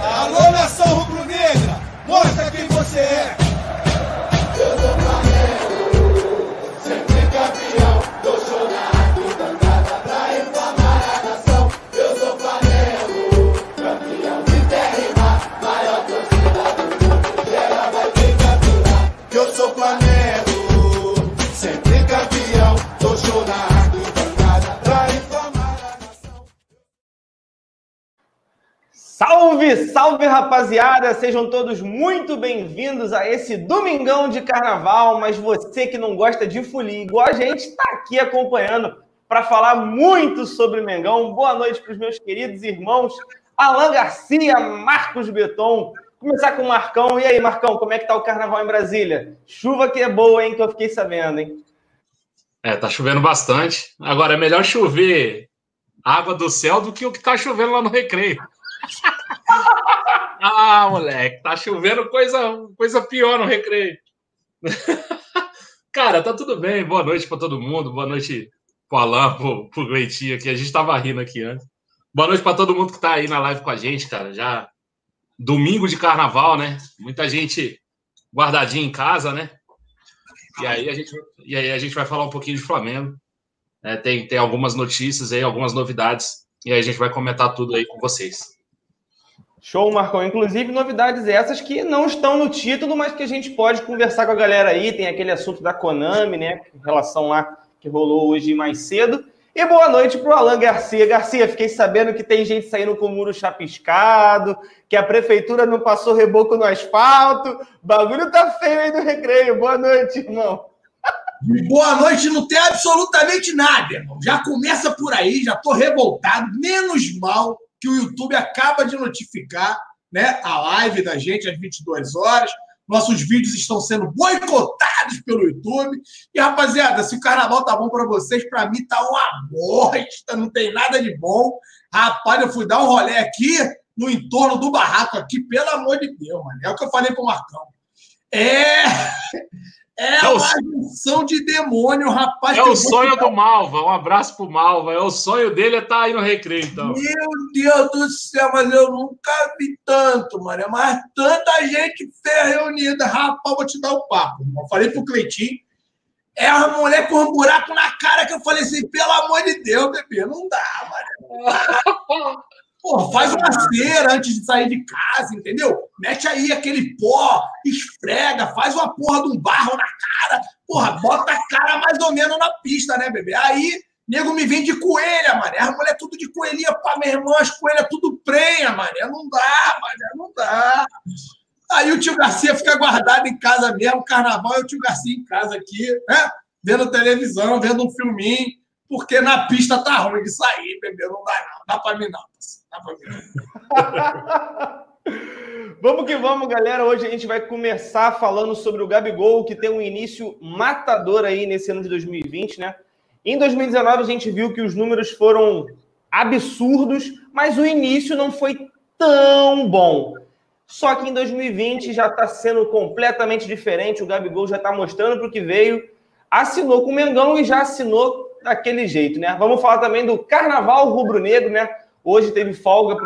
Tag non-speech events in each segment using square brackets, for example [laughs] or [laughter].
Alô, nação rubro-negra, mostra quem você é. Salve, salve rapaziada! Sejam todos muito bem-vindos a esse domingão de carnaval. Mas você que não gosta de folia igual a gente, está aqui acompanhando para falar muito sobre Mengão. Boa noite para os meus queridos irmãos Alan Garcia, Marcos Beton. Começar com o Marcão. E aí, Marcão, como é que tá o carnaval em Brasília? Chuva que é boa, hein? Que eu fiquei sabendo, hein? É, tá chovendo bastante. Agora, é melhor chover água do céu do que o que tá chovendo lá no recreio. Ah, moleque, tá chovendo coisa, coisa pior no recreio. [laughs] Cara, tá tudo bem. Boa noite para todo mundo. Boa noite pro Alan, pro, pro Leitinho aqui. A gente tava rindo aqui antes. Boa noite para todo mundo que tá aí na live com a gente, cara. Já domingo de carnaval, né? Muita gente guardadinha em casa, né? E aí a gente, e aí a gente vai falar um pouquinho de Flamengo. É, tem, tem algumas notícias aí, algumas novidades. E aí a gente vai comentar tudo aí com vocês. Show, Marcão. Inclusive, novidades essas que não estão no título, mas que a gente pode conversar com a galera aí. Tem aquele assunto da Konami, né? Em relação lá que rolou hoje mais cedo. E boa noite para o Alan Garcia. Garcia, fiquei sabendo que tem gente saindo com o muro chapiscado, que a prefeitura não passou reboco no asfalto. Bagulho tá feio aí no recreio. Boa noite, irmão. [laughs] Boa noite, não tem absolutamente nada, irmão. Já começa por aí, já tô revoltado. Menos mal que o YouTube acaba de notificar né, a live da gente às 22 horas. Nossos vídeos estão sendo boicotados pelo YouTube. E, rapaziada, se o carnaval tá bom para vocês, para mim tá uma bosta, não tem nada de bom. Rapaz, eu fui dar um rolê aqui no entorno do barraco aqui, pelo amor de Deus, mano. É o que eu falei pro Marcão. É. É uma junção de demônio, rapaz. É o sonho do Malva. Um abraço pro Malva. É o sonho dele é estar aí no recreio, então. Meu Deus do céu, mas eu nunca vi tanto, mano. Mas tanta gente reunida. Rapaz, vou te dar o um papo. Eu falei pro Cleitinho. É a mulher com um buraco na cara que eu falei assim, pelo amor de Deus, bebê, não dá, mano. [laughs] Pô, faz uma cera antes de sair de casa, entendeu? Mete aí aquele pó, esfrega, faz uma porra de um barro na cara. Porra, bota a cara mais ou menos na pista, né, bebê? Aí, nego me vem de coelha, mané. As mulheres tudo de coelhinha pra minha irmã, as coelhas tudo prenha, mané. Não dá, mané, não dá. Aí o tio Garcia fica guardado em casa mesmo, carnaval, e o tio Garcia em casa aqui, né? Vendo televisão, vendo um filminho, porque na pista tá ruim de sair, bebê. Não dá, não. Dá pra mim, não. [laughs] vamos que vamos, galera. Hoje a gente vai começar falando sobre o Gabigol, que tem um início matador aí nesse ano de 2020, né? Em 2019 a gente viu que os números foram absurdos, mas o início não foi tão bom. Só que em 2020 já está sendo completamente diferente. O Gabigol já está mostrando para o que veio. Assinou com o Mengão e já assinou daquele jeito, né? Vamos falar também do Carnaval Rubro-Negro, né? Hoje teve folga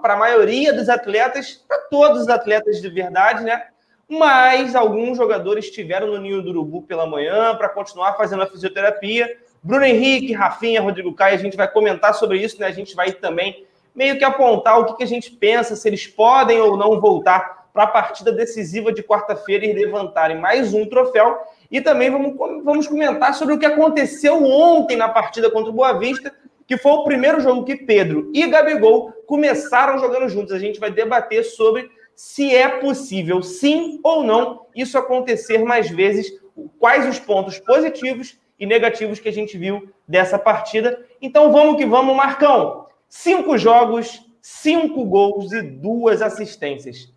para a maioria dos atletas, para todos os atletas de verdade, né? Mas alguns jogadores estiveram no Ninho do Urubu pela manhã para continuar fazendo a fisioterapia. Bruno Henrique, Rafinha, Rodrigo Caio, a gente vai comentar sobre isso, né? A gente vai também meio que apontar o que, que a gente pensa, se eles podem ou não voltar para a partida decisiva de quarta-feira e levantarem mais um troféu. E também vamos, vamos comentar sobre o que aconteceu ontem na partida contra o Boa Vista, que foi o primeiro jogo que Pedro e Gabigol começaram jogando juntos. A gente vai debater sobre se é possível, sim ou não, isso acontecer mais vezes, quais os pontos positivos e negativos que a gente viu dessa partida. Então vamos que vamos, Marcão. Cinco jogos, cinco gols e duas assistências.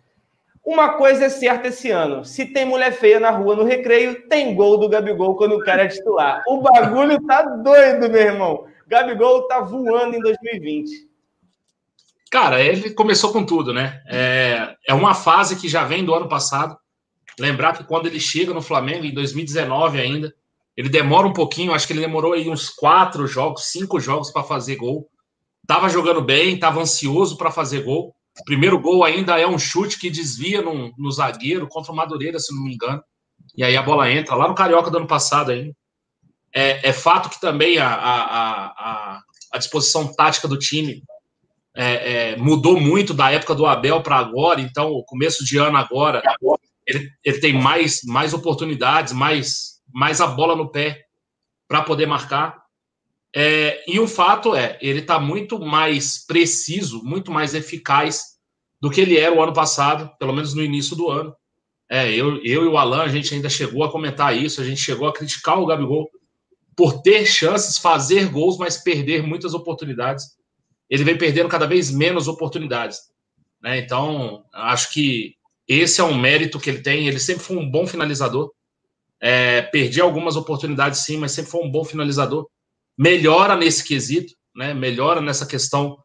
Uma coisa é certa esse ano: se tem mulher feia na rua no recreio, tem gol do Gabigol quando o cara é titular. O bagulho tá doido, meu irmão. Gabigol tá voando em 2020. Cara, ele começou com tudo, né? É, é uma fase que já vem do ano passado. Lembrar que quando ele chega no Flamengo, em 2019 ainda, ele demora um pouquinho, acho que ele demorou aí uns quatro jogos, cinco jogos para fazer gol. Estava jogando bem, estava ansioso para fazer gol. O primeiro gol ainda é um chute que desvia no, no, zagueiro contra o Madureira, se não me engano. E aí a bola entra lá no Carioca do ano passado ainda. É, é fato que também a, a, a, a disposição tática do time é, é, mudou muito da época do Abel para agora. Então, o começo de ano agora, ele, ele tem mais, mais oportunidades, mais, mais a bola no pé para poder marcar. É, e o fato é, ele está muito mais preciso, muito mais eficaz do que ele era o ano passado, pelo menos no início do ano. É, eu, eu e o Alan, a gente ainda chegou a comentar isso, a gente chegou a criticar o Gabigol por ter chances, fazer gols, mas perder muitas oportunidades. Ele vem perdendo cada vez menos oportunidades. Né? Então, acho que esse é um mérito que ele tem. Ele sempre foi um bom finalizador. É, perdi algumas oportunidades, sim, mas sempre foi um bom finalizador melhora nesse quesito, né? melhora nessa questão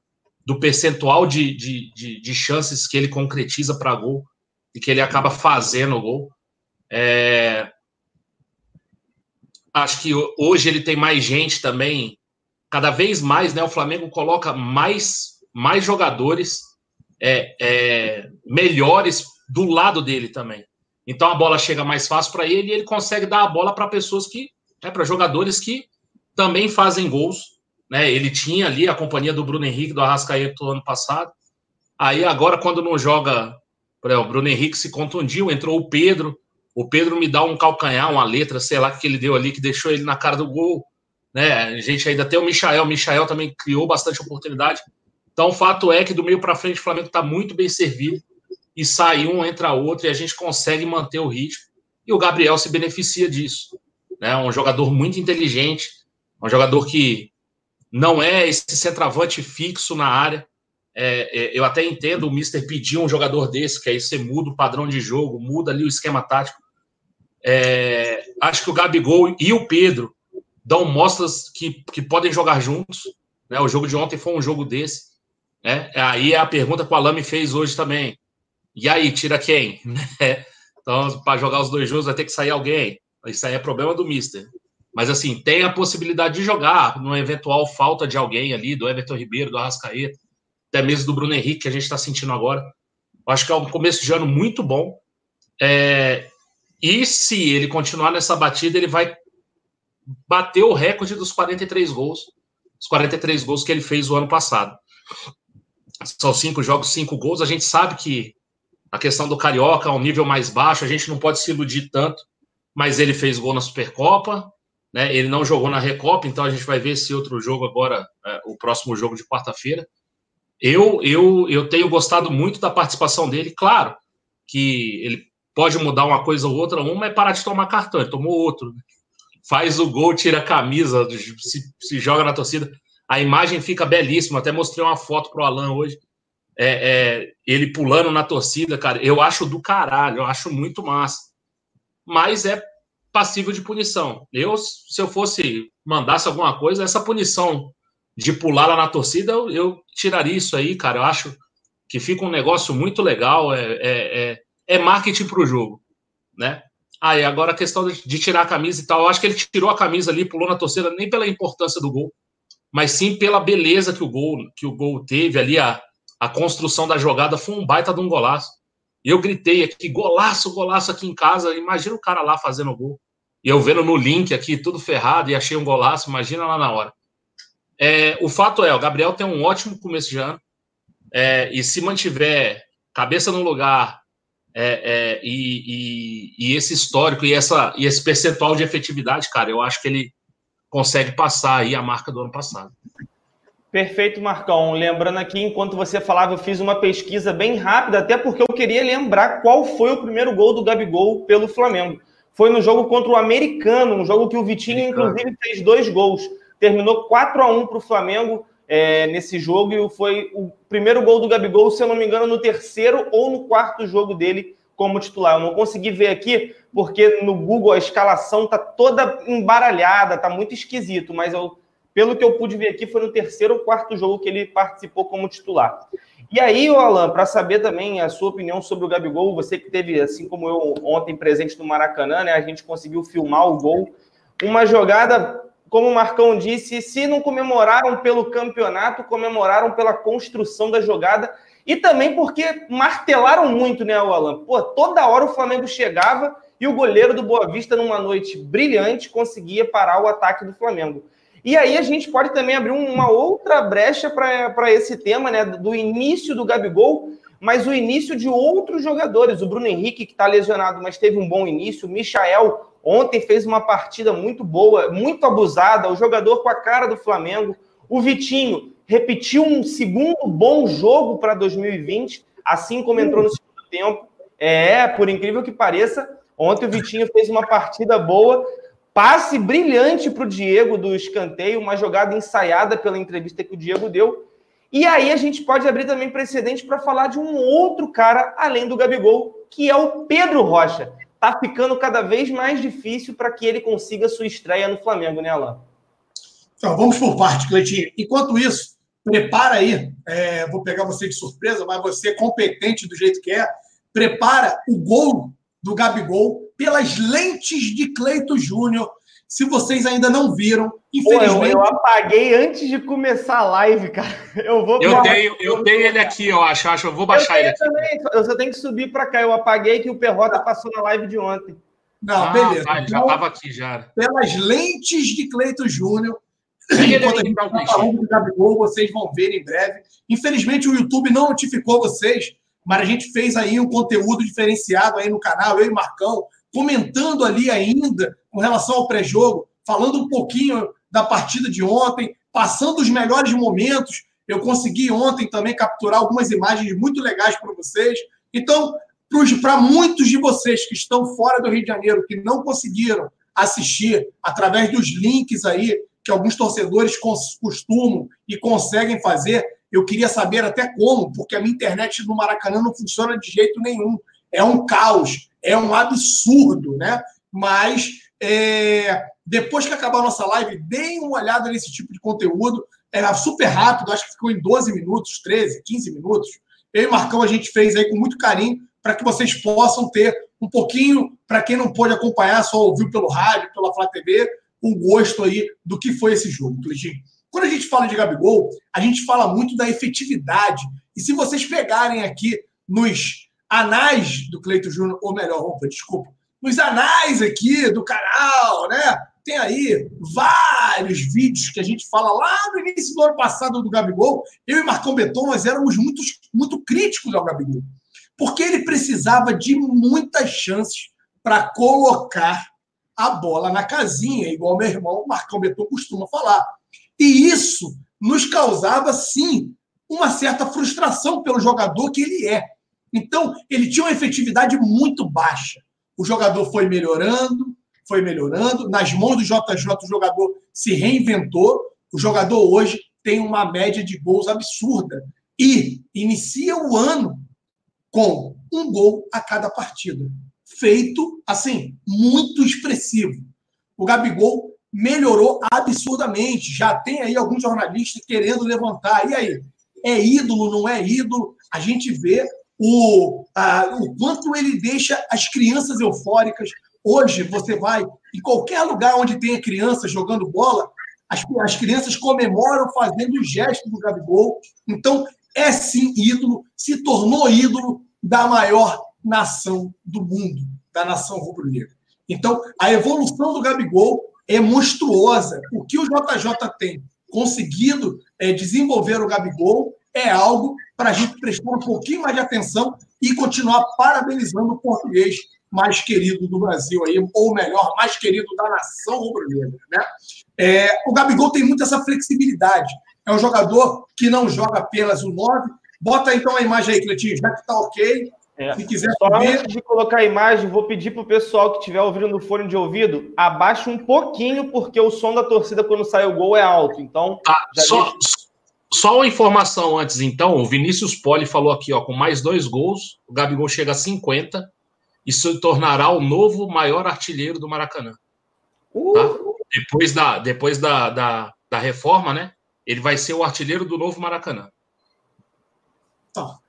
do percentual de, de, de, de chances que ele concretiza para gol e que ele acaba fazendo o gol. É... Acho que hoje ele tem mais gente também, cada vez mais, né? O Flamengo coloca mais, mais jogadores é, é, melhores do lado dele também. Então a bola chega mais fácil para ele e ele consegue dar a bola para pessoas que, né, para jogadores que também fazem gols. Né? Ele tinha ali a companhia do Bruno Henrique, do Arrascaeta do ano passado. Aí agora, quando não joga, o Bruno Henrique se contundiu, entrou o Pedro. O Pedro me dá um calcanhar, uma letra, sei lá, que ele deu ali, que deixou ele na cara do gol. Né? A gente ainda tem o Michael. O Michael também criou bastante oportunidade. Então, o fato é que do meio para frente o Flamengo está muito bem servido. E sai um, entra outro, e a gente consegue manter o ritmo. E o Gabriel se beneficia disso. Né? Um jogador muito inteligente, um jogador que não é esse centroavante fixo na área. É, é, eu até entendo o Mister pedir um jogador desse, que aí você muda o padrão de jogo, muda ali o esquema tático. É, acho que o Gabigol e o Pedro dão mostras que, que podem jogar juntos. Né? O jogo de ontem foi um jogo desse. Né? Aí é a pergunta que o Alame fez hoje também. E aí, tira quem? [laughs] então, para jogar os dois jogos vai ter que sair alguém. Isso aí é problema do Mister. Mas, assim, tem a possibilidade de jogar numa eventual falta de alguém ali, do Everton Ribeiro, do Arrascaeta, até mesmo do Bruno Henrique, que a gente está sentindo agora. Acho que é um começo de ano muito bom. É... E se ele continuar nessa batida, ele vai bater o recorde dos 43 gols. Os 43 gols que ele fez o ano passado. São cinco jogos, cinco gols. A gente sabe que a questão do Carioca é um nível mais baixo, a gente não pode se iludir tanto, mas ele fez gol na Supercopa, né? Ele não jogou na Recopa, então a gente vai ver esse outro jogo agora, é, o próximo jogo de quarta-feira. Eu, eu, eu tenho gostado muito da participação dele. Claro que ele pode mudar uma coisa ou outra. Uma é parar de tomar cartão, ele tomou outro. Né? Faz o gol, tira a camisa, se, se joga na torcida. A imagem fica belíssima. Até mostrei uma foto pro Alan hoje. É, é, ele pulando na torcida, cara. Eu acho do caralho, eu acho muito massa. Mas é passível de punição. Eu, se eu fosse mandasse alguma coisa, essa punição de pular lá na torcida, eu, eu tiraria isso aí, cara. Eu acho que fica um negócio muito legal, é, é, é, marketing para o jogo, né? Aí ah, agora a questão de, tirar a camisa e tal, eu acho que ele tirou a camisa ali, pulou na torcida, nem pela importância do gol, mas sim pela beleza que o gol que o gol teve ali, a, a construção da jogada foi um baita de um golaço. Eu gritei aqui, golaço, golaço aqui em casa. Imagina o cara lá fazendo gol. E eu vendo no link aqui, tudo ferrado, e achei um golaço, imagina lá na hora. É, o fato é, o Gabriel tem um ótimo começo de ano, é, e se mantiver cabeça no lugar, é, é e, e, e, esse histórico e, essa, e esse percentual de efetividade, cara, eu acho que ele consegue passar aí a marca do ano passado. Perfeito, Marcão. Lembrando aqui, enquanto você falava, eu fiz uma pesquisa bem rápida, até porque eu queria lembrar qual foi o primeiro gol do Gabigol pelo Flamengo foi no jogo contra o Americano, um jogo que o Vitinho, inclusive, fez dois gols. Terminou 4 a 1 para o Flamengo é, nesse jogo e foi o primeiro gol do Gabigol, se eu não me engano, no terceiro ou no quarto jogo dele como titular. Eu não consegui ver aqui, porque no Google a escalação tá toda embaralhada, tá muito esquisito, mas eu, pelo que eu pude ver aqui, foi no terceiro ou quarto jogo que ele participou como titular. E aí, Alan, para saber também a sua opinião sobre o Gabigol, você que teve, assim como eu, ontem presente no Maracanã, né? A gente conseguiu filmar o gol. Uma jogada como o Marcão disse, se não comemoraram pelo campeonato, comemoraram pela construção da jogada e também porque martelaram muito, né, Alan? Pô, toda hora o Flamengo chegava e o goleiro do Boa Vista, numa noite brilhante, conseguia parar o ataque do Flamengo. E aí a gente pode também abrir uma outra brecha para esse tema, né? Do início do Gabigol, mas o início de outros jogadores. O Bruno Henrique, que está lesionado, mas teve um bom início. O Michael ontem fez uma partida muito boa, muito abusada. O jogador com a cara do Flamengo. O Vitinho repetiu um segundo bom jogo para 2020, assim como entrou no segundo tempo. É, por incrível que pareça, ontem o Vitinho fez uma partida boa. Passe brilhante para o Diego do escanteio, uma jogada ensaiada pela entrevista que o Diego deu. E aí a gente pode abrir também precedente para falar de um outro cara, além do Gabigol, que é o Pedro Rocha. Tá ficando cada vez mais difícil para que ele consiga sua estreia no Flamengo, né, Alain? Então, vamos por parte, Cleitinho. Enquanto isso, prepara aí, é, vou pegar você de surpresa, mas você competente do jeito que é, prepara o gol do Gabigol pelas lentes de Cleito Júnior. Se vocês ainda não viram, infelizmente. Pô, eu, eu, apaguei antes de começar a live, cara. [laughs] Eu vou. Eu tenho, eu tenho ele aqui, eu acho. Eu acho. Eu vou baixar eu ele aqui. Também. Eu só tenho que subir para cá. Eu apaguei que o Perrota passou na live de ontem. Não, ah, beleza. Tá, já estava aqui já. Pelas lentes de Cleito Júnior. Enquanto a gente está falando do Gabigol, vocês vão ver em breve. Infelizmente, o YouTube não notificou vocês, mas a gente fez aí um conteúdo diferenciado aí no canal, eu e Marcão, comentando ali ainda com relação ao pré-jogo, falando um pouquinho da partida de ontem, passando os melhores momentos. Eu consegui ontem também capturar algumas imagens muito legais para vocês. Então, para muitos de vocês que estão fora do Rio de Janeiro, que não conseguiram assistir através dos links aí que alguns torcedores costumam e conseguem fazer, eu queria saber até como, porque a minha internet no Maracanã não funciona de jeito nenhum. É um caos é um absurdo, né? Mas é, depois que acabar a nossa live, deem uma olhada nesse tipo de conteúdo. Era super rápido, acho que ficou em 12 minutos, 13, 15 minutos. Eu e Marcão a gente fez aí com muito carinho para que vocês possam ter um pouquinho, para quem não pôde acompanhar, só ouviu pelo rádio, pela Flá TV, um gosto aí do que foi esse jogo, Cleitinho. Quando a gente fala de Gabigol, a gente fala muito da efetividade. E se vocês pegarem aqui nos anais do Cleito Júnior, ou melhor, opa, desculpa, nos anais aqui do canal, né? Tem aí vários vídeos que a gente fala lá no início do ano passado do Gabigol. Eu e Marcão Beton, nós éramos muito, muito críticos ao Gabigol. Porque ele precisava de muitas chances para colocar a bola na casinha, igual meu irmão Marcão Beton costuma falar. E isso nos causava, sim, uma certa frustração pelo jogador que ele é. Então, ele tinha uma efetividade muito baixa. O jogador foi melhorando, foi melhorando. Nas mãos do JJ, o jogador se reinventou. O jogador hoje tem uma média de gols absurda. E inicia o ano com um gol a cada partida. Feito, assim, muito expressivo. O Gabigol melhorou absurdamente. Já tem aí alguns jornalistas querendo levantar. E aí? É ídolo, não é ídolo? A gente vê o, a, o quanto ele deixa as crianças eufóricas. Hoje, você vai em qualquer lugar onde tenha criança jogando bola, as, as crianças comemoram fazendo o gesto do Gabigol. Então, é sim ídolo, se tornou ídolo da maior nação do mundo, da nação rubro-negra. Então, a evolução do Gabigol é monstruosa. O que o JJ tem conseguido é, desenvolver o Gabigol é algo para a gente prestar um pouquinho mais de atenção e continuar parabenizando o português mais querido do Brasil aí, ou melhor, mais querido da nação rubro-negra, né? É, o Gabigol tem muito essa flexibilidade. É um jogador que não joga apenas o 9. Bota então a imagem aí, Cleitinho, já que está ok. É. Se quiser Só saber... antes de colocar a imagem, vou pedir para o pessoal que estiver ouvindo no fone de ouvido, abaixe um pouquinho, porque o som da torcida quando sai o gol é alto. Então, ah, só, deixa... Só uma informação antes, então, o Vinícius Poli falou aqui, ó, com mais dois gols, o Gabigol chega a 50 e se tornará o novo maior artilheiro do Maracanã. Uh! Tá? Depois, da, depois da, da, da, reforma, né? Ele vai ser o artilheiro do novo Maracanã. Tá,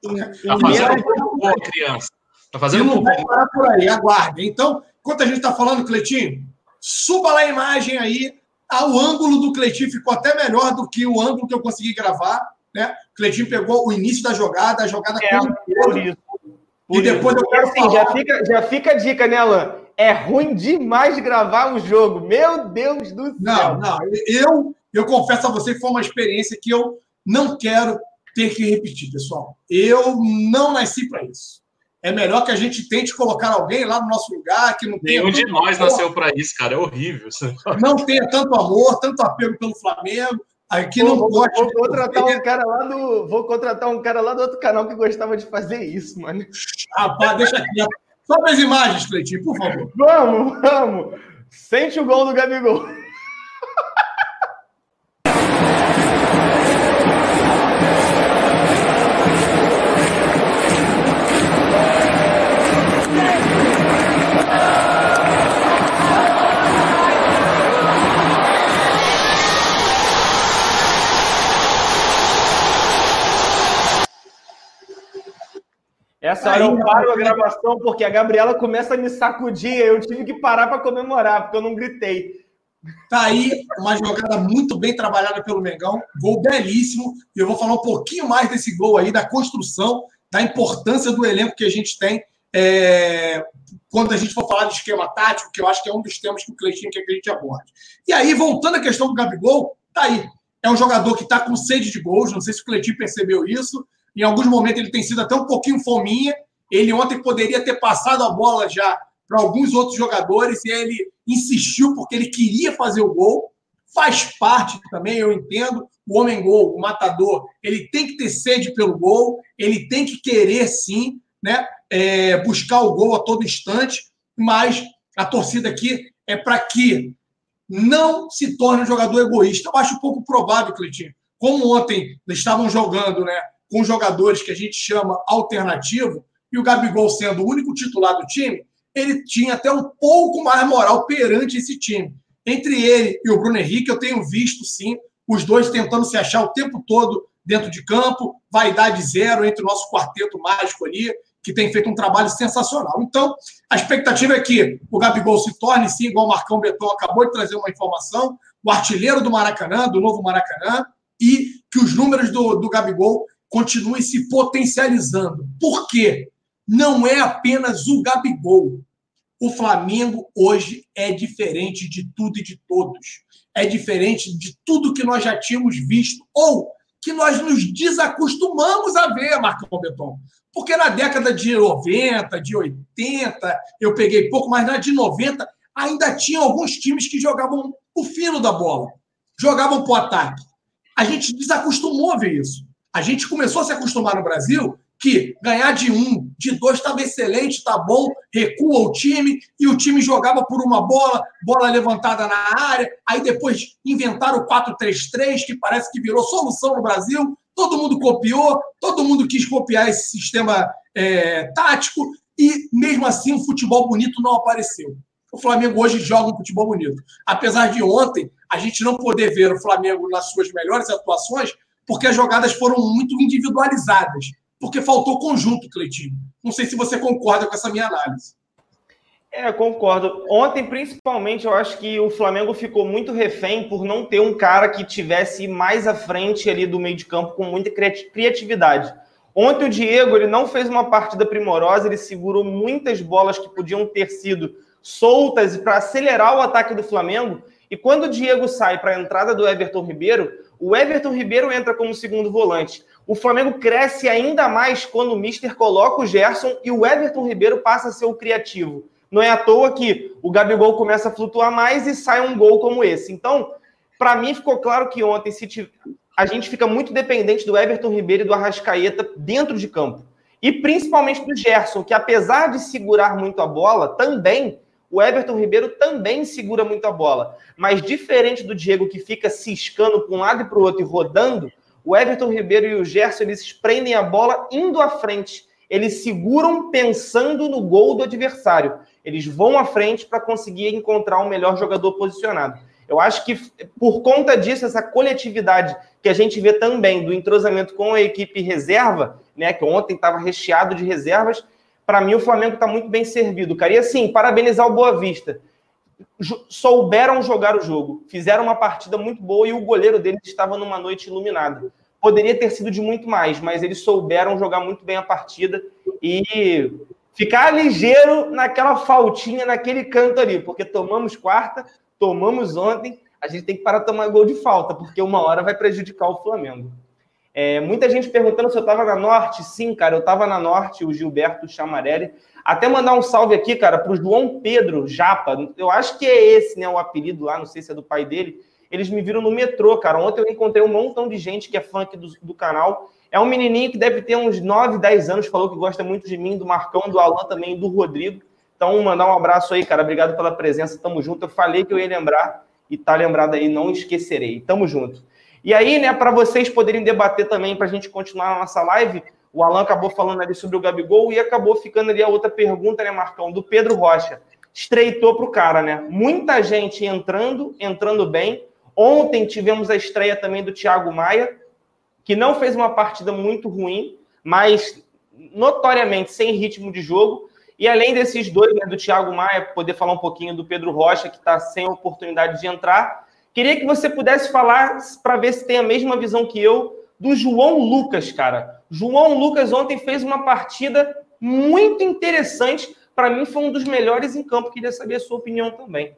tá fazendo um pouco boa, criança. Tá fazendo um pouco. Vai parar por aí, aguarde. Então, enquanto a gente está falando, Cleitinho, suba lá a imagem aí Ah, o ângulo do Cleitinho ficou até melhor do que o ângulo que eu consegui gravar. Né? O Cleitinho pegou o início da jogada, a jogada é, por isso. Por e depois isso. eu quero assim, falar... já, fica, já fica a dica, né, Alan? É ruim demais gravar o jogo. Meu Deus do céu. Não, não. Eu, eu confesso a você que foi uma experiência que eu não quero ter que repetir, pessoal. Eu não nasci para isso. É melhor que a gente tente colocar alguém lá no nosso lugar que não tenha. Nenhum de nós amor, nasceu para isso, cara. É horrível. Não tenha tanto amor, tanto apego pelo Flamengo. Aqui não vou, gosta. Vou, contratar um cara lá do. Vou contratar um cara lá do outro canal que gostava de fazer isso, mano. Rapaz, deixa aqui. Sobe as imagens, Cleitinho, por favor. Vamos, vamos. Sente o gol do Gabigol. Essa hora eu paro a gravação porque a Gabriela começa a me sacudir. Eu tive que parar para comemorar, porque eu não gritei. Tá aí uma jogada muito bem trabalhada pelo Mengão, gol belíssimo. E eu vou falar um pouquinho mais desse gol aí, da construção, da importância do elenco que a gente tem é, quando a gente for falar de esquema tático, que eu acho que é um dos temas que o Cleitinho quer que a gente aborde. E aí, voltando à questão do Gabigol, tá aí. É um jogador que está com sede de gols, não sei se o Cleitinho percebeu isso. Em alguns momentos ele tem sido até um pouquinho fominha. Ele ontem poderia ter passado a bola já para alguns outros jogadores e ele insistiu porque ele queria fazer o gol. Faz parte também, eu entendo. O homem gol, o matador, ele tem que ter sede pelo gol, ele tem que querer sim, né? É, buscar o gol a todo instante, mas a torcida aqui é para que não se torne um jogador egoísta. Eu acho pouco provável, Cleitinho. Como ontem eles estavam jogando, né? Com jogadores que a gente chama alternativo, e o Gabigol sendo o único titular do time, ele tinha até um pouco mais moral perante esse time. Entre ele e o Bruno Henrique, eu tenho visto, sim, os dois tentando se achar o tempo todo dentro de campo, vaidade zero entre o nosso quarteto mágico ali, que tem feito um trabalho sensacional. Então, a expectativa é que o Gabigol se torne, sim, igual o Marcão Beton acabou de trazer uma informação, o artilheiro do Maracanã, do novo Maracanã, e que os números do, do Gabigol continue se potencializando. Por quê? Não é apenas o Gabigol. O Flamengo hoje é diferente de tudo e de todos. É diferente de tudo que nós já tínhamos visto ou que nós nos desacostumamos a ver, Marcão Beton. Porque na década de 90, de 80, eu peguei pouco, mas na de 90 ainda tinha alguns times que jogavam o fino da bola, jogavam para o ataque. A gente desacostumou a ver isso. A gente começou a se acostumar no Brasil que ganhar de um, de dois estava excelente, está bom, recua o time e o time jogava por uma bola, bola levantada na área. Aí depois inventaram o 4-3-3, que parece que virou solução no Brasil. Todo mundo copiou, todo mundo quis copiar esse sistema é, tático e mesmo assim o futebol bonito não apareceu. O Flamengo hoje joga um futebol bonito. Apesar de ontem a gente não poder ver o Flamengo nas suas melhores atuações, porque as jogadas foram muito individualizadas, porque faltou conjunto, Cleitinho. Não sei se você concorda com essa minha análise. É, concordo. Ontem, principalmente, eu acho que o Flamengo ficou muito refém por não ter um cara que tivesse mais à frente ali do meio de campo com muita criatividade. Ontem o Diego ele não fez uma partida primorosa, ele segurou muitas bolas que podiam ter sido soltas para acelerar o ataque do Flamengo. E quando o Diego sai para a entrada do Everton Ribeiro, o Everton Ribeiro entra como segundo volante. O Flamengo cresce ainda mais quando o Mister coloca o Gerson e o Everton Ribeiro passa a ser o criativo. Não é à toa que o Gabigol começa a flutuar mais e sai um gol como esse. Então, para mim ficou claro que ontem a gente fica muito dependente do Everton Ribeiro e do Arrascaeta dentro de campo. E principalmente do Gerson, que apesar de segurar muito a bola, também o Everton Ribeiro também segura muito a bola. Mas diferente do Diego, que fica ciscando para um lado e para o outro e rodando, o Everton Ribeiro e o Gerson eles prendem a bola indo à frente. Eles seguram pensando no gol do adversário. Eles vão à frente para conseguir encontrar o um melhor jogador posicionado. Eu acho que por conta disso, essa coletividade que a gente vê também do entrosamento com a equipe reserva, né, que ontem estava recheado de reservas, para mim o Flamengo está muito bem servido, cara. E assim, parabenizar o Boa Vista. souberam jogar o jogo, fizeram uma partida muito boa e o goleiro deles estava numa noite iluminada. Poderia ter sido de muito mais, mas eles souberam jogar muito bem a partida e ficar ligeiro naquela faltinha, naquele canto ali, porque tomamos quarta, tomamos ontem, a gente tem que parar de tomar gol de falta, porque uma hora vai prejudicar o Flamengo. É, muita gente perguntando se eu estava na Norte. Sim, cara, eu estava na Norte, o Gilberto Chamarelli. Até mandar um salve aqui, cara, para o João Pedro Japa. Eu acho que é esse, né, o apelido lá, não sei se é do pai dele. Eles me viram no metrô, cara. Ontem eu encontrei um montão de gente que é fã do, do canal. É um menininho que deve ter uns 9, 10 anos, falou que gosta muito de mim, do Marcão, do Alan também, do Rodrigo. Então, mandar um abraço aí, cara. Obrigado pela presença. Tamo junto. Eu falei que eu ia lembrar e tá lembrado aí, não esquecerei. Tamo junto. E aí, né, para vocês poderem debater também, para a gente continuar a nossa live, o Alan acabou falando ali sobre o Gabigol e acabou ficando ali a outra pergunta, né, Marcão, do Pedro Rocha. Estreitou para o cara, né? Muita gente entrando, entrando bem. Ontem tivemos a estreia também do Thiago Maia, que não fez uma partida muito ruim, mas notoriamente sem ritmo de jogo. E além desses dois, né, do Thiago Maia, poder falar um pouquinho do Pedro Rocha, que está sem oportunidade de entrar, queria que você pudesse falar para ver se tem a mesma visão que eu do João Lucas, cara. João Lucas ontem fez uma partida muito interessante. Para mim, foi um dos melhores em campo. Queria saber a sua opinião também.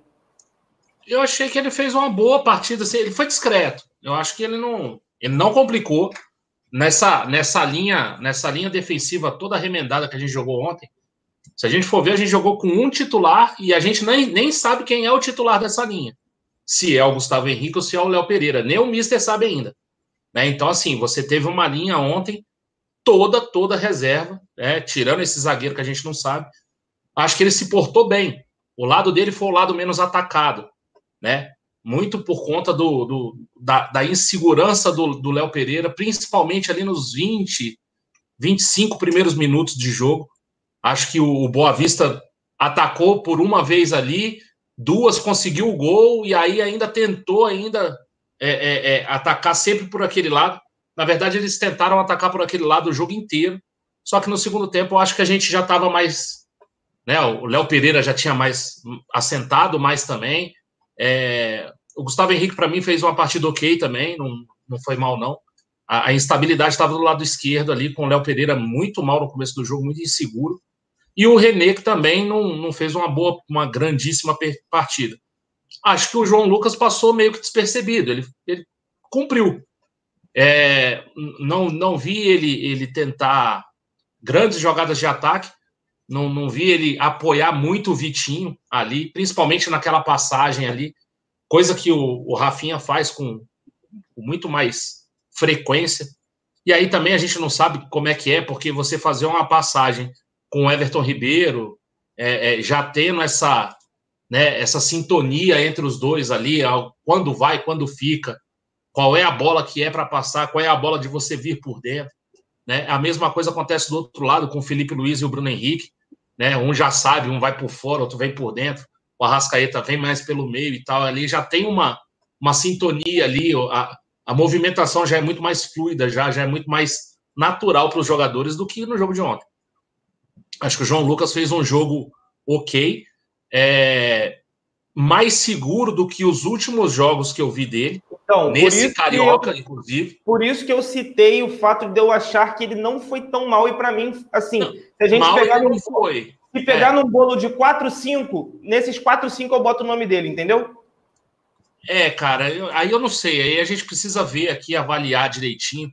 Eu achei que ele fez uma boa partida. Assim, ele foi discreto. Eu acho que ele não, ele não complicou nessa, nessa linha, nessa linha defensiva toda remendada que a gente jogou ontem. Se a gente for ver, a gente jogou com um titular e a gente nem, nem sabe quem é o titular dessa linha. Se é o Gustavo Henrique ou se é o Léo Pereira. Nem o Mister sabe ainda. Né? Então, assim, você teve uma linha ontem toda, toda reserva, né? tirando esse zagueiro que a gente não sabe. Acho que ele se portou bem. O lado dele foi o lado menos atacado, né? Muito por conta do, do da, da, insegurança do Léo Pereira, principalmente ali nos 20, 25 primeiros minutos de jogo. Acho que o Boa Vista atacou por uma vez ali, duas conseguiu o gol e aí ainda tentou ainda é, é, é, atacar sempre por aquele lado. Na verdade, eles tentaram atacar por aquele lado o jogo inteiro. Só que no segundo tempo, eu acho que a gente já estava mais. Né, o Léo Pereira já tinha mais assentado mais também. É, o Gustavo Henrique, para mim, fez uma partida ok também, não, não foi mal, não. A, a instabilidade estava do lado esquerdo ali, com o Léo Pereira muito mal no começo do jogo, muito inseguro. E o René, que também não, não fez uma boa, uma grandíssima partida acho que o João Lucas passou meio que despercebido. Ele, ele cumpriu. É, não, não vi ele, ele tentar grandes jogadas de ataque. Não, não vi ele apoiar muito o Vitinho ali, principalmente naquela passagem ali, coisa que o, o Rafinha faz com, com muito mais frequência. E aí também a gente não sabe como é que é, porque você fazer uma passagem com Everton Ribeiro, é, é, já tendo essa, né, essa sintonia entre os dois ali, quando vai, quando fica, qual é a bola que é para passar, qual é a bola de você vir por dentro. Né? A mesma coisa acontece do outro lado com o Felipe Luiz e o Bruno Henrique. Né? Um já sabe, um vai por fora, outro vem por dentro. O Arrascaeta vem mais pelo meio e tal. Ali já tem uma, uma sintonia ali, a, a movimentação já é muito mais fluida, já, já é muito mais natural para os jogadores do que no jogo de ontem. Acho que o João Lucas fez um jogo ok, é, mais seguro do que os últimos jogos que eu vi dele. Então, nesse Carioca, eu, inclusive. Por isso que eu citei o fato de eu achar que ele não foi tão mal. E para mim, assim, não, se a gente mal pegar no, foi. Se pegar é. num bolo de 4, 5, nesses 4, 5 eu boto o nome dele, entendeu? É, cara, eu, aí eu não sei. Aí a gente precisa ver aqui, avaliar direitinho.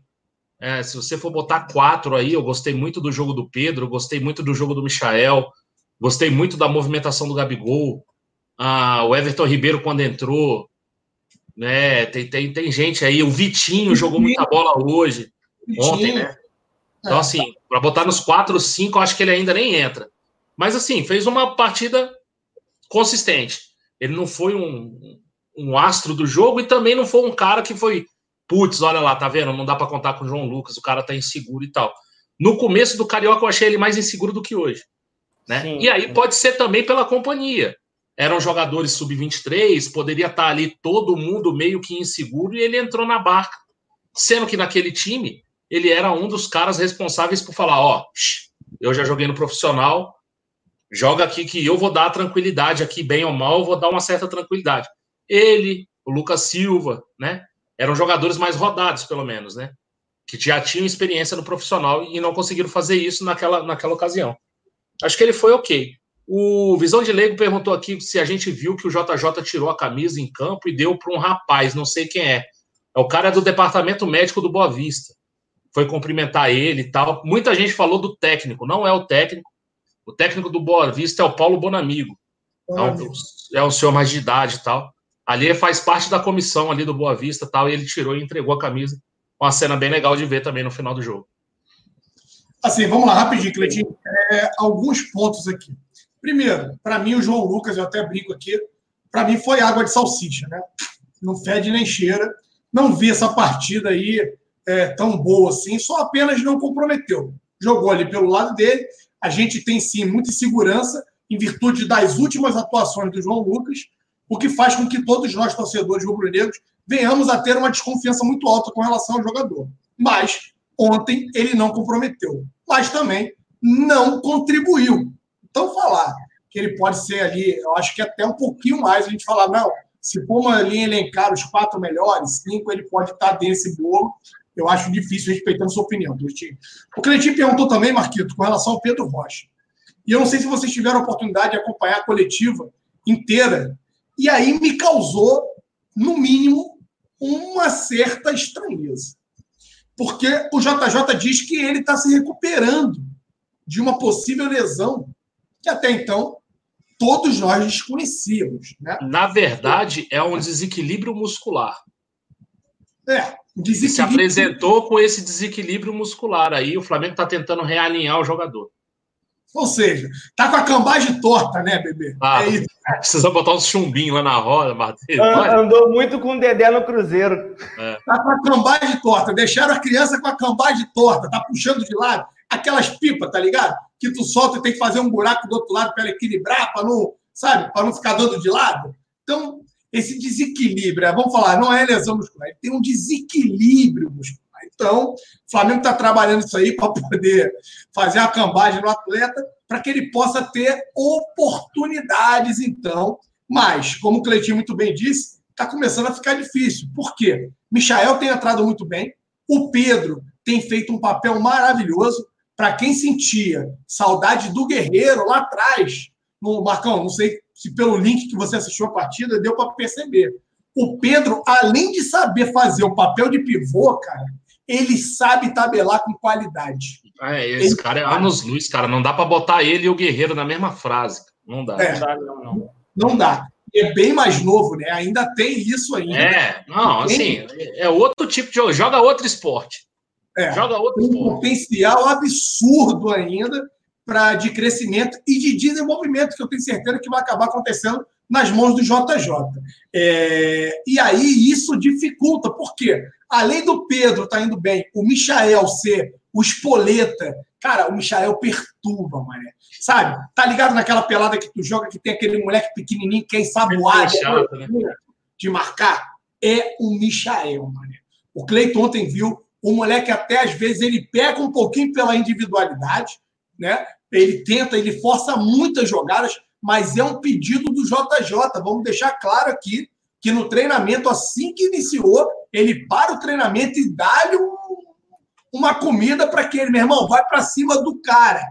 É, se você for botar quatro aí, eu gostei muito do jogo do Pedro, gostei muito do jogo do Michael, Gostei muito da movimentação do Gabigol. Ah, o Everton Ribeiro, quando entrou. Né, tem, tem, tem gente aí. O Vitinho jogou muita bola hoje, Vitinho. ontem, né? Então, assim, para botar nos 4, 5, eu acho que ele ainda nem entra. Mas, assim, fez uma partida consistente. Ele não foi um, um astro do jogo e também não foi um cara que foi, putz, olha lá, tá vendo? Não dá para contar com o João Lucas, o cara tá inseguro e tal. No começo do Carioca, eu achei ele mais inseguro do que hoje. Né? Sim, e aí pode ser também pela companhia. Eram jogadores sub-23, poderia estar ali todo mundo meio que inseguro e ele entrou na barca. Sendo que naquele time, ele era um dos caras responsáveis por falar: ó, eu já joguei no profissional, Joga aqui que eu vou dar tranquilidade aqui, bem ou mal, eu vou dar uma certa tranquilidade. Ele, o Lucas Silva, né? Eram jogadores mais rodados, pelo menos, né? Que já tinham experiência no profissional e não conseguiram fazer isso naquela, naquela ocasião. Acho que ele foi ok. O Visão de Leigo perguntou aqui se a gente viu que o JJ tirou a camisa em campo e deu para um rapaz, não sei quem é. É o cara do departamento médico do Boa Vista. Foi cumprimentar ele e tal. Muita gente falou do técnico, não é o técnico. O técnico do Boa Vista é o Paulo Bonamigo. Bonamigo. É, um, é um senhor mais de idade e tal. Ali faz parte da comissão ali do Boa Vista tal, e ele tirou e entregou a camisa. Uma cena bem legal de ver também no final do jogo. Assim, vamos lá, rapidinho, Cleitinho. É, alguns pontos aqui. Primeiro, para mim, o João Lucas, eu até brinco aqui, para mim foi água de salsicha, né? Não fede nem cheira. Não vi essa partida aí é, tão boa assim, só apenas não comprometeu. Jogou ali pelo lado dele. A gente tem sim muita segurança em virtude das últimas atuações do João Lucas, o que faz com que todos nós, torcedores rubro-negros, venhamos a ter uma desconfiança muito alta com relação ao jogador. Mas ontem ele não comprometeu, mas também não contribuiu. Então, falar que ele pode ser ali, eu acho que até um pouquinho mais a gente falar, não, se for uma linha elencar os quatro melhores, cinco, ele pode estar desse bolo. Eu acho difícil, respeitando sua opinião, Cleitinho. O Cleitinho perguntou também, Marquito, com relação ao Pedro Rocha. E eu não sei se vocês tiveram a oportunidade de acompanhar a coletiva inteira e aí me causou, no mínimo, uma certa estranheza. Porque o JJ diz que ele está se recuperando de uma possível lesão que até então todos nós desconhecíamos. Né? Na verdade, é um desequilíbrio muscular. É, desequilíbrio... se apresentou com esse desequilíbrio muscular aí, o Flamengo está tentando realinhar o jogador. Ou seja, tá com a cambagem torta, né, bebê? Ah, é isso. [laughs] Precisa botar uns chumbinhos lá na roda, Matheus. Andou muito com o Dedé no Cruzeiro. É. Tá com a cambagem torta. Deixaram a criança com a cambagem torta. Tá puxando de lado. Aquelas pipas, tá ligado? Que tu solta e tem que fazer um buraco do outro lado para equilibrar, para não, sabe? Para não ficar dando de lado. Então, esse desequilíbrio, vamos falar, não é lesão muscular, tem um desequilíbrio muscular. Então, o Flamengo está trabalhando isso aí para poder fazer a cambagem no atleta, para que ele possa ter oportunidades, então. Mas, como o Cleitinho muito bem disse, está começando a ficar difícil. Por quê? Michael tem entrado muito bem, o Pedro tem feito um papel maravilhoso. Para quem sentia saudade do Guerreiro lá atrás, no Marcão, não sei se pelo link que você assistiu a partida deu para perceber. O Pedro, além de saber fazer o papel de pivô, cara, ele sabe tabelar com qualidade. É, esse ele cara é anos luz, cara. Não dá para botar ele e o Guerreiro na mesma frase. Não dá. É, não dá, não, não. Não dá. É bem mais novo, né? Ainda tem isso ainda. É, não, assim, é outro tipo de jogo. Joga outro esporte. É, Joga outro um esporte. potencial absurdo ainda para de crescimento e de desenvolvimento, que eu tenho certeza que vai acabar acontecendo nas mãos do JJ. É, e aí isso dificulta, por quê? Além do Pedro tá indo bem, o Michael ser o espoleta, cara, o Michael perturba, mané. Sabe? Tá ligado naquela pelada que tu joga que tem aquele moleque pequenininho que é ensaboado é né? de marcar? É o Michael, mané. O Cleiton ontem viu o moleque até às vezes ele pega um pouquinho pela individualidade, né? Ele tenta, ele força muitas jogadas, mas é um pedido do JJ. Vamos deixar claro aqui que no treinamento, assim que iniciou, ele para o treinamento e dá-lhe um, uma comida para que ele, meu irmão, vai para cima do cara.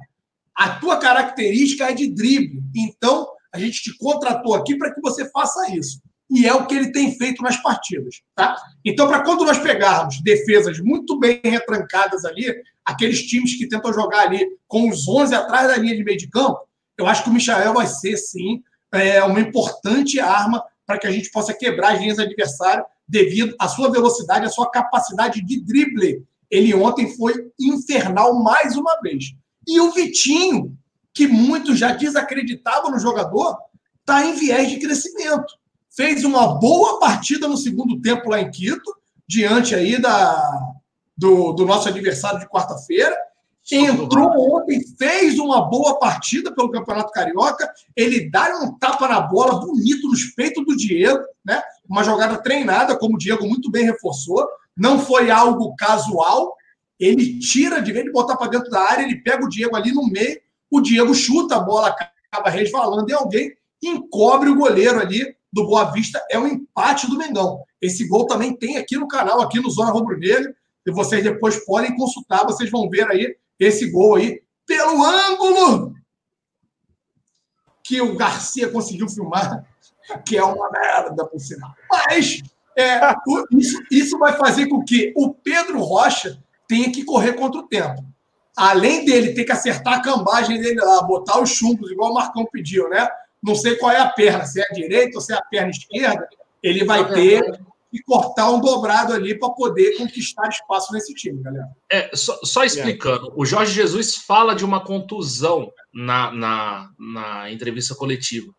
A tua característica é de drible. Então, a gente te contratou aqui para que você faça isso. E é o que ele tem feito nas partidas. Tá? Então, para quando nós pegarmos defesas muito bem retrancadas ali, aqueles times que tentam jogar ali com os 11 atrás da linha de meio de campo, eu acho que o Michael vai ser, sim, é, uma importante arma para que a gente possa quebrar as linhas adversárias devido à sua velocidade, à sua capacidade de drible. Ele ontem foi infernal mais uma vez. E o Vitinho, que muitos já desacreditavam no jogador, está em viés de crescimento. Fez uma boa partida no segundo tempo lá em Quito, diante aí da, do, do nosso adversário de quarta-feira, entrou ontem, fez uma boa partida pelo Campeonato Carioca. Ele dá um tapa na bola bonito nos peitos do Diego, né? Uma jogada treinada, como o Diego muito bem reforçou. Não foi algo casual. Ele tira de vez de botar para dentro da área, ele pega o Diego ali no meio, o Diego chuta a bola, acaba resvalando em alguém, encobre o goleiro ali do Boa Vista. É um empate do Mengão. Esse gol também tem aqui no canal, aqui no Zona Rubro Negro. E vocês depois podem consultar, vocês vão ver aí esse gol aí pelo ângulo que o Garcia conseguiu filmar, que é uma merda, por sinal. Mas é, isso, isso vai fazer com que o Pedro Rocha tenha que correr contra o tempo. Além dele ter que acertar a cambagem dele lá, botar os chumbos, igual o Marcão pediu, né? Não sei qual é a perna, se é a direita ou se é a perna esquerda, ele vai ter que cortar um dobrado ali para poder conquistar espaço nesse time, galera. É, só, só explicando, o Jorge Jesus fala de uma contusão na, na, na entrevista coletiva.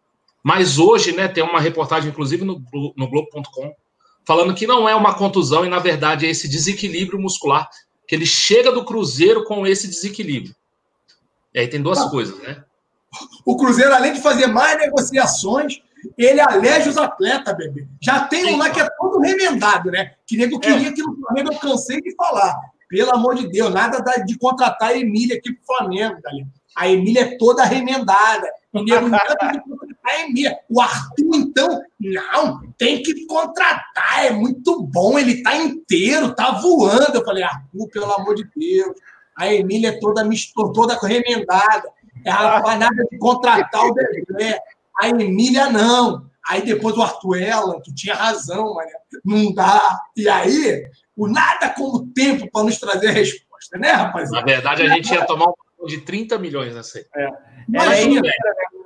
Mas hoje, né, tem uma reportagem, inclusive, no, no Globo.com, falando que não é uma contusão e, na verdade, é esse desequilíbrio muscular, que ele chega do Cruzeiro com esse desequilíbrio. E aí tem duas ah, coisas, né? O Cruzeiro, além de fazer mais negociações, ele aleja os atletas, bebê. Já tem um lá que é todo remendado, né? Que nego queria é. que no Flamengo eu cansei de falar. Pelo amor de Deus, nada de contratar a Emília aqui pro Flamengo, galera. A Emília é toda remendada. O nego não a Emília. O Arthur, então, não, tem que contratar, é muito bom, ele tá inteiro, tá voando. Eu falei, Arthur, pelo amor de Deus. A Emília é toda toda remendada. É rapaz, nada de contratar o Dedé. A Emília, não. Aí depois o Arthur Ela, tu tinha razão, mas não dá. E aí, o nada como tempo para nos trazer a resposta, né, rapaziada? Na verdade, a gente ia tomar um de 30 milhões nessa aí. É. Imagina.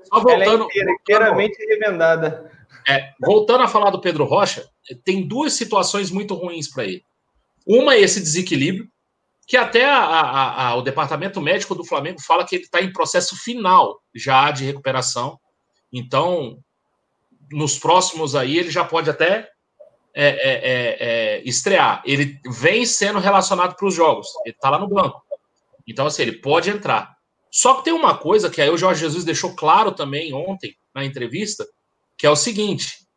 Só voltando. Ela é inteiramente remendada. É, voltando a falar do Pedro Rocha, tem duas situações muito ruins para ele. Uma é esse desequilíbrio, que até a, a, a, o departamento médico do Flamengo fala que ele está em processo final já de recuperação. Então, nos próximos aí, ele já pode até é, é, é, é estrear. Ele vem sendo relacionado para os jogos, ele está lá no banco. Então, assim, ele pode entrar. Só que tem uma coisa que aí o Jorge Jesus deixou claro também ontem na entrevista, que é o seguinte: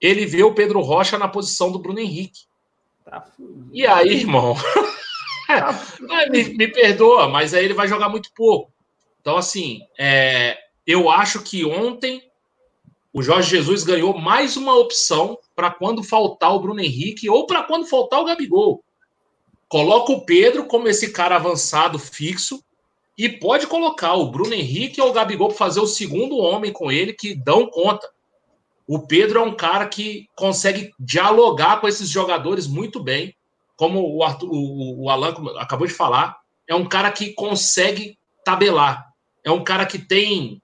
ele vê o Pedro Rocha na posição do Bruno Henrique. Tá e aí, irmão, [laughs] tá me, me, perdoa, mas aí ele vai jogar muito pouco. Então, assim, é, eu acho que ontem o Jorge Jesus ganhou mais uma opção para quando faltar o Bruno Henrique ou para quando faltar o Gabigol. Coloca o Pedro como esse cara avançado fixo e pode colocar o Bruno Henrique ou o Gabigol para fazer o segundo homem com ele, que dão conta. O Pedro é um cara que consegue dialogar com esses jogadores muito bem, como o, Arthur, o, o Alan acabou de falar. É um cara que consegue tabelar. É um cara que tem,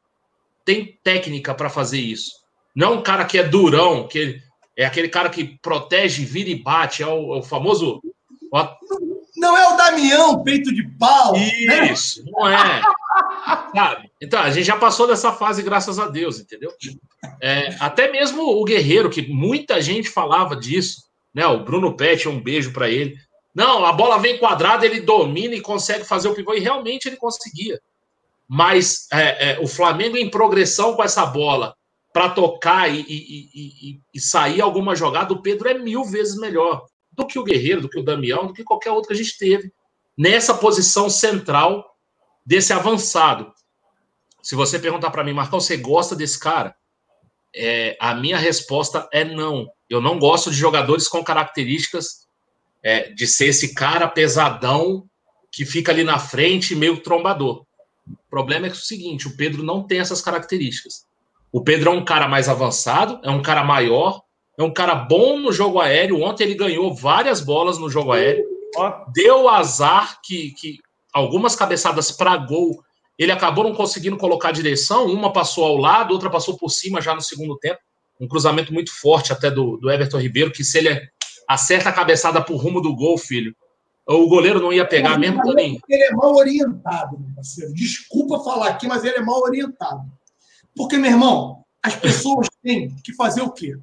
tem técnica para fazer isso. Não é um cara que é durão, que é aquele cara que protege, vira e bate. É o, é o famoso. Não é o Damião, peito de pau. Né? Isso, né? não é. Sabe? Então, a gente já passou dessa fase, graças a Deus, entendeu? É, até mesmo o Guerreiro, que muita gente falava disso, né? O Bruno Pet, um beijo para ele. Não, a bola vem quadrada, ele domina e consegue fazer o pivô, e realmente ele conseguia. Mas é, é, o Flamengo em progressão com essa bola para tocar e, e, e, e, sair alguma jogada, o Pedro é mil vezes melhor do que o Guerreiro, do que o Damião, do que qualquer outro que a gente teve nessa posição central desse avançado. Se você perguntar para mim, Marcão, você gosta desse cara? É, a minha resposta é não. Eu não gosto de jogadores com características é, de ser esse cara pesadão que fica ali na frente, meio trombador. O problema é, é o seguinte: o Pedro não tem essas características. O Pedro é um cara mais avançado, é um cara maior, é um cara bom no jogo aéreo. Ontem ele ganhou várias bolas no jogo aéreo. Deu azar que, que algumas cabeçadas para gol ele acabou não conseguindo colocar a direção. Uma passou ao lado, outra passou por cima já no segundo tempo. Um cruzamento muito forte até do, do Everton Ribeiro, que se ele acerta a cabeçada por rumo do gol, filho, o goleiro não ia pegar mesmo também. Ele é mal orientado, meu parceiro. Desculpa falar aqui, mas ele é mal orientado. Porque, meu irmão, as pessoas têm que fazer o quê?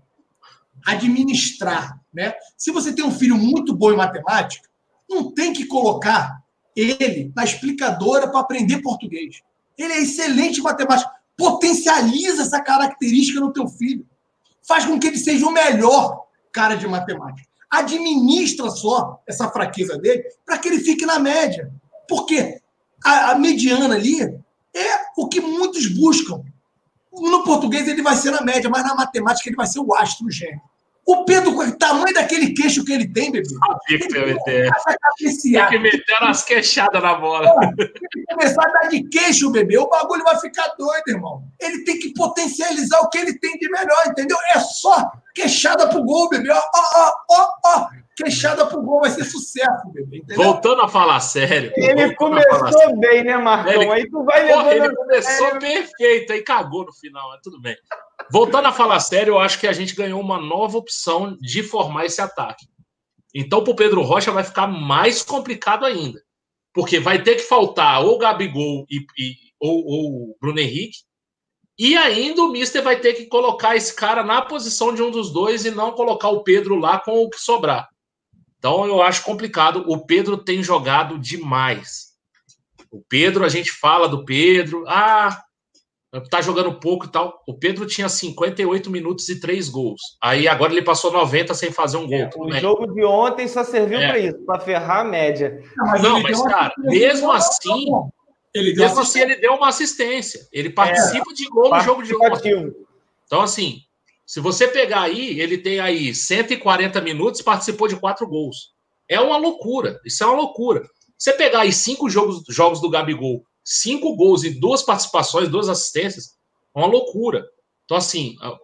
Administrar. Né? Se você tem um filho muito bom em matemática, não tem que colocar ele na explicadora para aprender português. Ele é excelente em matemática. Potencializa essa característica no teu filho. Faz com que ele seja o melhor cara de matemática. Administra só essa fraqueza dele para que ele fique na média. Porque a, a mediana ali é o que muitos buscam. No português ele vai ser na média, mas na matemática ele vai ser o astro gênio. O Pedro, com o tamanho daquele queixo que ele tem, bebê. Sabia que ia meter. Tem que meter umas queixadas na bola. Ele começar a dar de queixo, bebê, o bagulho vai ficar doido, irmão. Ele tem que potencializar o que ele tem de melhor, entendeu? É só queixada pro gol, bebê. Ó, ó, ó, ó, ó. Queixada pro gol vai ser sucesso, bebê, entendeu? Voltando a falar sério. Ele começou bem, né, Marcão? Ele- Aí tu vai Porra, levando. ele começou perfeito, aí cagou no final, mas tudo bem. Voltando a falar sério, eu acho que a gente ganhou uma nova opção de formar esse ataque. Então, para o Pedro Rocha vai ficar mais complicado ainda. Porque vai ter que faltar ou Gabigol e, e- ou, ou Bruno Henrique. E ainda o Mister vai ter que colocar esse cara na posição de um dos dois e não colocar o Pedro lá com o que sobrar. Então eu acho complicado. O Pedro tem jogado demais. O Pedro, a gente fala do Pedro, ah, tá jogando pouco e tal. O Pedro tinha 58 minutos e 3 gols. Aí agora ele passou 90 sem fazer um gol. tudo O jogo de ontem só serviu É. pra isso, pra ferrar a média. Não, mas, deu uma cara, mesmo assim, ele deu Mesmo assim, ele deu uma assistência. Ele participa de gol no jogo de ontem. Então, assim, se você pegar aí, ele tem aí 140 minutos, participou de quatro gols. É uma loucura. Isso é uma loucura. Você pegar aí cinco jogos, jogos do Gabigol, cinco gols e duas participações, duas assistências, é uma loucura. Então, assim, a,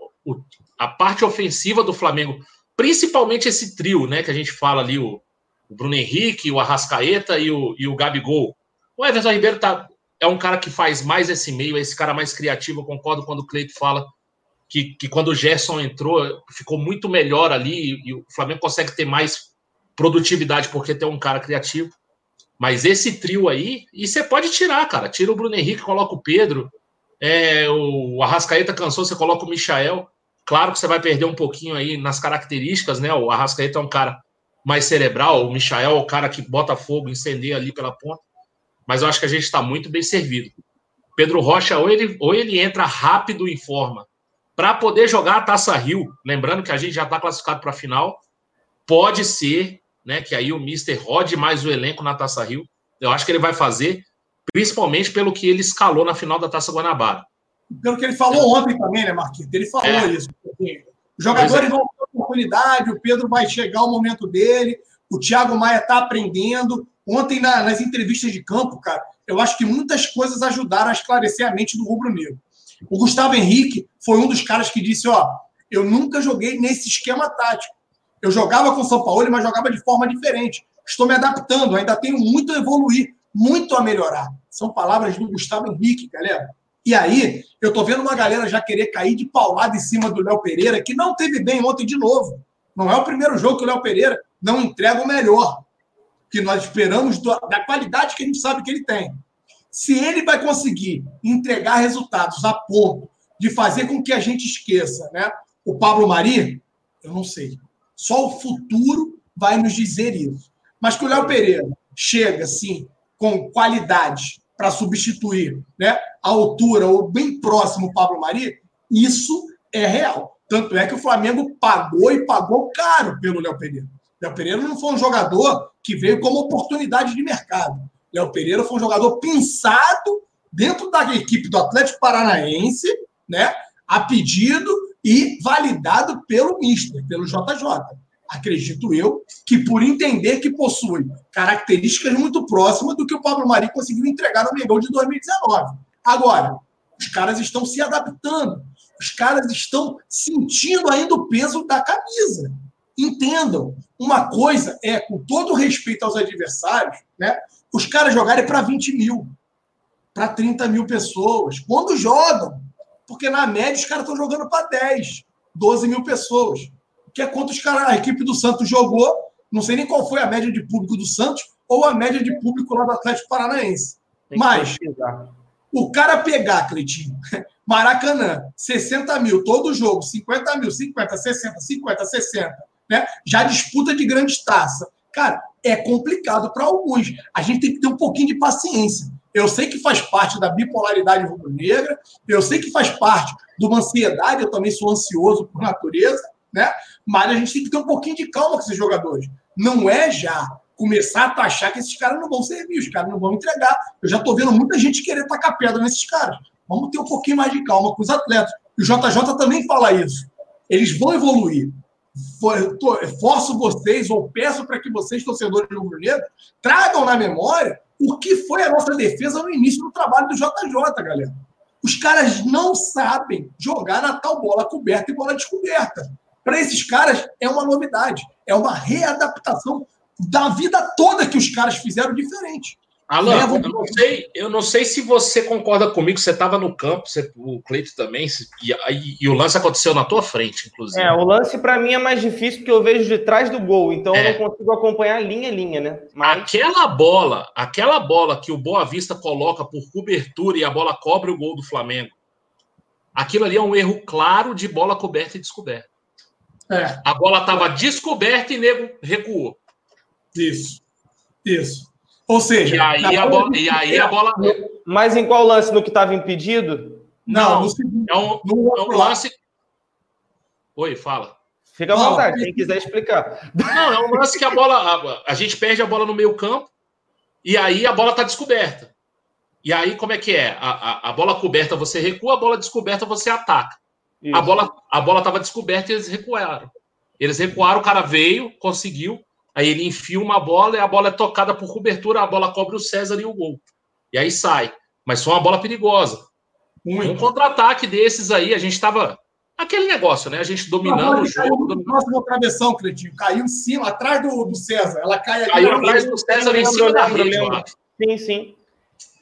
a parte ofensiva do Flamengo, principalmente esse trio, né, que a gente fala ali, o, o Bruno Henrique, o Arrascaeta e o, e o Gabigol. O Everton Ribeiro tá, é um cara que faz mais esse meio, é esse cara mais criativo. Eu concordo quando o Cleito fala que, que quando o Gerson entrou, ficou muito melhor ali e, e o Flamengo consegue ter mais produtividade porque tem um cara criativo. Mas esse trio aí, e você pode tirar, cara. Tira o Bruno Henrique, coloca o Pedro. É, o Arrascaeta cansou, você coloca o Michael. Claro que você vai perder um pouquinho aí nas características, né? O Arrascaeta é um cara mais cerebral, o Michael é o cara que bota fogo, incendeia ali pela ponta. Mas eu acho que a gente está muito bem servido. Pedro Rocha, ou ele, ou ele entra rápido em forma para poder jogar a Taça Rio, lembrando que a gente já está classificado para a final, pode ser né, que aí o Mister rode mais o elenco na Taça Rio. Eu acho que ele vai fazer, principalmente pelo que ele escalou na final da Taça Guanabara. Pelo que ele falou ontem também, né, Marquinhos? Ele falou É. isso. Os jogadores vão ter oportunidade, o Pedro vai chegar o momento dele, o Thiago Maia está aprendendo. Ontem, na- nas entrevistas de campo, cara, eu acho que muitas coisas ajudaram a esclarecer a mente do Rubro Negro. O Gustavo Henrique foi um dos caras que disse: Ó, eu nunca joguei nesse esquema tático. Eu jogava com o São Paulo, mas jogava de forma diferente. Estou me adaptando, ainda tenho muito a evoluir, muito a melhorar. São palavras do Gustavo Henrique, galera. E aí, eu tô vendo uma galera já querer cair de paulada em cima do Léo Pereira, que não teve bem ontem de novo. Não é o primeiro jogo que o Léo Pereira não entrega o melhor que nós esperamos da qualidade que a gente sabe que ele tem. Se ele vai conseguir entregar resultados a ponto de fazer com que a gente esqueça né, o Pablo Mari, eu não sei. Só o futuro vai nos dizer isso. Mas que o Léo Pereira chega, assim, com qualidade para substituir né, a altura ou bem próximo o Pablo Mari, isso é real. Tanto é que o Flamengo pagou e pagou caro pelo Léo Pereira. Léo Pereira não foi um jogador que veio como oportunidade de mercado. Léo Pereira foi um jogador pensado dentro da equipe do Atlético Paranaense, né, a pedido e validado pelo Mister, pelo JJ. Acredito eu que por entender que possui características muito próximas do que o Pablo Mari conseguiu entregar no Mengão de 2019. Agora, os caras estão se adaptando, os caras estão sentindo ainda o peso da camisa. Entendam, uma coisa é, com todo respeito aos adversários, né, os caras jogarem para 20 mil, para 30 mil pessoas, quando jogam, porque na média os caras estão jogando para 10, 12 mil pessoas, que é quanto os caras, a equipe do Santos jogou, não sei nem qual foi a média de público do Santos ou a média de público lá do Atlético Paranaense. Mas- pesquisar. O cara pegar, Cleitinho, [laughs] Maracanã, 60 mil todo jogo, 50 mil, 50, 60, 50, 60, né? Já disputa de grandes taças. Cara, é complicado para alguns. A gente tem que ter um pouquinho de paciência. Eu sei que faz parte da bipolaridade rubro-negra, eu sei que faz parte de uma ansiedade, eu também sou ansioso por natureza, né? Mas a gente tem que ter um pouquinho de calma com esses jogadores. Não é já começar a taxar que esses caras não vão servir, os caras não vão entregar. Eu já estou vendo muita gente querer tacar pedra nesses caras. Vamos ter um pouquinho mais de calma com os atletas. E o JJ também fala isso. Eles vão evoluir. Forço vocês, ou peço para que vocês, torcedores do Rubro Negro, tragam na memória o que foi a nossa defesa no início do trabalho do JJ, galera. Os caras não sabem jogar na tal bola coberta e bola descoberta. Para esses caras é uma novidade, é uma readaptação da vida toda que os caras fizeram diferente. Alan, eu não, sei, eu não sei se você concorda comigo, você estava no campo, você, o Cleito também, e, e, e, o lance aconteceu na tua frente, inclusive. É, o lance para mim é mais difícil porque eu vejo de trás do gol, então é. eu não consigo acompanhar linha a linha, né? Mas... Aquela bola, aquela bola que o Boa Vista coloca por cobertura e a bola cobre o gol do Flamengo, aquilo ali é um erro claro de bola coberta e descoberta. É. A bola estava descoberta e nego recuou. Isso, isso. Ou seja, e aí, a bola, e aí a bola. Mas em qual lance no que estava impedido? Não, segundo, é um, é um lance. Oi, fala. Fica à vontade, quem quiser explicar. Não, é um lance que a bola. A, a gente perde a bola no meio campo e aí a bola está descoberta. E aí, como é que é? A, a, a, bola coberta você recua, a bola descoberta você ataca. Isso. A bola a bola estava descoberta e eles recuaram. Eles recuaram, o cara veio, conseguiu, Aí ele enfia uma bola e a bola é tocada por cobertura, a bola cobre o César e o gol. E aí sai. Mas foi uma bola perigosa. Muito. Um contra-ataque desses aí, a gente estava. Aquele negócio, né? A gente dominando o jogo. Dominando... Próximo travessão, Cretinho. Caiu em cima, atrás do, do César. Ela cai ali. Caiu atrás do César em cima da rede, Sim, sim.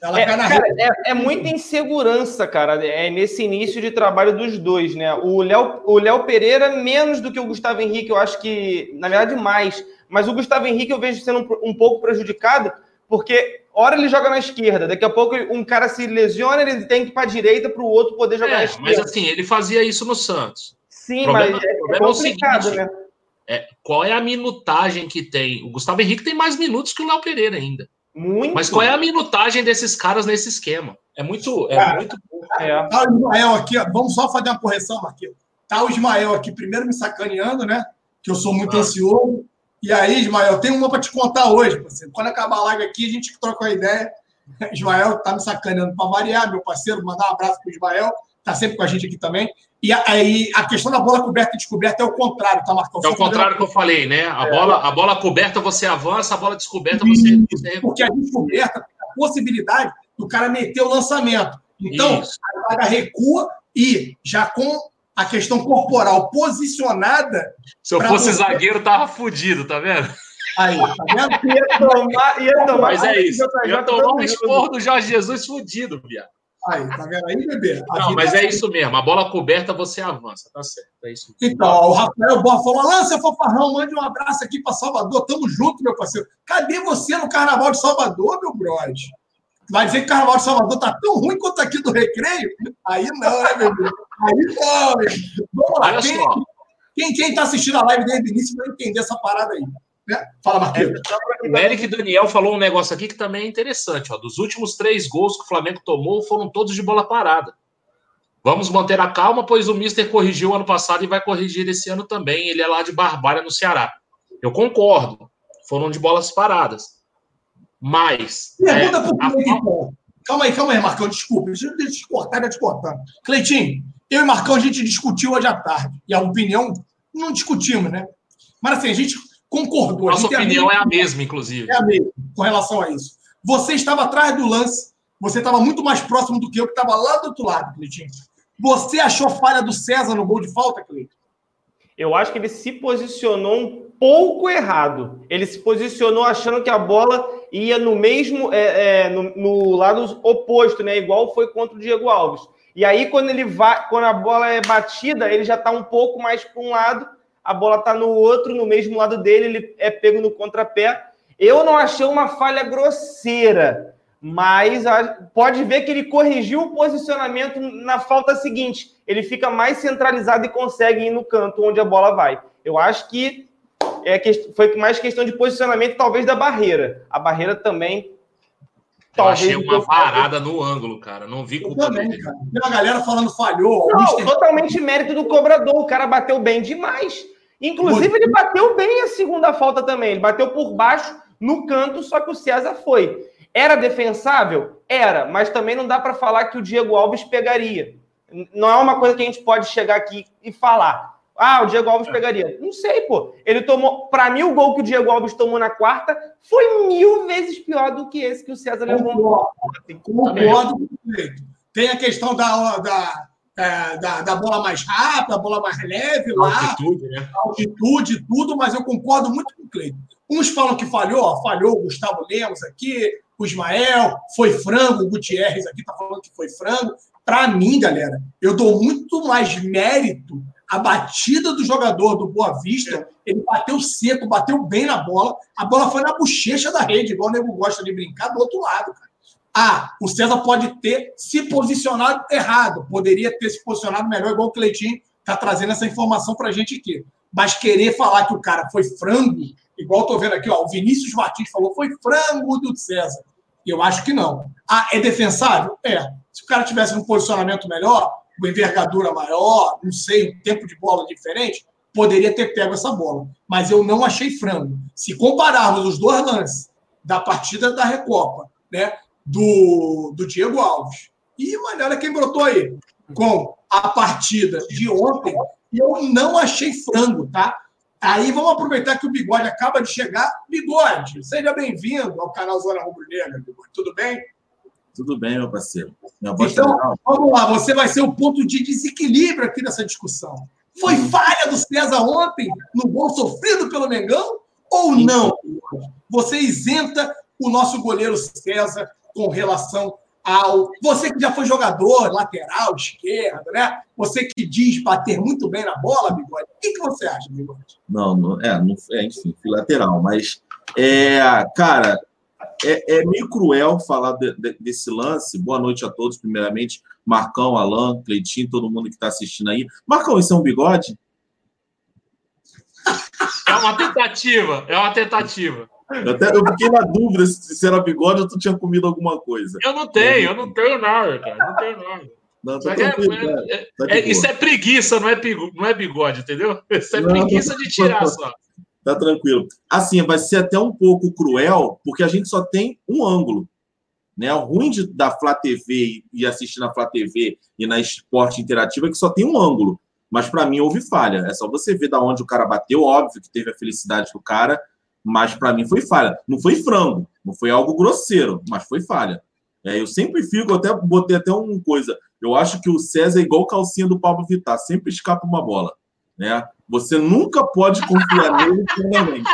É, cara, é, é, muita insegurança, cara, é nesse início de trabalho dos dois, né? O Léo, o Léo Pereira, menos do que o Gustavo Henrique, eu acho que, na verdade, mais. Mas o Gustavo Henrique eu vejo sendo um, um pouco prejudicado, porque hora ele joga na esquerda, daqui a pouco um cara se lesiona, ele tem que ir para a direita para o outro poder jogar é, na esquerda. Mas assim, ele fazia isso no Santos. Sim, problema, mas é, é, é complicado, seguinte, né? É, qual é a minutagem que tem? O Gustavo Henrique tem mais minutos que o Léo Pereira ainda. Muito. Mas qual é a minutagem desses caras nesse esquema? É muito. É, é muito é. Tá o Ismael aqui, vamos só fazer uma correção, Marquinhos. Tá o Ismael aqui, primeiro me sacaneando, né? Que eu sou muito ah. ansioso. E aí, Ismael, tem uma para te contar hoje. Parceiro. Quando acabar a live aqui, a gente troca a ideia. [laughs] Ismael tá me sacaneando para variar, meu parceiro. Mandar um abraço para o Ismael, tá sempre com a gente aqui também. E aí, a questão da bola coberta e descoberta é o contrário, tá, Marcão? É o contrário que eu falei, né? A, é. bola, a bola coberta você avança, a bola descoberta você. você... Porque a descoberta tem a possibilidade do cara meter o lançamento. Então, Isso. a zaga recua e já com a questão corporal posicionada. Se eu fosse você... zagueiro, tava fudido, tá vendo? Aí, tá vendo? ia tomar, ia tomar. Mas é isso. Ia tomar um esporro do Jorge Jesus fudido, viado. Aí, tá vendo aí, bebê? Não, mas é isso mesmo. A bola coberta, você avança, tá certo. É isso. Então, o Rafael Boa falou: Lança, Fofarrão, mande um abraço aqui para Salvador. Tamo junto, meu parceiro. Cadê você no Carnaval de Salvador, meu brother? Vai dizer que o Carnaval de Salvador tá tão ruim quanto aqui do Recreio? Aí não, né, Deus? Aí não, meu. Vamos lá. quem, quem, quem tá assistindo a live desde o início vai entender essa parada aí. Né? Fala, Marquinhos. É, o Eric Daniel falou um negócio aqui que também é interessante. Ó. Dos últimos três gols que o Flamengo tomou, foram todos de bola parada. Vamos manter a calma, pois o Mister corrigiu ano passado e vai corrigir esse ano também. Ele é lá de Barbalha, no Ceará. Eu concordo. Foram de bolas paradas. Mas. Pergunta é, pro Cleiton. Calma aí, calma aí, Marcão, desculpa. Deixa eu te cortar, já te cortando. Cleitinho, eu e Marcão a gente discutiu hoje à tarde. E a opinião, não discutimos, né? Mas assim, a gente concordou. Nossa a opinião é a mesma, inclusive. É a mesma, com relação a isso. Você estava atrás do lance, você estava muito mais próximo do que eu, que estava lá do outro lado, Cleitinho. Você achou falha do César no gol de falta, Cleiton? Eu acho que ele se posicionou um pouco errado. Ele se posicionou achando que a bola ia no mesmo, é, é, no, no, lado oposto, né? Igual foi contra o Diego Alves. E aí, quando ele vai, quando a bola é batida, ele já está um pouco mais para um lado, a bola está no outro, no mesmo lado dele, ele é pego no contrapé. Eu não achei uma falha grosseira, mas a, pode ver que ele corrigiu o posicionamento na falta seguinte. Ele fica mais centralizado e consegue ir no canto onde a bola vai. Eu acho que é, foi mais questão de posicionamento, talvez, da barreira. A barreira também. Eu talvez, achei uma varada no ângulo, cara. Não vi culpa também, dele. Cara. Tem uma galera falando falhou. Não, Mister... totalmente mérito do cobrador. O cara bateu bem demais. Inclusive, Muito. ele bateu bem a segunda falta também. Ele bateu por baixo, no canto, só que o César foi. Era defensável? Era, mas também não dá para falar que o Diego Alves pegaria. Não é uma coisa que a gente pode chegar aqui e falar. Ah, o Diego Alves pegaria. Não sei, pô. Ele tomou. Para mim, o gol que o Diego Alves tomou na quarta foi mil vezes pior do que esse que o César levou. Concordo, concordo Tem a questão da, da, é, da, da, bola mais rápida, a bola mais leve lá. Altitude, né? Altitude, tudo, mas eu concordo muito com o Cleiton. Uns falam que falhou, ó, falhou o Gustavo Lemos aqui, o Ismael, foi frango, o Gutierrez aqui tá falando que foi frango. Para mim, galera, eu dou muito mais mérito à batida do jogador do Boa Vista. Ele bateu seco, bateu bem na bola. A bola foi na bochecha da rede, igual o nego gosta de brincar, do outro lado, cara. Ah, o César pode ter se posicionado errado, poderia ter se posicionado melhor, igual o Cleitinho está trazendo essa informação para a gente aqui. Mas querer falar que o cara foi frango, igual estou vendo aqui, ó, o Vinícius Martins falou, foi frango do César. Eu acho que não. Ah, é defensável? É. Se o cara tivesse um posicionamento melhor, uma envergadura maior, não sei, um tempo de bola diferente, poderia ter pego essa bola. Mas eu não achei frango. Se compararmos os dois lances da partida da Recopa, né, do, do Diego Alves. E, mano, olha quem brotou aí com a partida de ontem. E eu não achei frango, tá? Aí vamos aproveitar que o Bigode acaba de chegar. Bigode, seja bem-vindo ao canal Zona Rubro Negra, Bigode. Tudo bem? Tudo bem, meu parceiro. então, tá vamos lá. Você vai ser o ponto de desequilíbrio aqui nessa discussão. Foi falha do César ontem no gol sofrido pelo Mengão ou não? Você isenta o nosso goleiro César com relação ao. Você que já foi jogador, lateral, esquerda, né? Você que diz bater muito bem na bola, Bigode. O que, que você acha, Bigode? Não, não é, não, é, enfim, fui lateral, mas. É, cara, é, é meio cruel falar de, de, desse lance. Boa noite a todos, primeiramente. Marcão, Alain, Cleitinho, todo mundo que está assistindo aí. Marcão, isso é um bigode? É uma tentativa, é uma tentativa. Eu, até, eu fiquei na dúvida se era bigode ou tu tinha comido alguma coisa. Eu não tenho, eu não tenho nada, cara. Não tenho nada. Não, tá é, é, tá é, isso é preguiça, não é, não é bigode, entendeu? Isso é não, preguiça de tirar só. Tá tranquilo. Assim, vai ser até um pouco cruel, porque a gente só tem um ângulo. Né? O ruim de, da Flá TV e assistir na Flá TV e na Esporte Interativa é que só tem um ângulo. Mas para mim houve falha. É só você ver da onde o cara bateu, óbvio que teve a felicidade do cara, mas para mim foi falha. Não foi frango, não foi algo grosseiro, mas foi falha. É, eu sempre fico, até botei até uma coisa. Eu acho que o César é igual calcinha do Pablo Vittar, sempre escapa uma bola. Né? Você nunca pode confiar nele plenamente.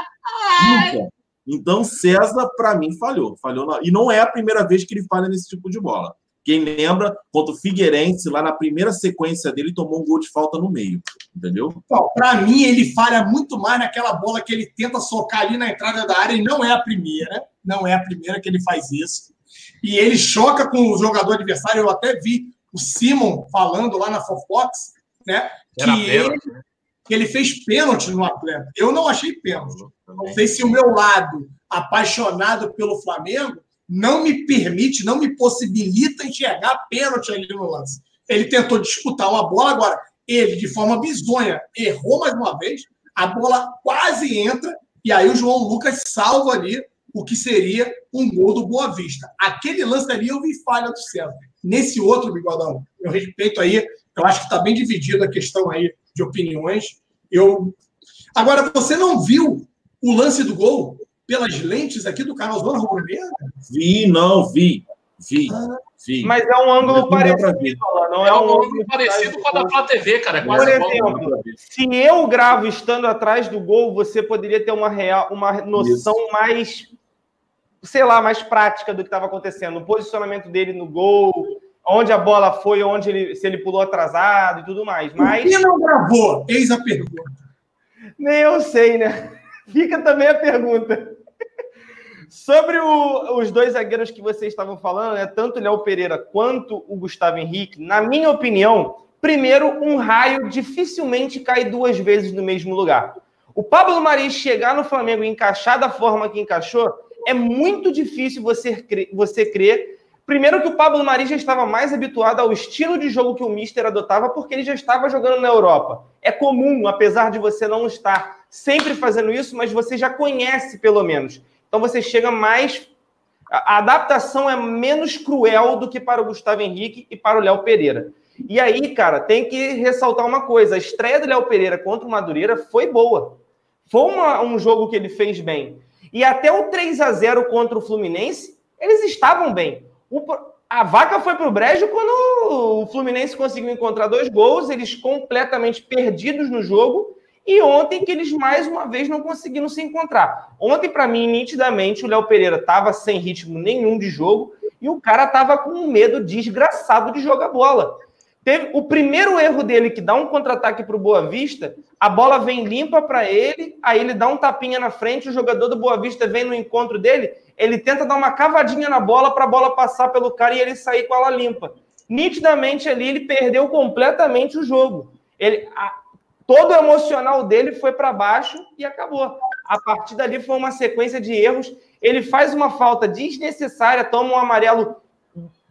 Nunca. Então, César, para mim, falhou. falhou na... E não é a primeira vez que ele falha nesse tipo de bola. Quem lembra, contra o Figueirense, lá na primeira sequência dele, tomou um gol de falta no meio. Entendeu? Para mim, ele falha muito mais naquela bola que ele tenta socar ali na entrada da área, e não é a primeira. Não é a primeira que ele faz isso. E ele choca com o jogador adversário. Eu até vi o Simon falando lá na Fofox, né? Que ele, que ele fez pênalti no atleta. Eu não achei pênalti. Não sei se o meu lado, apaixonado pelo Flamengo, não me permite, não me possibilita enxergar pênalti ali no lance. Ele tentou disputar uma bola, agora ele, de forma bizonha, errou mais uma vez, a bola quase entra, e aí o João Lucas salva ali o que seria um gol do Boa Vista. Aquele lance ali eu vi falha do César. Nesse outro, Bigodão, eu respeito aí, eu acho que está bem dividido a questão aí de opiniões. Eu Agora, você não viu o lance do gol? Pelas lentes aqui do canal Zona Rubro Negra? Vi, não, vi. Vi. Ah. vi. Mas é um ângulo parecido. Não é, é um, um ângulo parecido com a da Flá TV, cara. É Por exemplo, se eu gravo estando atrás do gol, você poderia ter uma, real, uma noção Isso. mais, sei lá, mais prática do que estava acontecendo. O posicionamento dele no gol, onde a bola foi, onde ele, se ele pulou atrasado e tudo mais. Mas... Por que não gravou? Eis a pergunta. Nem eu sei, né? [laughs] Fica também a pergunta. Sobre o, os dois zagueiros que vocês estavam falando, né, tanto o Léo Pereira quanto o Gustavo Henrique, na minha opinião, primeiro, um raio dificilmente cai duas vezes no mesmo lugar. O Pablo Mari chegar no Flamengo e encaixar da forma que encaixou, é muito difícil você, você crer. Primeiro que o Pablo Mari já estava mais habituado ao estilo de jogo que o Mister adotava, porque ele já estava jogando na Europa. É comum, apesar de você não estar sempre fazendo isso, mas você já conhece pelo menos. Então você chega mais A adaptação é menos cruel do que para o Gustavo Henrique e para o Léo Pereira. E aí, cara, tem que ressaltar uma coisa: a estreia do Léo Pereira contra o Madureira foi boa. Foi uma, um jogo que ele fez bem. E até o 3 a 0 contra o Fluminense, eles estavam bem. O, a vaca foi para o brejo quando o Fluminense conseguiu encontrar dois gols, eles completamente perdidos no jogo. E ontem que eles mais uma vez não conseguiram se encontrar. Ontem, para mim, nitidamente, o Léo Pereira estava sem ritmo nenhum de jogo e o cara estava com um medo desgraçado de jogar bola. Teve o primeiro erro dele, que dá um contra-ataque para o Boa Vista, a bola vem limpa para ele, aí ele dá um tapinha na frente, o jogador do Boa Vista vem no encontro dele, ele tenta dar uma cavadinha na bola para a bola passar pelo cara e ele sair com ela limpa. Nitidamente ali ele perdeu completamente o jogo. Ele, a, todo o emocional dele foi para baixo e acabou. A partir dali foi uma sequência de erros. Ele faz uma falta desnecessária, toma um amarelo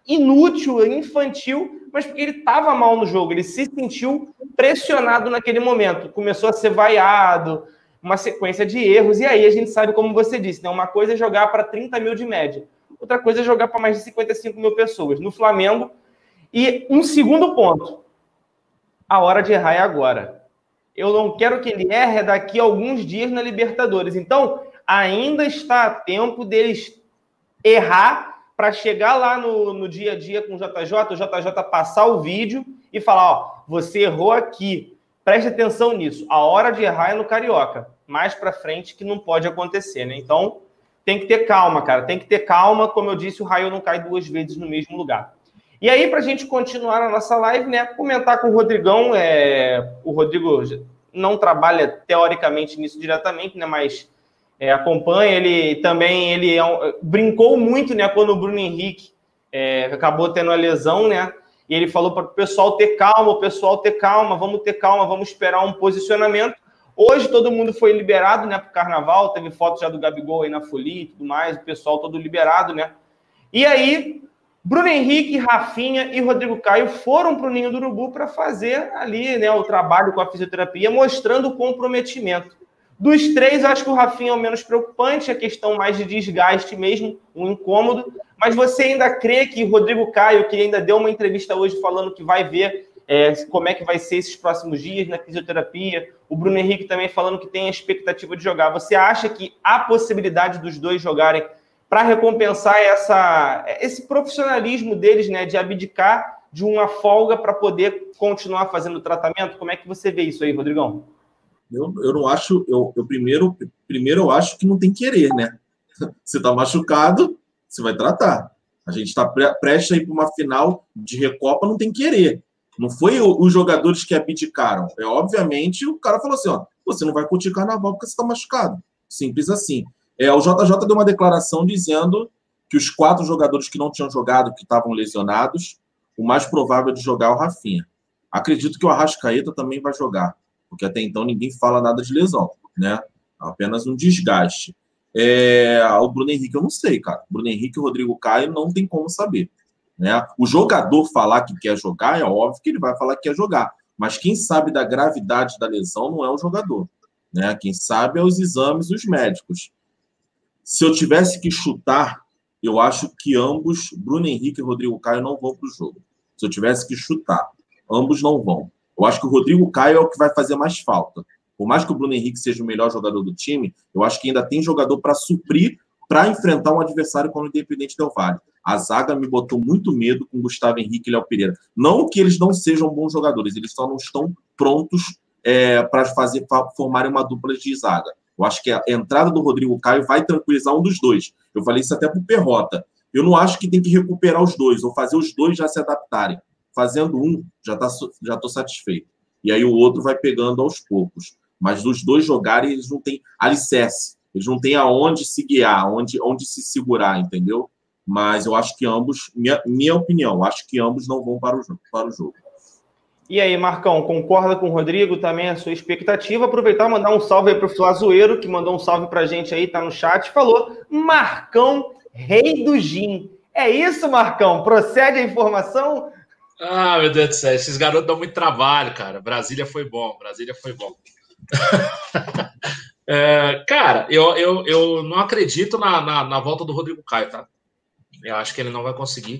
inútil, infantil, mas porque ele estava mal no jogo, ele se sentiu pressionado naquele momento, começou a ser vaiado, uma sequência de erros, e aí a gente sabe, como você disse, né? uma coisa é jogar para 30 mil de média, outra coisa é jogar para mais de 55 mil pessoas. No Flamengo, e um segundo ponto, a hora de errar é agora. Eu não quero que ele erre daqui a alguns dias na Libertadores. Então, ainda está a tempo deles errar para chegar lá no, no dia a dia com o JJ, o JJ passar o vídeo e falar: ó, você errou aqui, preste atenção nisso. A hora de errar é no Carioca, mais para frente que não pode acontecer, né? Então tem que ter calma, cara, tem que ter calma. Como eu disse, o raio não cai duas vezes no mesmo lugar. E aí, para a gente continuar a nossa live, né? Comentar com o Rodrigão, é... o Rodrigo não trabalha teoricamente nisso diretamente, né? Mas é, acompanha. Ele também ele é um, brincou muito, né, quando o Bruno Henrique é, acabou tendo a lesão, né? E ele falou para o pessoal ter calma, o pessoal ter calma, vamos ter calma, vamos esperar um posicionamento. Hoje todo mundo foi liberado, né, para o carnaval. Teve foto já do Gabigol aí na folia e tudo mais, o pessoal todo liberado, né? E aí, Bruno Henrique, Rafinha e Rodrigo Caio foram para o Ninho do Urubu para fazer ali né, o trabalho com a fisioterapia, mostrando o comprometimento. Dos três, acho que o Rafinha é o menos preocupante, a questão mais de desgaste mesmo, um incômodo. Mas você ainda crê que Rodrigo Caio, que ainda deu uma entrevista hoje falando que vai ver é, como é que vai ser esses próximos dias na fisioterapia, o Bruno Henrique também falando que tem a expectativa de jogar. Você acha que há possibilidade dos dois jogarem para recompensar essa, esse profissionalismo deles, né, de abdicar de uma folga para poder continuar fazendo o tratamento? Como é que você vê isso aí, Rodrigão? Eu, eu não acho. Eu, eu primeiro, primeiro eu acho que não tem querer, né? [laughs] Você está machucado, você vai tratar. A gente está prestes a ir para uma final de Recopa, não tem querer. Não foi os jogadores que abdicaram. É obviamente o cara falou assim: ó, você não vai curtir carnaval porque você está machucado. Simples assim. É, o JJ deu uma declaração dizendo que os quatro jogadores que não tinham jogado, que estavam lesionados, o mais provável de jogar é o Rafinha. Acredito que o Arrascaeta também vai jogar porque até então ninguém fala nada de lesão, né? Apenas um desgaste. É, o Bruno Henrique eu não sei, cara. Bruno Henrique e Rodrigo Caio não tem como saber. Né? O jogador falar que quer jogar, é óbvio que ele vai falar que quer jogar. Mas quem sabe da gravidade da lesão não é o jogador. Né? Quem sabe é os exames os médicos. Se eu tivesse que chutar, eu acho que ambos, Bruno Henrique e Rodrigo Caio, não vão para o jogo. Se eu tivesse que chutar, ambos não vão. Eu acho que o Rodrigo Caio é o que vai fazer mais falta. Por mais que o Bruno Henrique seja o melhor jogador do time, eu acho que ainda tem jogador para suprir para enfrentar um adversário como o Independente Del Vale. A zaga me botou muito medo com Gustavo Henrique e Léo Pereira. Não que eles não sejam bons jogadores, eles só não estão prontos é, para fazer formarem uma dupla de zaga. Eu acho que a entrada do Rodrigo Caio vai tranquilizar um dos dois. Eu falei isso até para o Perrota. Eu não acho que tem que recuperar os dois, ou fazer os dois já se adaptarem fazendo um, já tá, já estou satisfeito. E aí o outro vai pegando aos poucos. Mas dos dois jogarem, eles não têm alicerce. Eles não têm aonde se guiar, onde, onde se segurar, entendeu? Mas eu acho que ambos, minha, minha opinião, acho que ambos não vão para o, para o jogo. E aí, Marcão, concorda com o Rodrigo também a sua expectativa? Aproveitar e mandar um salve aí para o Flazoeiro, que mandou um salve para a gente aí, tá no chat, falou Marcão, rei do gin. É isso, Marcão? Procede a informação? Ah, meu Deus do céu, esses garotos dão muito trabalho, cara. Brasília foi bom, Brasília foi bom. [laughs] é, cara, eu, eu, eu não acredito na, na, na, volta do Rodrigo Caio, tá? Eu acho que ele não vai conseguir.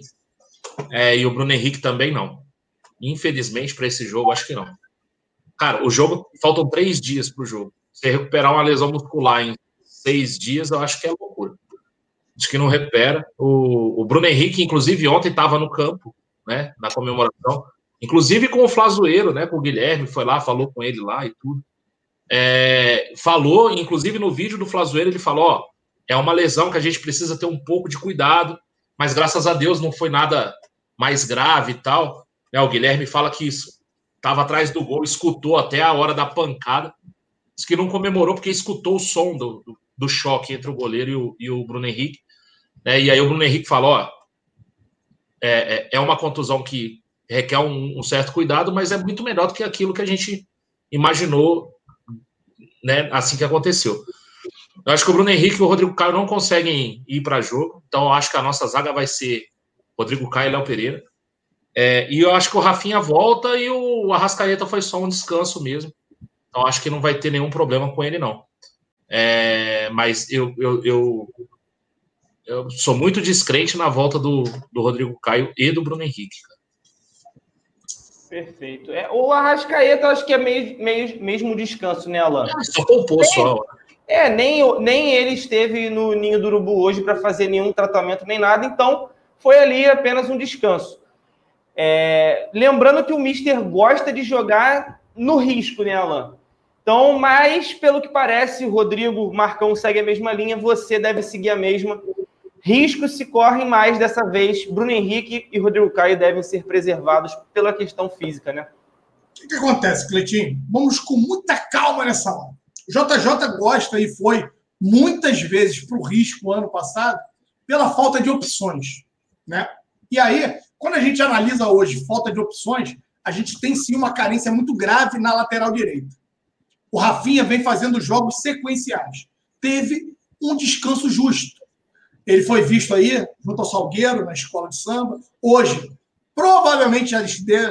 É, e o Bruno Henrique também não. Infelizmente, para esse jogo, acho que não. Cara, o jogo faltam três dias para o jogo. Você recuperar uma lesão muscular em seis dias, eu acho que é loucura. Acho que não recupera. O, o Bruno Henrique, inclusive, ontem estava no campo, né, na comemoração. Inclusive com o Flazoeiro, né, com o Guilherme, foi lá, falou com ele lá e tudo. É, falou, inclusive no vídeo do Flazoeiro, ele falou: ó, é uma lesão que a gente precisa ter um pouco de cuidado, mas graças a Deus não foi nada mais grave e tal. Né, o Guilherme fala que estava atrás do gol, escutou até a hora da pancada. Diz que não comemorou porque escutou o som do, do, do choque entre o goleiro e o, e o Bruno Henrique. Né, e aí o Bruno Henrique falou: ó, é, é, é uma contusão que requer um, um, certo cuidado, mas é muito melhor do que aquilo que a gente imaginou né, assim que aconteceu. Eu acho que o Bruno Henrique e o Rodrigo Caio não conseguem ir para jogo, então acho que a nossa zaga vai ser Rodrigo Caio e Léo Pereira. É, e eu acho que o Rafinha volta e o Arrascaeta foi só um descanso mesmo. Então acho que não vai ter nenhum problema com ele, não. É, mas eu, eu, eu, eu, sou muito descrente na volta do, do Rodrigo Caio e do Bruno Henrique. Perfeito. É, o Arrascaeta, acho que é meio, meio, mesmo descanso, né, Alan? É, só poupou só. É, nem, nem ele esteve no Ninho do Urubu hoje para fazer nenhum tratamento nem nada, então foi ali apenas um descanso. É, lembrando que o Mister gosta de jogar no risco, né, Alan? Então, mas pelo que parece, Rodrigo Marcão segue a mesma linha, você deve seguir a mesma riscos se correm mais dessa vez. Bruno Henrique e Rodrigo Caio devem ser preservados pela questão física, né? O que, que acontece, Cleitinho? Vamos com muita calma nessa hora. O JJ gosta e foi muitas vezes para o risco ano passado pela falta de opções. Né? E aí, quando a gente analisa hoje falta de opções, a gente tem sim uma carência muito grave na lateral direita. O Rafinha vem fazendo jogos sequenciais. Teve um descanso justo. Ele foi visto aí, junto ao Salgueiro, na escola de samba. Hoje, provavelmente já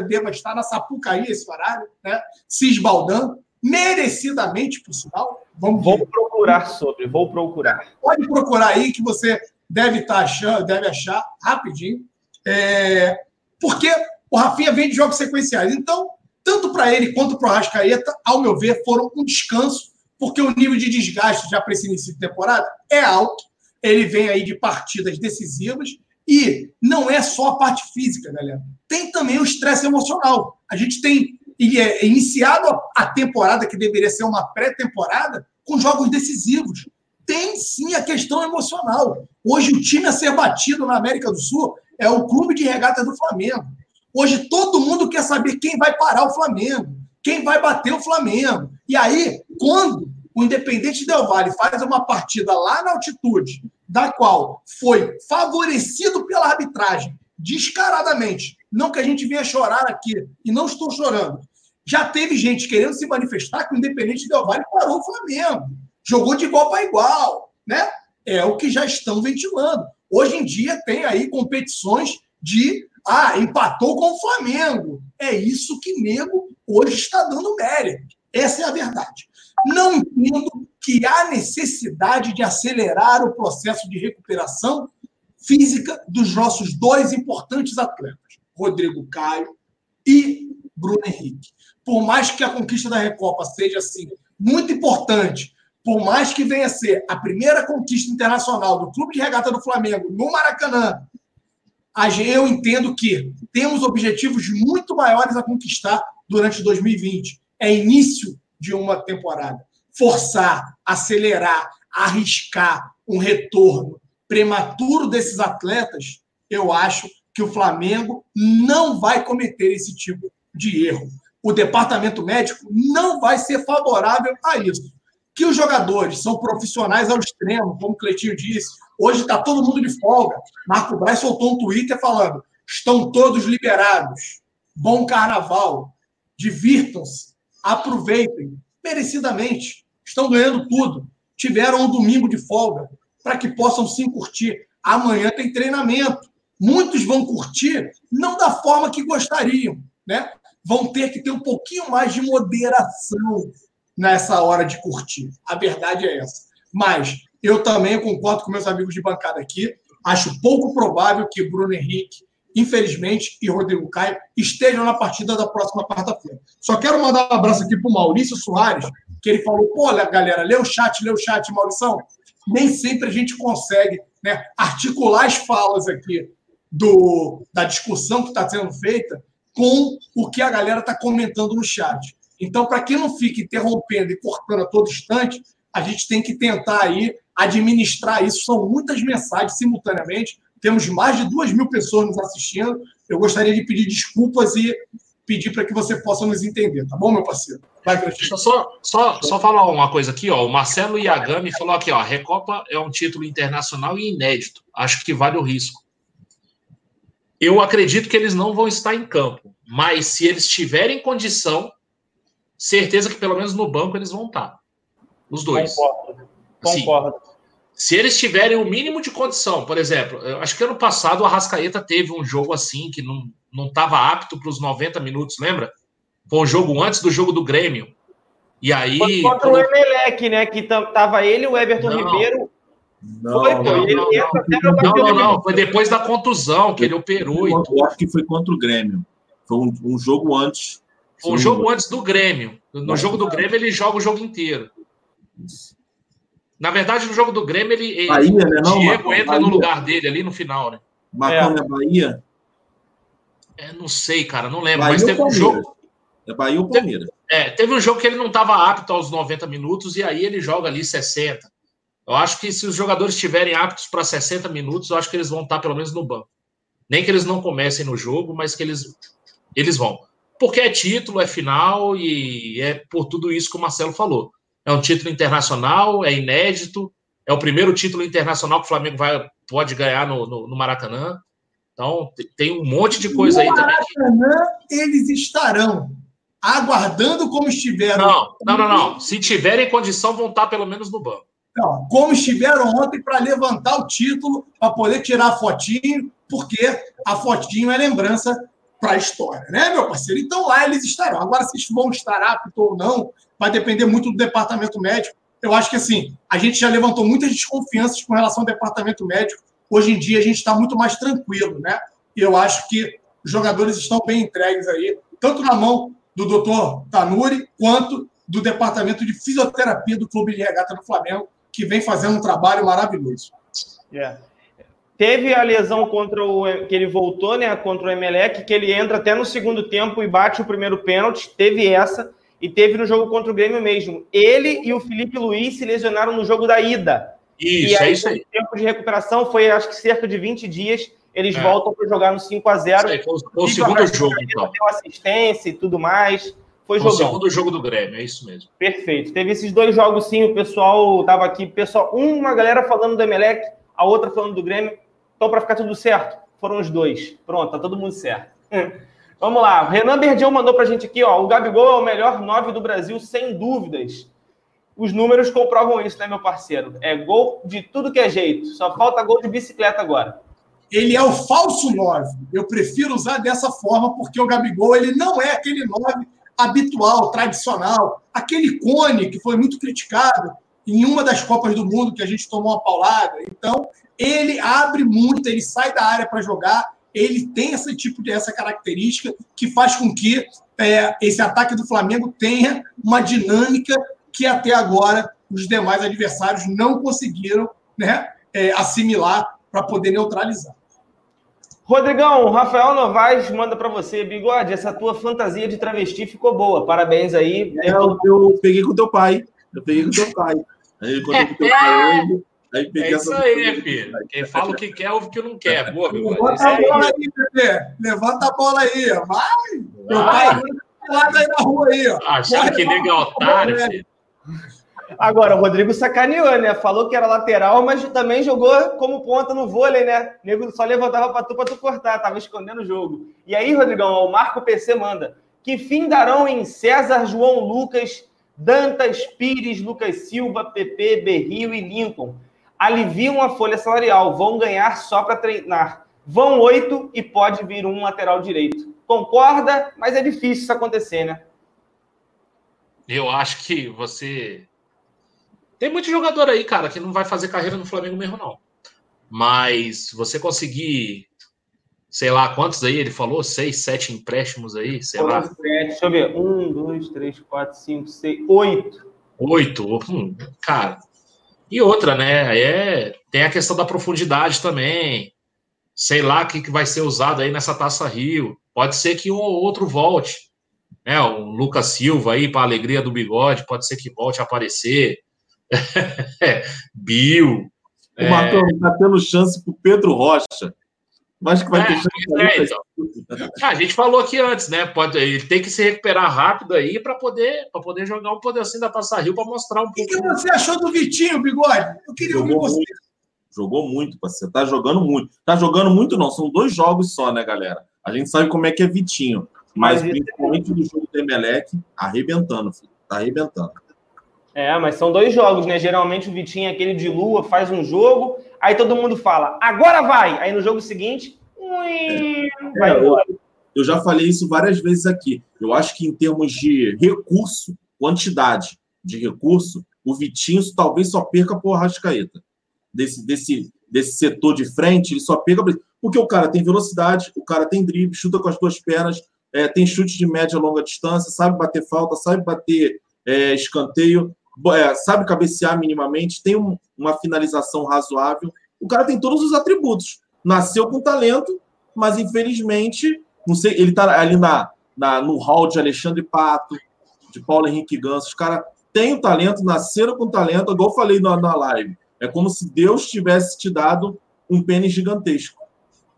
deva estar na Sapucaí esse horário, né? Cisbaldão, merecidamente, por sinal. Vamos vou procurar sobre, vou procurar. Pode procurar aí que você deve estar achando, deve achar rapidinho. É, porque o Rafinha vem de jogos sequenciais. Então, tanto para ele quanto para o Rascaeta, ao meu ver, foram um descanso, porque o nível de desgaste já para esse início de temporada é alto ele vem aí de partidas decisivas e não é só a parte física, galera. Tem também o estresse emocional. A gente tem é, iniciado a temporada, que deveria ser uma pré-temporada, com jogos decisivos. Tem sim a questão emocional. Hoje, o time a ser batido na América do Sul é o Clube de Regata do Flamengo. Hoje, todo mundo quer saber quem vai parar o Flamengo, quem vai bater o Flamengo. E aí, quando o Independente Del Vale faz uma partida lá na altitude, da qual foi favorecido pela arbitragem, descaradamente. Não que a gente venha chorar aqui, e não estou chorando. Já teve gente querendo se manifestar que o Independente Del Vale parou o Flamengo. Jogou de igual para igual. Né? É o que já estão ventilando. Hoje em dia tem aí competições de ah, empatou com o Flamengo. É isso que nego hoje está dando mérito. Essa é a verdade. Não entendo que há necessidade de acelerar o processo de recuperação física dos nossos dois importantes atletas, Rodrigo Caio e Bruno Henrique. Por mais que a conquista da Recopa seja assim muito importante, por mais que venha a ser a primeira conquista internacional do Clube de Regata do Flamengo no Maracanã, eu entendo que temos objetivos muito maiores a conquistar durante 2020. É início de uma temporada. Forçar, acelerar, arriscar um retorno prematuro desses atletas, eu acho que o Flamengo não vai cometer esse tipo de erro. O departamento médico não vai ser favorável a isso. Que os jogadores são profissionais ao extremo, como o Cleitinho disse. Hoje está todo mundo de folga. Marco Braz soltou um Twitter falando: estão todos liberados. Bom carnaval. Divirtam-se aproveitem merecidamente. Estão ganhando tudo. Tiveram um domingo de folga para que possam sim curtir. Amanhã tem treinamento. Muitos vão curtir não da forma que gostariam, né? Vão ter que ter um pouquinho mais de moderação nessa hora de curtir. A verdade é essa. Mas eu também concordo com meus amigos de bancada aqui. acho pouco provável que Bruno Henrique, infelizmente, e Rodrigo Caio estejam na partida da próxima quarta-feira. Só quero mandar um abraço aqui para o Maurício Soares, que ele falou: pô, galera, lê o chat, lê o chat, Maurição. Nem sempre a gente consegue né, articular as falas aqui do, da discussão que está sendo feita com o que a galera está comentando no chat. Então, para que não fique interrompendo e cortando a todo instante, a gente tem que tentar aí administrar isso. São muitas mensagens simultaneamente. Temos mais de duas mil pessoas nos assistindo. Eu gostaria de pedir desculpas e pedir para que você possa nos entender, tá bom, meu parceiro? Vai, Deixa só, só, só falar uma coisa aqui, ó. O Marcelo Iagami falou aqui, ó. A Recopa é um título internacional e inédito. Acho que vale o risco. Eu acredito que eles não vão estar em campo, mas se eles tiverem condição, certeza que pelo menos no banco eles vão estar. Os dois. Concordo. Concordo. Assim, se eles tiverem o mínimo de condição, por exemplo, acho que ano passado o Arrascaeta teve um jogo assim que não estava apto para os 90 minutos, lembra? Foi um jogo antes do jogo do Grêmio. E aí. Foi contra o Emelec, né? Que tava ele e o Everton não. Ribeiro. Não, foi, não, ele não, não, não, não, foi depois da contusão que ele operou. Eu acho que foi contra o Grêmio. Foi um, um jogo antes. Foi um jogo antes do Grêmio. No jogo do Grêmio ele joga o jogo inteiro. Na verdade, no jogo do Grêmio, ele, Bahia, né, não, Diego entra Bahia. no lugar dele ali no final, né? Marcão é. é Bahia? É, não sei, cara, não lembro. Bahia mas teve um jogo. É Bahia ou Palmeiras? É, teve um jogo que ele não estava apto aos 90 minutos e aí ele joga ali 60. Eu acho que se os jogadores estiverem aptos para 60 minutos, eu acho que eles vão estar pelo menos no banco. Nem que eles não comecem no jogo, mas que eles, eles vão. Porque é título, é final e é por tudo isso que o Marcelo falou. É um título internacional, é inédito, é o primeiro título internacional que o Flamengo vai, pode ganhar no, no, no Maracanã. Então, tem um monte de coisa no aí Maracanã, também. No Maracanã, eles estarão aguardando como estiveram. Não, não, não, não. Se tiverem condição, vão estar pelo menos no banco. Não, como estiveram ontem para levantar o título, para poder tirar a fotinho, porque a fotinho é lembrança para a história, né, meu parceiro? Então lá eles estarão. Agora, se vão estar aptos ou não, vai depender muito do departamento médico. Eu acho que assim, a gente já levantou muitas desconfianças com relação ao departamento médico. Hoje em dia a gente está muito mais tranquilo, né? E eu acho que os jogadores estão bem entregues aí, tanto na mão do doutor Tanuri, quanto do departamento de fisioterapia do Clube de Regata do Flamengo, que vem fazendo um trabalho maravilhoso. Yeah. Teve a lesão contra o que ele voltou, né, contra o Emelec, que ele entra até no segundo tempo e bate o primeiro pênalti. Teve essa e teve no jogo contra o Grêmio mesmo. Ele e o Felipe Luiz se lesionaram no jogo da ida. Isso, e aí, é isso aí. O tempo de recuperação foi acho que cerca de 20 dias. Eles é. voltam para jogar no 5 a 0 Foi, foi o segundo jogo, então. Deu assistência e tudo mais. Foi o segundo jogo do Grêmio, é isso mesmo. Perfeito. Teve esses dois jogos sim, o pessoal tava aqui, pessoal, uma galera falando do Emelec, a outra falando do Grêmio. Então, para ficar tudo certo, foram os dois. Pronto, tá todo mundo certo. Vamos lá. O Renan Berdião mandou pra gente aqui, ó. O Gabigol é o melhor nove do Brasil, sem dúvidas. Os números comprovam isso, né, meu parceiro? É gol de tudo que é jeito. Só falta gol de bicicleta agora. Ele é o falso nove. Eu prefiro usar dessa forma, porque o Gabigol ele não é aquele nove habitual, tradicional, aquele cone que foi muito criticado em uma das Copas do Mundo que a gente tomou uma paulada. Então, ele abre muito, ele sai da área para jogar, ele tem esse tipo de essa característica que faz com que é, esse ataque do Flamengo tenha uma dinâmica que até agora os demais adversários não conseguiram né, é, assimilar para poder neutralizar. Rodrigão, Rafael Novaes manda para você, Bigode, essa tua fantasia de travesti ficou boa. Parabéns aí. É, eu, eu, peguei com teu pai. Eu peguei com teu pai. Aí eu contei com teu pai hoje. Aí é isso aí, filho. Quem fala o que quer, ouve o que não quer. [laughs] Boa. Levanta a bola aí, Pepe. Levanta a bola aí. Vai. Vai. Vai aí na rua aí, ó. Achando que nega é otário, filho. Agora, o Rodrigo sacaneou, né? Falou que era lateral, mas também jogou como ponta no vôlei, né? O nego só levantava para tu para tu cortar, tava escondendo o jogo. E aí, Rodrigão, o Marco PC manda: que fim darão em César, João Lucas, Dantas, Pires, Lucas Silva, PP, Berrio e Lincoln? Aliviam a folha salarial, vão ganhar só para treinar. Vão oito e pode vir um lateral direito. Concorda? Mas é difícil isso acontecer, né? Eu acho que você tem muito jogador aí, cara, que não vai fazer carreira no Flamengo mesmo, não. Mas você conseguir, sei lá, quantos aí ele falou? Seis, sete empréstimos aí, sei lá. Deixa eu ver. Um, dois, três, quatro, cinco, seis, oito. Oito, hum, cara. E outra, né? É, tem a questão da profundidade também. Sei lá o que, que vai ser usado aí nessa Taça Rio. Pode ser que um ou outro volte. Né? O Lucas Silva aí, para alegria do bigode, pode ser que volte a aparecer. [laughs] Bill. O é... Marcão está tendo chance para o Pedro Rocha. Acho que vai É, ter chance. é, então. Ah, a gente falou aqui antes, né? Pode, ele tem que se recuperar rápido aí para poder, pra poder jogar um pedacinho da Taça Rio para mostrar um O que, pouco. que você achou do Vitinho, Bigode? Eu queria ouvir Jogou você. muito. Jogou muito, parceiro. Tá jogando muito. Tá jogando muito, não. São dois jogos só, né, galera? A gente sabe como é que é Vitinho. Mas, Mas principalmente do jogo do Emelec, arrebentando, filho. Tá arrebentando. É, mas são dois jogos, né? Geralmente o Vitinho é aquele de lua, faz um jogo, aí todo mundo fala, agora vai! Aí no jogo seguinte, ui, vai É, eu, embora. eu já falei isso várias vezes aqui. Eu acho que em termos de recurso, quantidade de recurso, o Vitinho talvez só perca por Rascaeta. Desse, desse, desse setor de frente, ele só perca. por- Porque o cara tem velocidade, o cara tem drible, chuta com as duas pernas, é, tem chute de média e longa distância, sabe bater falta, sabe bater é, escanteio, é, sabe cabecear minimamente, tem um- uma finalização razoável. O cara tem todos os atributos. Nasceu com talento, mas infelizmente, não sei, ele tá ali na, na, no hall de Alexandre Pato, de Paulo Henrique Ganso. Os caras têm o talento, nasceram com talento, igual eu falei na, na live. É como se Deus tivesse te dado um pênis gigantesco.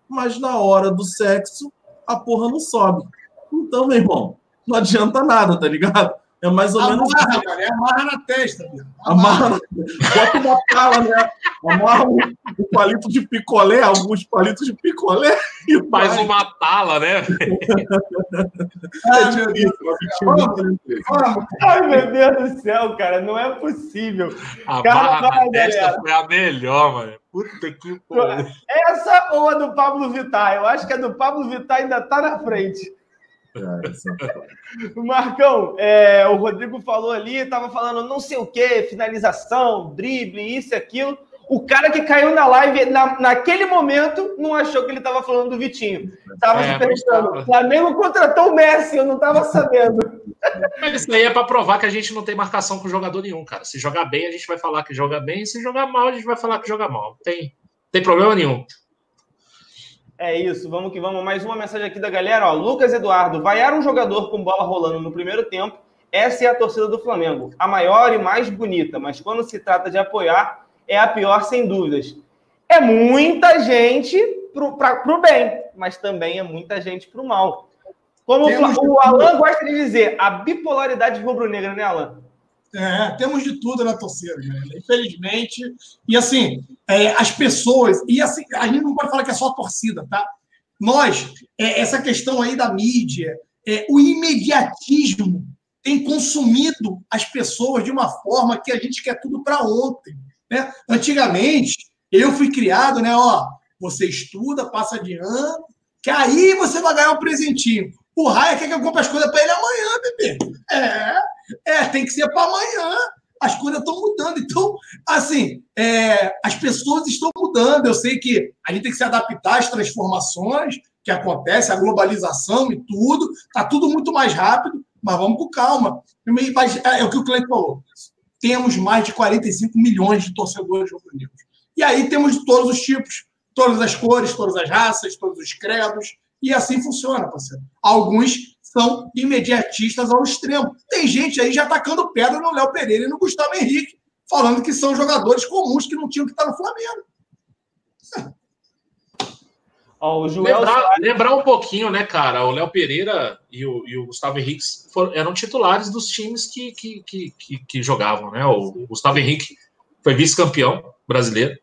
Mas na hora do sexo, a porra não sobe. Então, meu irmão, não adianta nada, tá ligado? É mais ou menos Amarra, é amarra na testa. Bigode. Amarra, bota uma pala, né? Amarra um, um palito de picolé, alguns palitos de picolé e Faz vai. uma tala, né? Ah, meu Deus. Vamos. Vamos. Ai, meu Deus do céu, cara, não é possível. A Cara, barra vai, na testa galera. foi a melhor, mano. Puta que pariu. Essa ou a do Pablo Vittar? Eu acho que a do Pablo Vittar ainda tá na frente. [laughs] Marcão, é, o Rodrigo falou ali, tava falando não sei o que, finalização, drible, isso e aquilo. O cara que caiu na live, na, naquele momento, não achou que ele tava falando do Vitinho. Tava É, se perguntando. tava. Flamengo contratou o Messi, eu não tava sabendo. [laughs] Mas isso aí é pra provar que a gente não tem marcação com jogador nenhum, cara. Se jogar bem, a gente vai falar que joga bem. Se jogar mal, a gente vai falar que joga mal. Não tem, tem problema nenhum. É isso, vamos que vamos. Mais uma mensagem aqui da galera. Ó. Lucas Eduardo, vaiar um jogador com bola rolando no primeiro tempo, essa é a torcida do Flamengo. A maior e mais bonita, mas quando se trata de apoiar, é a pior, sem dúvidas. É muita gente pro, pra, pro bem, mas também é muita gente pro mal. Como o, Temos Fla- o Alan gosta de dizer, a bipolaridade rubro-negra, né, Alan? É, temos de tudo na torcida, galera. Infelizmente. E assim, é, as pessoas. E assim, a gente não pode falar que é só a torcida, tá? Nós, é, essa questão aí da mídia, é, o imediatismo tem consumido as pessoas de uma forma que a gente quer tudo para ontem. Né? Antigamente, eu fui criado, né? Ó, você estuda, passa de ano, que aí você vai ganhar um presentinho. O Raia quer que eu compre as coisas para ele amanhã, bebê. É, é, tem que ser para amanhã. As coisas estão mudando. Então, assim, é, as pessoas estão mudando. Eu sei que a gente tem que se adaptar às transformações que acontecem, a globalização e tudo. Está tudo muito mais rápido, mas vamos com calma. Mas é, é o que o Cleiton falou. Temos mais de 45 milhões de torcedores rubro-negros. E aí temos de todos os tipos, todas as cores, todas as raças, todos os credos. E assim funciona, parceiro. Alguns são imediatistas ao extremo. Tem gente aí já atacando pedra no Léo Pereira e no Gustavo Henrique, falando que são jogadores comuns que não tinham que estar no Flamengo. Ó, o Joel Lembrar, lembrar um pouquinho, né, cara? O Léo Pereira e o, e o Gustavo Henrique foram- eram titulares dos times que, que, que, que, que jogavam, né? O Gustavo Henrique foi vice-campeão brasileiro.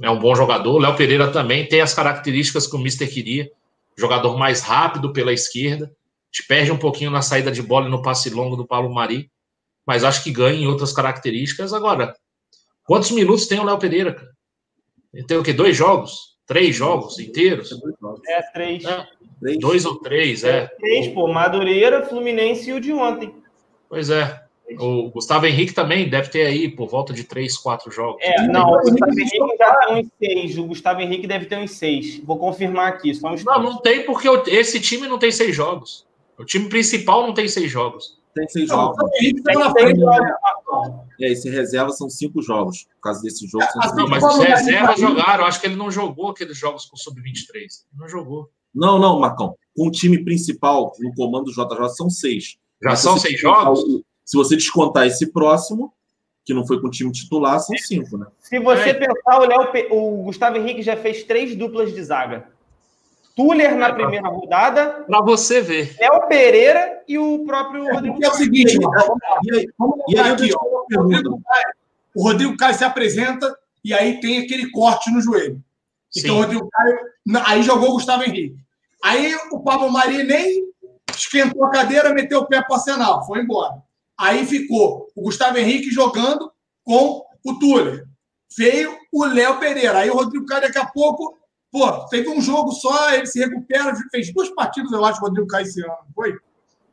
É um bom jogador. O Léo Pereira também tem as características que o Mister queria. Jogador mais rápido pela esquerda. Te perde um pouquinho na saída de bola e no passe longo do Paulo Mari. Mas acho que ganha em outras características. Agora, quantos minutos tem o Léo Pereira, cara? Ele tem o quê? Dois jogos? Três jogos inteiros? é três. É. Três. Dois ou três, é. Três, pô. Madureira, Fluminense e o de ontem. Pois é. O Gustavo Henrique também deve ter aí por volta de 3, 4 jogos. É, não, o Gustavo Henrique já tem uns 6. O Gustavo Henrique deve ter uns 6. Vou confirmar aqui, só uns Não, não tem porque esse time não tem 6 jogos. O time principal não tem 6 jogos. Tem seis Não, jogos. o Henrique Tem tá na seis frente, jogos. né? E aí, se reserva, são cinco jogos. Por causa desse jogo, são É, cinco Não, mas os reservas lá. jogaram. Eu acho que ele não jogou aqueles jogos com sub-23. Ele Não jogou. Não, não, Marcão. Com o time principal no comando do JJ são seis. Já Mas são você 6 descontar jogos? o- Se você descontar esse próximo, que não foi com o time titular, são cinco, né? Se você É. pensar, o, Léo o Gustavo Henrique já fez três duplas de zaga. Tuller na É, primeira rodada, Pra você ver. Léo Pereira e o próprio Rodrigo. Porque é o seguinte, lá. E aí, Vamos e aí aqui, deixo ó. uma O pergunta. Rodrigo, Caio, o Rodrigo Caio se apresenta e aí tem aquele corte no joelho. Então o Sim. Rodrigo Caio. Aí jogou o Gustavo Henrique. Aí o Pablo Mari nem esquentou a cadeira, meteu o pé para Arsenal, foi embora. Aí ficou o Gustavo Henrique jogando com o Tuller. Veio o Léo Pereira. Aí o Rodrigo Caio, daqui a pouco, pô, teve um jogo só, ele se recupera, fez duas partidas, eu acho, o Rodrigo Caio esse ano, foi?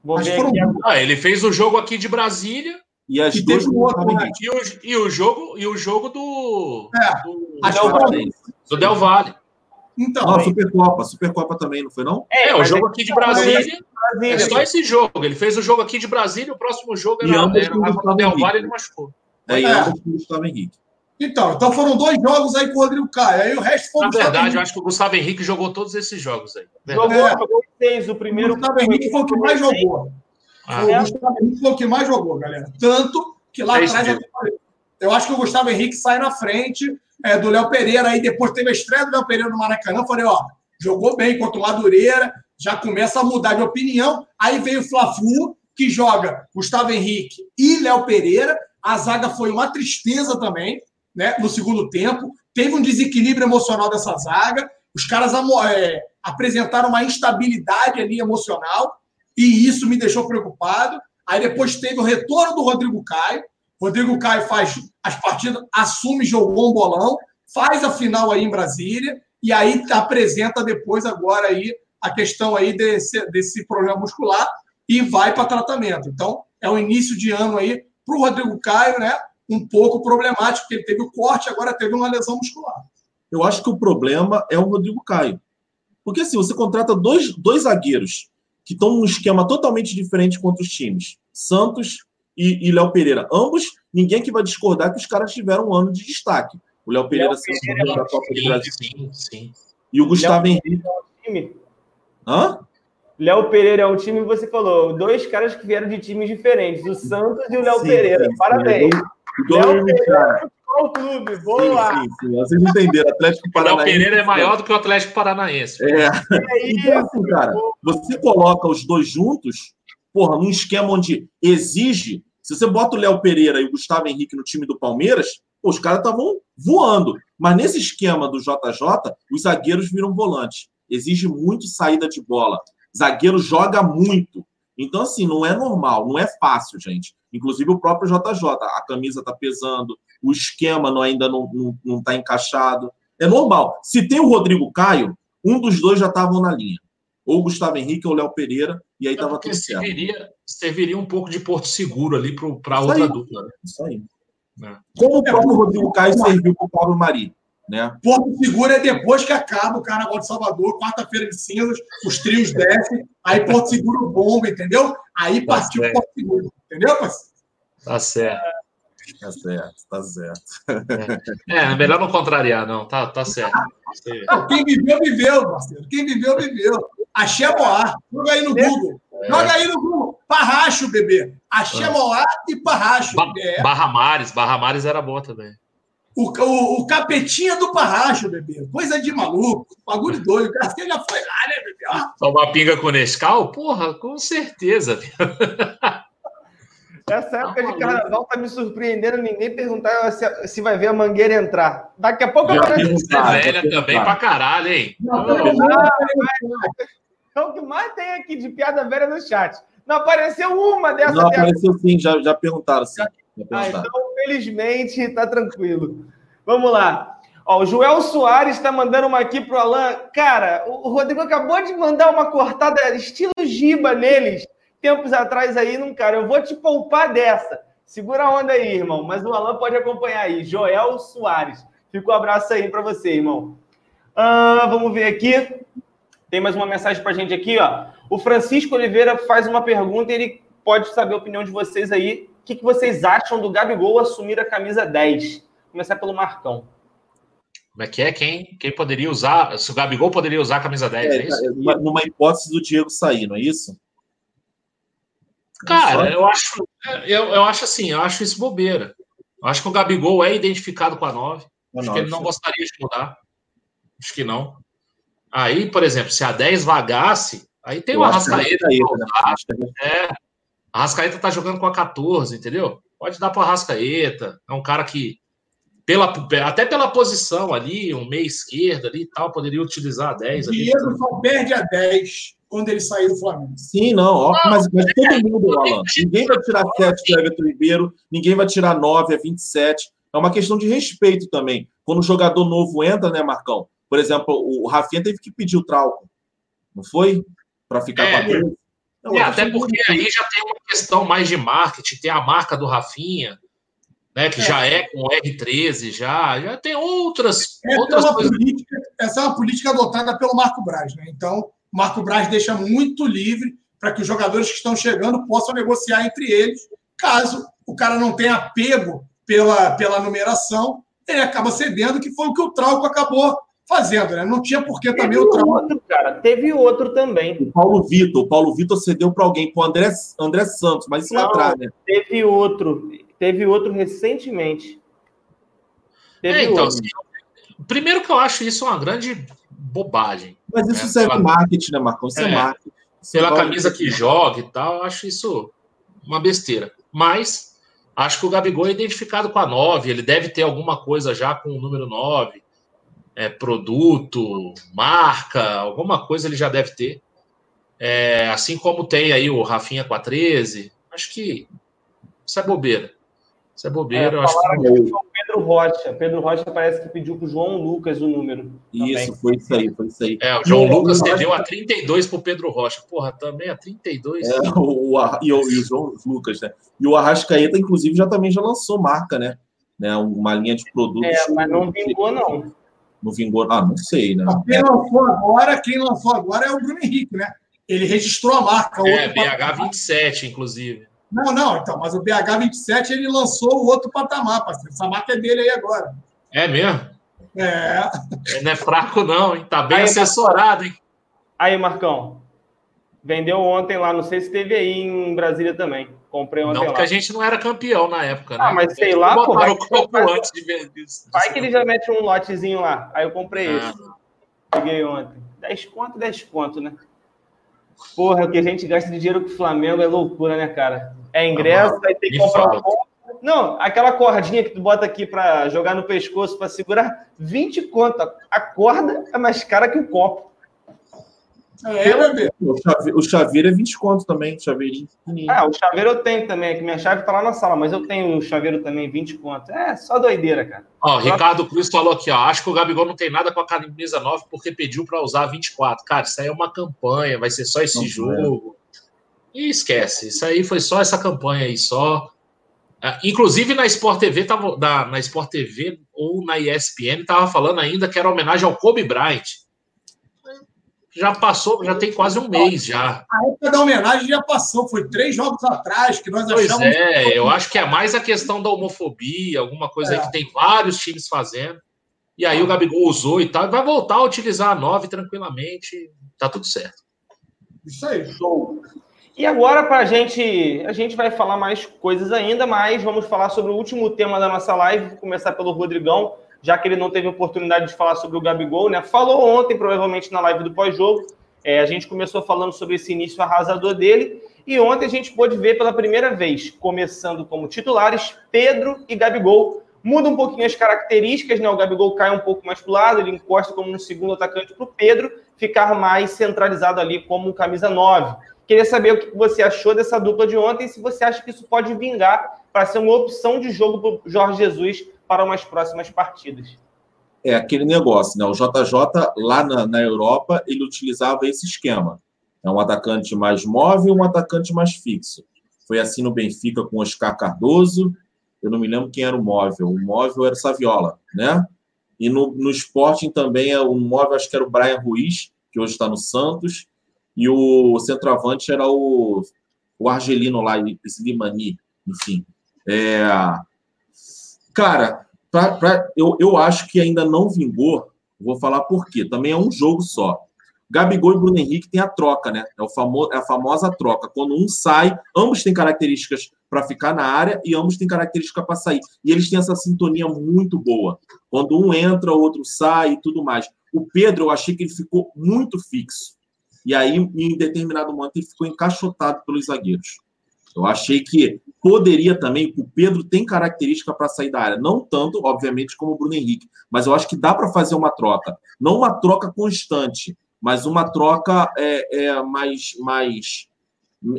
Vou foram. Ah, ele fez o jogo aqui de Brasília E as E duas teve um o outro, né? E o, e o jogo e o jogo do É. do, Del Valle. do Del Valle. Então, Não, Supercopa. Supercopa também, não foi, não? É, o mas jogo é aqui de Brasília é Brasília. só esse jogo. Ele fez o jogo aqui de Brasília, o próximo jogo E era, o contra o Del. Valle ele machucou. É, e É. ambos com o Gustavo Henrique. Então, então foram dois jogos aí com o Rodrigo Caio. Aí o resto foi Na o Gustavo verdade, eu Henrique. acho que o Gustavo Henrique jogou todos esses jogos aí. Jogou, É. jogou seis. O O primeiro. Gustavo Henrique foi o que mais jogou. Ah, O Gustavo Henrique foi o que mais jogou, galera. Tanto que lá É atrás eu, eu acho que o Gustavo Henrique sai na frente é, do Léo Pereira. Aí depois teve a estreia do Léo Pereira no Maracanã. Eu Falei, ó, jogou bem contra o Madureira, já começa a mudar de opinião. Aí veio o Fla-Flu, que joga Gustavo Henrique e Léo Pereira. A zaga foi uma tristeza também, né? No segundo tempo. Teve um desequilíbrio emocional dessa zaga. Os caras é, apresentaram uma instabilidade ali emocional e isso me deixou preocupado. Aí depois teve o retorno do Rodrigo Caio. Rodrigo Caio faz as partidas, assume, jogou um bolão, faz a final aí em Brasília e aí apresenta depois agora aí a questão aí desse, desse problema muscular e vai para tratamento. Então, é um início de ano aí para o Rodrigo Caio, né? Um pouco problemático, porque ele teve o corte, agora teve uma lesão muscular. Eu acho que o problema é o Rodrigo Caio. Porque assim, você contrata dois, dois zagueiros que estão num esquema totalmente diferente contra os times. Santos e, e Léo Pereira. Ambos, ninguém que vai discordar que os caras tiveram um ano de destaque. O Léo Pereira sendo campeão da Copa do Brasil. Sim, sim. E o Gustavo Henrique. time. Hã? Léo Pereira é um time, você falou, dois caras que vieram de times diferentes, o Santos e o Léo Sim, Pereira. sim, sim. Parabéns. Léo dois caras. Futebol Clube, Sim, boa! sim, sim. Vocês entenderam. Atlético O Léo Paranaense. Pereira é maior do que o Atlético Paranaense. É. É [laughs] Então, isso. assim, cara, você coloca os dois juntos, porra, num esquema onde exige. Se você bota o Léo Pereira e o Gustavo Henrique no time do Palmeiras, pô, os caras estavam voando. Mas nesse esquema do JJ, os zagueiros viram volante. Exige muito saída de bola. Zagueiro joga muito. Então, assim, não é normal, não é fácil, gente. Inclusive o próprio JJ. A camisa tá pesando, o esquema não- ainda não, não, não tá encaixado. É normal. Se tem o Rodrigo Caio, um dos dois já estavam na linha. Ou o Gustavo Henrique ou o Léo Pereira, e aí É tava porque tudo certo. serviria, serviria um pouco de porto seguro ali para outra aí. dupla. né? Isso aí. É. Como o próprio Rodrigo Caio serviu para o Pablo Mari, né? Porto Seguro é depois que acaba o Carnaval de Salvador, quarta-feira de cinzas, os trios descem, aí Porto Seguro bomba, entendeu? Aí Tá partiu certo. Porto Seguro, entendeu, parceiro? Tá certo. Tá certo, tá certo. É, é melhor não contrariar, não. Tá, tá certo. Não, Quem viveu, viveu, parceiro. Quem viveu, viveu. Axé Moá. Joga aí no Google. Joga aí no Google. Parracho, bebê. Axé Moá e Parracho. Ba É. Barra Mares, Barra Mares era boa também. O, o, o capetinha do Parracho, bebê. Coisa de maluco. Bagulho doido. O cara já foi lá, né, bebê? Ó, Tomar pinga com Nescau? Porra, com certeza. Essa época Tá de carnaval tá me surpreendendo ninguém perguntar se, se vai ver a mangueira entrar. Daqui a pouco aparece. viu? Você é velha também pra caralho, hein? não, Não, não, não, É o que mais tem aqui de piada velha no chat. Não apareceu uma dessa Não apareceu sim, já, já perguntaram sim. Ah, então, felizmente, tá tranquilo. Vamos lá. Ó, o Joel Soares está mandando uma aqui pro Alan. Cara, o Rodrigo acabou de mandar uma cortada estilo giba neles, tempos atrás aí num cara. Eu vou te poupar dessa. Segura a onda aí, irmão. Mas o Alan pode acompanhar aí. Joel Soares. Fica um abraço aí para você, irmão. Ah, vamos ver aqui. Tem mais uma mensagem para a gente aqui, ó. O Francisco Oliveira faz uma pergunta e ele pode saber a opinião de vocês aí. O que, que vocês acham do Gabigol assumir a camisa 10? Vou começar pelo Marcão. Como é que é? Quem, quem poderia usar? Se o Gabigol poderia usar a camisa 10, é, é isso? Numa, numa hipótese do Diego sair, não é isso? Cara, eu acho, eu, eu acho assim, eu acho isso bobeira. Eu acho que o Gabigol é identificado com a 9. Acho que ele não gostaria de mudar. Acho que não. Aí, por exemplo, se a 10 vagasse, aí tem o Arrascaeta. Né? É, a Arrascaeta tá jogando com a 14, entendeu? Pode dar para o Arrascaeta. É um cara que, pela, até pela posição ali, um meia esquerda ali e tal, poderia utilizar a 10. O Diego só perde a 10 quando ele sair do Flamengo. Sim, não, ó, mas, mas todo mundo, Alan. Ninguém vai tirar 7 do Everton Ribeiro, ninguém vai tirar 9 a 27. É uma questão de respeito também. Quando o jogador novo entra, né, Marcão? Por exemplo, o Rafinha teve que pedir o trauco, não foi? Para ficar é, com a não, é, até porque aí já tem uma questão mais de marketing, tem a marca do Rafinha, né, que é. já é com R13, já, já tem outras, essa outras é coisas. Política, essa é uma política adotada pelo Marco Braz, né? Então, o Marco Braz deixa muito livre para que os jogadores que estão chegando possam negociar entre eles, caso o cara não tenha apego pela, pela numeração, ele acaba cedendo, que foi o que o Trauco acabou fazendo, né? Não tinha por que também o Trauco. Outro, cara, teve outro também. O Paulo Vitor. O Paulo Vitor cedeu para alguém, para o André, André Santos, mas isso não, lá atrás, né? Teve outro. Teve outro recentemente. Teve é, então, assim, primeiro que eu acho isso uma grande bobagem. Mas isso né? serve pela... marketing, né, Marcão? Isso é, é marketing. pela camisa que joga e tal, eu acho isso uma besteira. Mas acho que o Gabigol é identificado com a 9, ele deve ter alguma coisa já com o número 9 é, produto, marca, alguma coisa ele já deve ter. É, assim como tem aí o Rafinha com a 13. Acho que isso é bobeira. Isso é bobeira. É, eu acho que... que foi o Pedro Rocha. Pedro Rocha parece que pediu para o João Lucas o número. Isso, também. foi isso aí, foi isso aí. É, o João e Lucas cedeu a 32 para o Pedro Rocha. Porra, também a 32. É, o, o, e, o, e o João Lucas, né? E o Arrascaeta, inclusive, já também já lançou marca, né? né? Uma linha de produtos. É, mas não vingou, não no Vingor. Ah, não sei, né? Quem lançou agora, quem lançou agora é o Bruno Henrique, né? Ele registrou a marca. É, BH27, inclusive. Não, não, então, mas o BH27 ele lançou o outro patamar, parceiro. Essa marca é dele aí agora. É mesmo? É. Ele não é fraco, não, hein? Tá bem aí, assessorado, hein? Aí, Marcão. Vendeu ontem lá, não sei se teve aí em Brasília também. Comprei ontem Não, porque a gente não era campeão na época, né? Ah, mas sei lá, pô. Vai, copo antes de ver isso. Vai que ele já mete um lotezinho lá. Aí eu comprei ah. esse. Peguei ontem. 10 conto, 10 conto, né? Porra, o que a gente gasta de dinheiro com o Flamengo é loucura, né, cara? É ingresso, ah, aí tem que comprar um copo. Não, aquela cordinha que tu bota aqui para jogar no pescoço para segurar, 20 conto. A corda é mais cara que o copo. É, bebê. O chaveiro, o chaveiro é 20 conto também, chaveirinho. Ah, o chaveiro eu tenho também, que minha chave tá lá na sala, mas eu tenho o chaveiro também, 20 conto. É, só doideira, cara. Ó, Ricardo Cruz falou aqui, ó, acho que o Gabigol não tem nada com a camisa 9 porque pediu para usar 24. Cara, isso aí é uma campanha, vai ser só esse não, jogo. É. E esquece, isso aí foi só essa campanha aí, só. É, inclusive na Sport TV, tava, na, na Sport TV ou na ESPN, tava falando ainda que era homenagem ao Kobe Bryant já passou, já tem quase um mês já. A época da homenagem já passou, foi três jogos atrás que nós pois achamos. É, eu acho que é mais a questão da homofobia, alguma coisa é. aí que tem vários times fazendo. E aí o Gabigol usou e tal, e vai voltar a utilizar a 9 tranquilamente, tá tudo certo. Isso aí, show. E agora, para a gente, a gente vai falar mais coisas ainda, mas vamos falar sobre o último tema da nossa live. Vou começar pelo Rodrigão já que ele não teve oportunidade de falar sobre o Gabigol, né? Falou ontem, provavelmente, na live do pós-jogo. É, a gente começou falando sobre esse início arrasador dele. E ontem a gente pôde ver pela primeira vez, começando como titulares, Pedro e Gabigol. Muda um pouquinho as características, né? O Gabigol cai um pouco mais para o lado, ele encosta como um segundo atacante para o Pedro, ficar mais centralizado ali como camisa 9. Queria saber o que você achou dessa dupla de ontem se você acha que isso pode vingar para ser uma opção de jogo para Jorge Jesus para umas próximas partidas. É aquele negócio, né? O JJ lá na, na Europa ele utilizava esse esquema, É um atacante mais móvel, um atacante mais fixo. Foi assim no Benfica com Oscar Cardoso. Eu não me lembro quem era o móvel. O móvel era o Saviola, né? E no, no Sporting também é o móvel, acho que era o Brian Ruiz, que hoje está no Santos. E o centroavante era o, o argelino lá, Slimani, enfim. É, cara, pra, pra, eu, eu acho que ainda não vingou. Vou falar por quê. Também é um jogo só. Gabigol e Bruno Henrique tem a troca, né? É, o famo, é a famosa troca. Quando um sai, ambos têm características para ficar na área e ambos têm característica para sair. E eles têm essa sintonia muito boa. Quando um entra, o outro sai e tudo mais. O Pedro, eu achei que ele ficou muito fixo. E aí, em determinado momento, ele ficou encaixotado pelos zagueiros. Eu achei que poderia também, o Pedro tem característica para sair da área, não tanto, obviamente, como o Bruno Henrique, mas eu acho que dá para fazer uma troca. Não uma troca constante, mas uma troca é, é mais, mais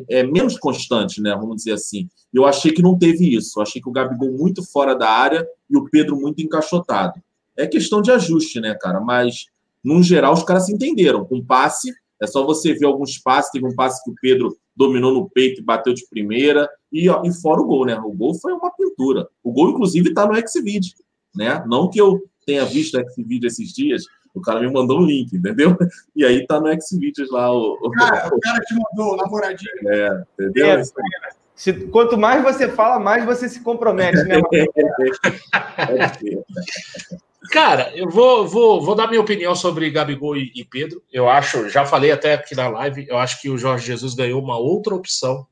é, menos constante, né? Vamos dizer assim. Eu achei que não teve isso. Eu achei que o Gabigol muito fora da área e o Pedro muito encaixotado. É questão de ajuste, né, cara? Mas, no geral, os caras se entenderam. Com passe, é só você ver alguns passes. Teve um passe que o Pedro dominou no peito e bateu de primeira. E, ó, e fora o gol, né? O gol foi uma pintura. O gol, inclusive, está no Xvid, né? Não que eu tenha visto o Xvid esses dias, o cara me mandou um link, entendeu? [laughs] E aí tá no Xvideos lá. O, o... Cara, o cara te mandou, namoradinho. É, entendeu? É, se, quanto mais você fala, mais você se compromete, né? [laughs] Cara, eu vou, vou, vou dar minha opinião sobre Gabigol e, e, Pedro. Eu acho, já falei até aqui na live, eu acho que o Jorge Jesus ganhou uma outra opção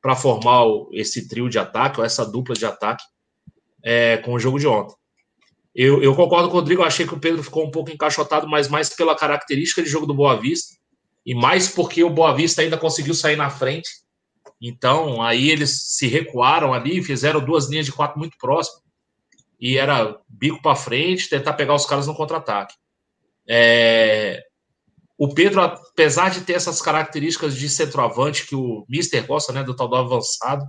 para formar esse trio de ataque, ou essa dupla de ataque, é, com o jogo de ontem. Eu, eu, concordo com o Rodrigo, eu achei que o Pedro ficou um pouco encaixotado, mas mais pela característica de jogo do Boa Vista, e mais porque o Boa Vista ainda conseguiu sair na frente. Então, aí eles se recuaram ali, fizeram duas linhas de quatro muito próximas, e era bico para frente, tentar pegar os caras no contra-ataque. É... O Pedro, apesar de ter essas características de centroavante que o Mister gosta, né, do tal do avançado,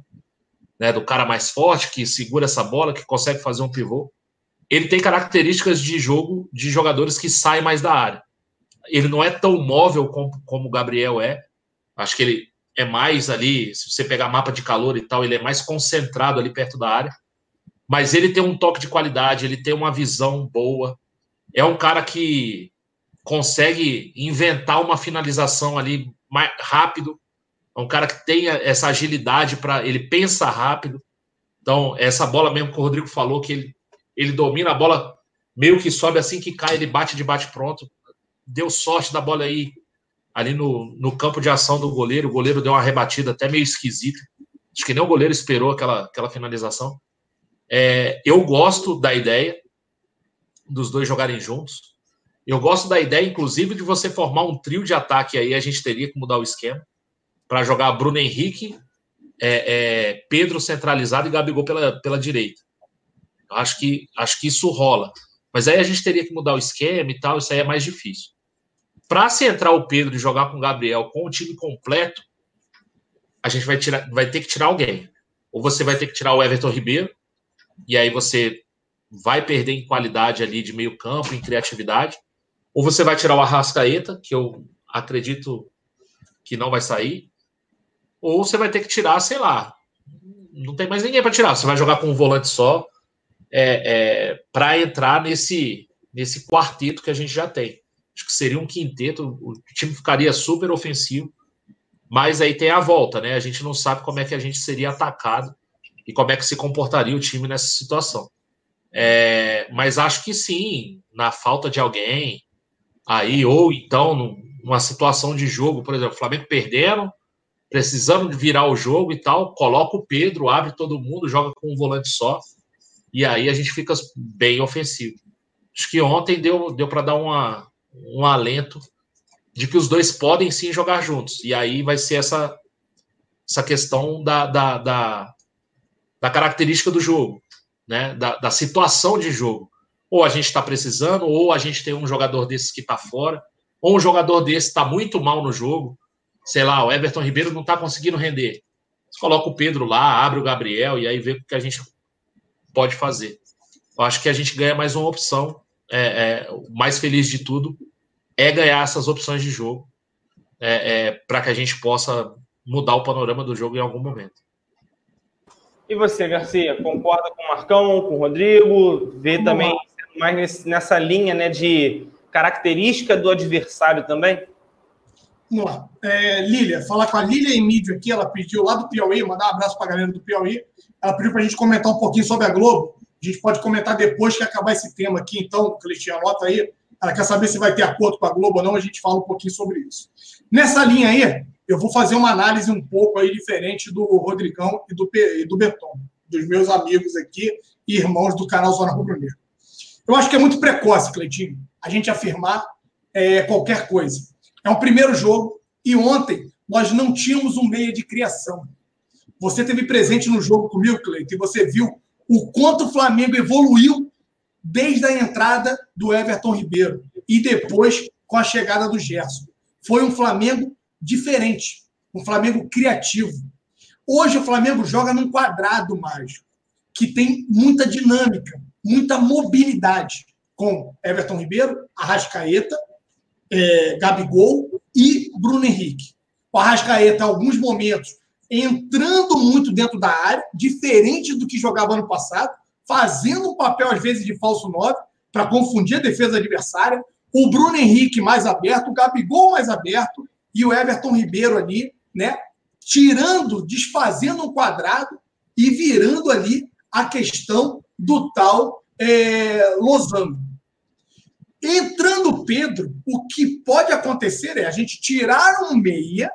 né, do cara mais forte, que segura essa bola, que consegue fazer um pivô, ele tem características de jogo de jogadores que saem mais da área. Ele não é tão móvel como, como o Gabriel é. Acho que ele é mais ali, se você pegar mapa de calor e tal, ele é mais concentrado ali perto da área. Mas ele tem um toque de qualidade, ele tem uma visão boa. É um cara que consegue inventar uma finalização ali mais rápido. É um cara que tem essa agilidade para ele pensa rápido. Então, essa bola mesmo que o Rodrigo falou que ele ele domina a bola, meio que sobe assim que cai, ele bate de bate pronto. Deu sorte da bola aí, ali no, no campo de ação do goleiro. O goleiro deu uma rebatida até meio esquisita. Acho que nem o goleiro esperou aquela, aquela finalização. É, eu gosto da ideia dos dois jogarem juntos. Eu gosto da ideia, inclusive, de você formar um trio de ataque aí. A gente teria que mudar o esquema para jogar Bruno Henrique, é, é, Pedro centralizado e Gabigol pela, pela direita. Acho que, acho que isso rola. Mas aí a gente teria que mudar o esquema e tal, isso aí é mais difícil. Para se entrar o Pedro e jogar com o Gabriel com o time completo, a gente vai, tirar, vai ter que tirar alguém. Ou você vai ter que tirar o Everton Ribeiro, e aí você vai perder em qualidade ali de meio campo, em criatividade. Ou você vai tirar o Arrascaeta, que eu acredito que não vai sair. Ou você vai ter que tirar, sei lá, não tem mais ninguém para tirar. Você vai jogar com um volante só, é, é, para entrar nesse, nesse quarteto que a gente já tem. Acho que seria um quinteto, o time ficaria super ofensivo, mas aí tem a volta, né? A gente não sabe como é que a gente seria atacado e como é que se comportaria o time nessa situação. É, mas acho que sim, na falta de alguém aí, ou então numa situação de jogo, por exemplo, o Flamengo perdendo, precisando de virar o jogo e tal, coloca o Pedro, abre todo mundo, joga com um volante só e aí a gente fica bem ofensivo. Acho que ontem deu, deu para dar uma, um alento de que os dois podem sim jogar juntos. E aí vai ser essa, essa questão da, da, da, da característica do jogo, né? Da, da, situação de jogo. Ou a gente está precisando, ou a gente tem um jogador desses que está fora, ou um jogador desse está muito mal no jogo. Sei lá, o Everton Ribeiro não está conseguindo render. Você coloca o Pedro lá, abre o Gabriel, e aí vê o que a gente pode fazer. Eu acho que a gente ganha mais uma opção. É, é, o mais feliz de tudo é ganhar essas opções de jogo. é, é, para que a gente possa mudar o panorama do jogo em algum momento. E você, Garcia, concorda com o Marcão, com o Rodrigo? Vê Vamos também lá. mais nesse, nessa linha né, de característica do adversário também? Vamos lá. É, Lília, falar com a Lília Emílio aqui, ela pediu lá do Piauí, mandar um abraço para a galera do Piauí. Ela pediu para a gente comentar um pouquinho sobre a Globo. A gente pode comentar depois que acabar esse tema aqui, então, Cleitinho, anota aí. Ela quer saber se vai ter acordo com a Globo ou não, a gente fala um pouquinho sobre isso. Nessa linha aí, eu vou fazer uma análise um pouco aí diferente do Rodrigão e do, e do Beton, dos meus amigos aqui e irmãos do canal Zona Rubro Negro. Eu acho que é muito precoce, Cleitinho, a gente afirmar é, qualquer coisa. É um primeiro jogo e ontem nós não tínhamos um meio de criação. Você teve presente no jogo comigo, Cleiton, e você viu o quanto o Flamengo evoluiu desde a entrada do Everton Ribeiro e depois com a chegada do Gerson. Foi um Flamengo diferente, um Flamengo criativo. Hoje o Flamengo joga num quadrado mágico, que tem muita dinâmica, muita mobilidade, com Everton Ribeiro, Arrascaeta, é, Gabigol e Bruno Henrique. O Arrascaeta, em alguns momentos, entrando muito dentro da área, diferente do que jogava ano passado, fazendo um papel, às vezes, de falso 9, para confundir a defesa adversária. O Bruno Henrique mais aberto, o Gabigol mais aberto, e o Everton Ribeiro ali, né? Tirando, desfazendo um quadrado e virando ali a questão do tal é, losango. Entrando Pedro, o que pode acontecer é a gente tirar um meia,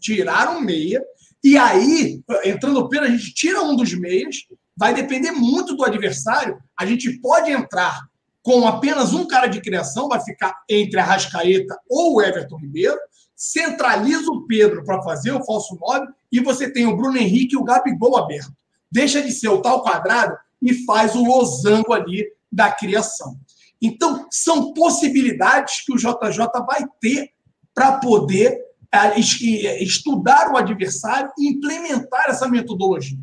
tirar um meia, e aí, entrando Pedro, a gente tira um dos meias, vai depender muito do adversário. A gente pode entrar com apenas um cara de criação, vai ficar entre a Rascaeta ou o Everton Ribeiro, centraliza o Pedro para fazer o falso 9 e você tem o Bruno Henrique e o Gabigol aberto. Deixa de ser o tal quadrado e faz o losango ali da criação. Então, são possibilidades que o JJ vai ter para poder é, estudar o adversário e implementar essa metodologia.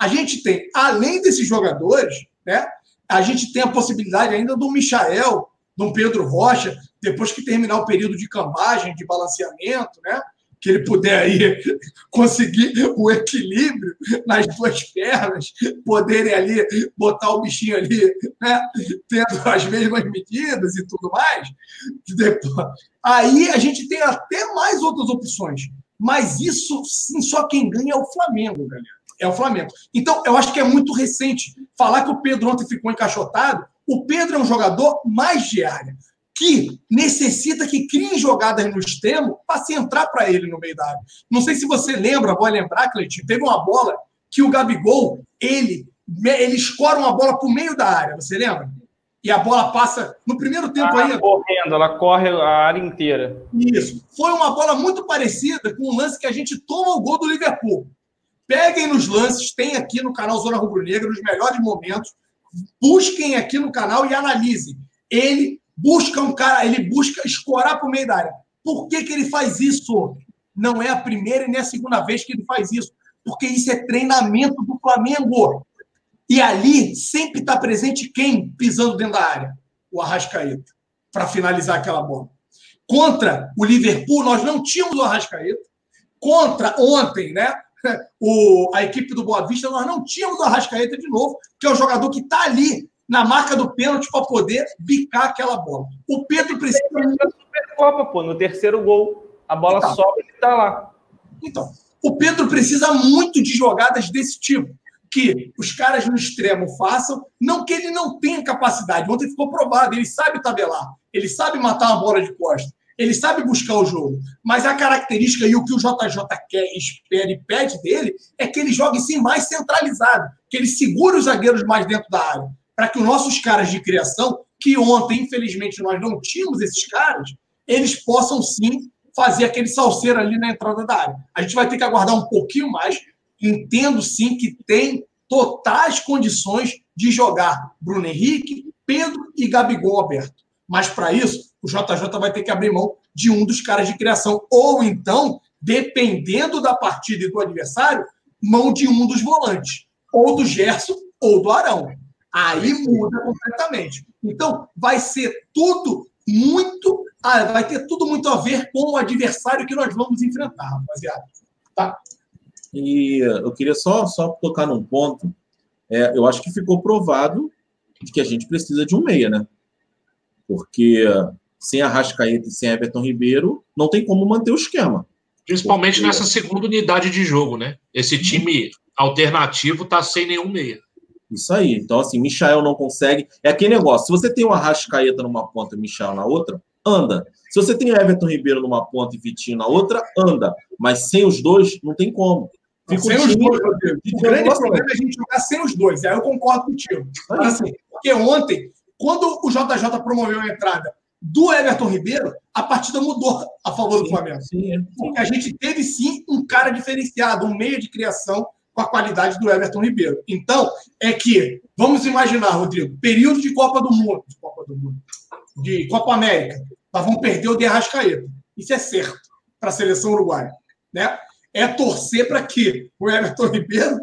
A gente tem, além desses jogadores, né, a gente tem a possibilidade ainda do Michael, do Pedro Rocha, depois que terminar o período de cambagem, de balanceamento, né? Que ele puder aí [laughs] conseguir o equilíbrio nas duas pernas, poderem ali botar o bichinho ali, né? Tendo as mesmas medidas e tudo mais. Depois, aí a gente tem até mais outras opções. Mas isso, sim, só quem ganha é o Flamengo, galera. É o Flamengo. Então, eu acho que é muito recente. Falar que o Pedro ontem ficou encaixotado, o Pedro é um jogador mais de área que necessita que criem jogadas no extremo para se entrar para ele no meio da área. Não sei se você lembra, vou lembrar, Cleitinho, teve uma bola que o Gabigol, ele, ele escora uma bola para o meio da área, você lembra? E a bola passa no primeiro tempo aí. correndo, ela corre a área inteira. Isso. Foi uma bola muito parecida com o lance que a gente toma o gol do Liverpool. Peguem nos lances, tem aqui no canal Zona Rubro Negra, nos melhores momentos. Busquem aqui no canal e analisem. Ele busca um cara, ele busca escorar para o meio da área. Por que, que ele faz isso? Não é a primeira e nem a segunda vez que ele faz isso, porque isso é treinamento do Flamengo. E ali sempre está presente quem pisando dentro da área? O Arrascaeta, para finalizar aquela bola. Contra o Liverpool, nós não tínhamos o Arrascaeta. Contra ontem, né? O, a equipe do Boa Vista, nós não tínhamos o Arrascaeta de novo, que é o jogador que está ali na marca do pênalti para poder bicar aquela bola. O Pedro precisa. Supercopa, pô, no terceiro gol. A bola então, sobe e está lá. Então, o Pedro precisa muito de jogadas desse tipo. Que os caras no extremo façam, não que ele não tenha capacidade. Ontem ficou provado, ele sabe tabelar, ele sabe matar uma bola de costa, ele sabe buscar o jogo. Mas a característica e o que o JJ quer, espera e pede dele é que ele jogue sim mais centralizado, que ele segure os zagueiros mais dentro da área para que os nossos caras de criação, que ontem, infelizmente, nós não tínhamos esses caras, eles possam sim fazer aquele salseiro ali na entrada da área. A gente vai ter que aguardar um pouquinho mais. Entendo sim que tem totais condições de jogar Bruno Henrique, Pedro e Gabigol aberto. Mas para isso, o JJ vai ter que abrir mão de um dos caras de criação. Ou então, dependendo da partida e do adversário, mão de um dos volantes. Ou do Gerson ou do Arão. Aí muda completamente. Então, vai ser tudo muito ah, vai ter tudo muito a ver com o adversário que nós vamos enfrentar, rapaziada. Tá? E eu queria só, só tocar num ponto. É, eu acho que ficou provado de que a gente precisa de um meia, né? Porque sem a Rascaeta e sem Everton Ribeiro, não tem como manter o esquema. Principalmente Porque... nessa segunda unidade de jogo, né? Esse time alternativo tá sem nenhum meia. Isso aí. Então, assim, Michael não consegue. É aquele negócio. Se você tem uma Rascaeta numa ponta e Michael na outra, anda. Se você tem Everton Ribeiro numa ponta e Vitinho na outra, anda. Mas sem os dois, não tem como. Fica sem os dois, Rodrigo. O grande problema é a gente jogar sem os dois. Aí eu concordo contigo. Assim, porque ontem, quando o JJ promoveu a entrada do Everton Ribeiro, a partida mudou a favor sim, do Flamengo. Sim, é. Porque a gente teve sim um cara diferenciado, um meio de criação com a qualidade do Everton Ribeiro. Então, é que, vamos imaginar, Rodrigo, período de Copa do Mundo, de Copa do Mundo, de Copa América, nós vamos perder o de Arrascaeta. Isso é certo para a seleção uruguaia. Né? É torcer para que o Everton Ribeiro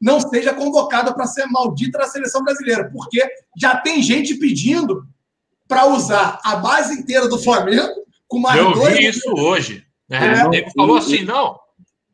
não seja convocado para ser maldito na seleção brasileira, porque já tem gente pedindo para usar a base inteira do Flamengo com mais Eu dois. Eu vi isso hoje. Né? É, Ele falou assim: não,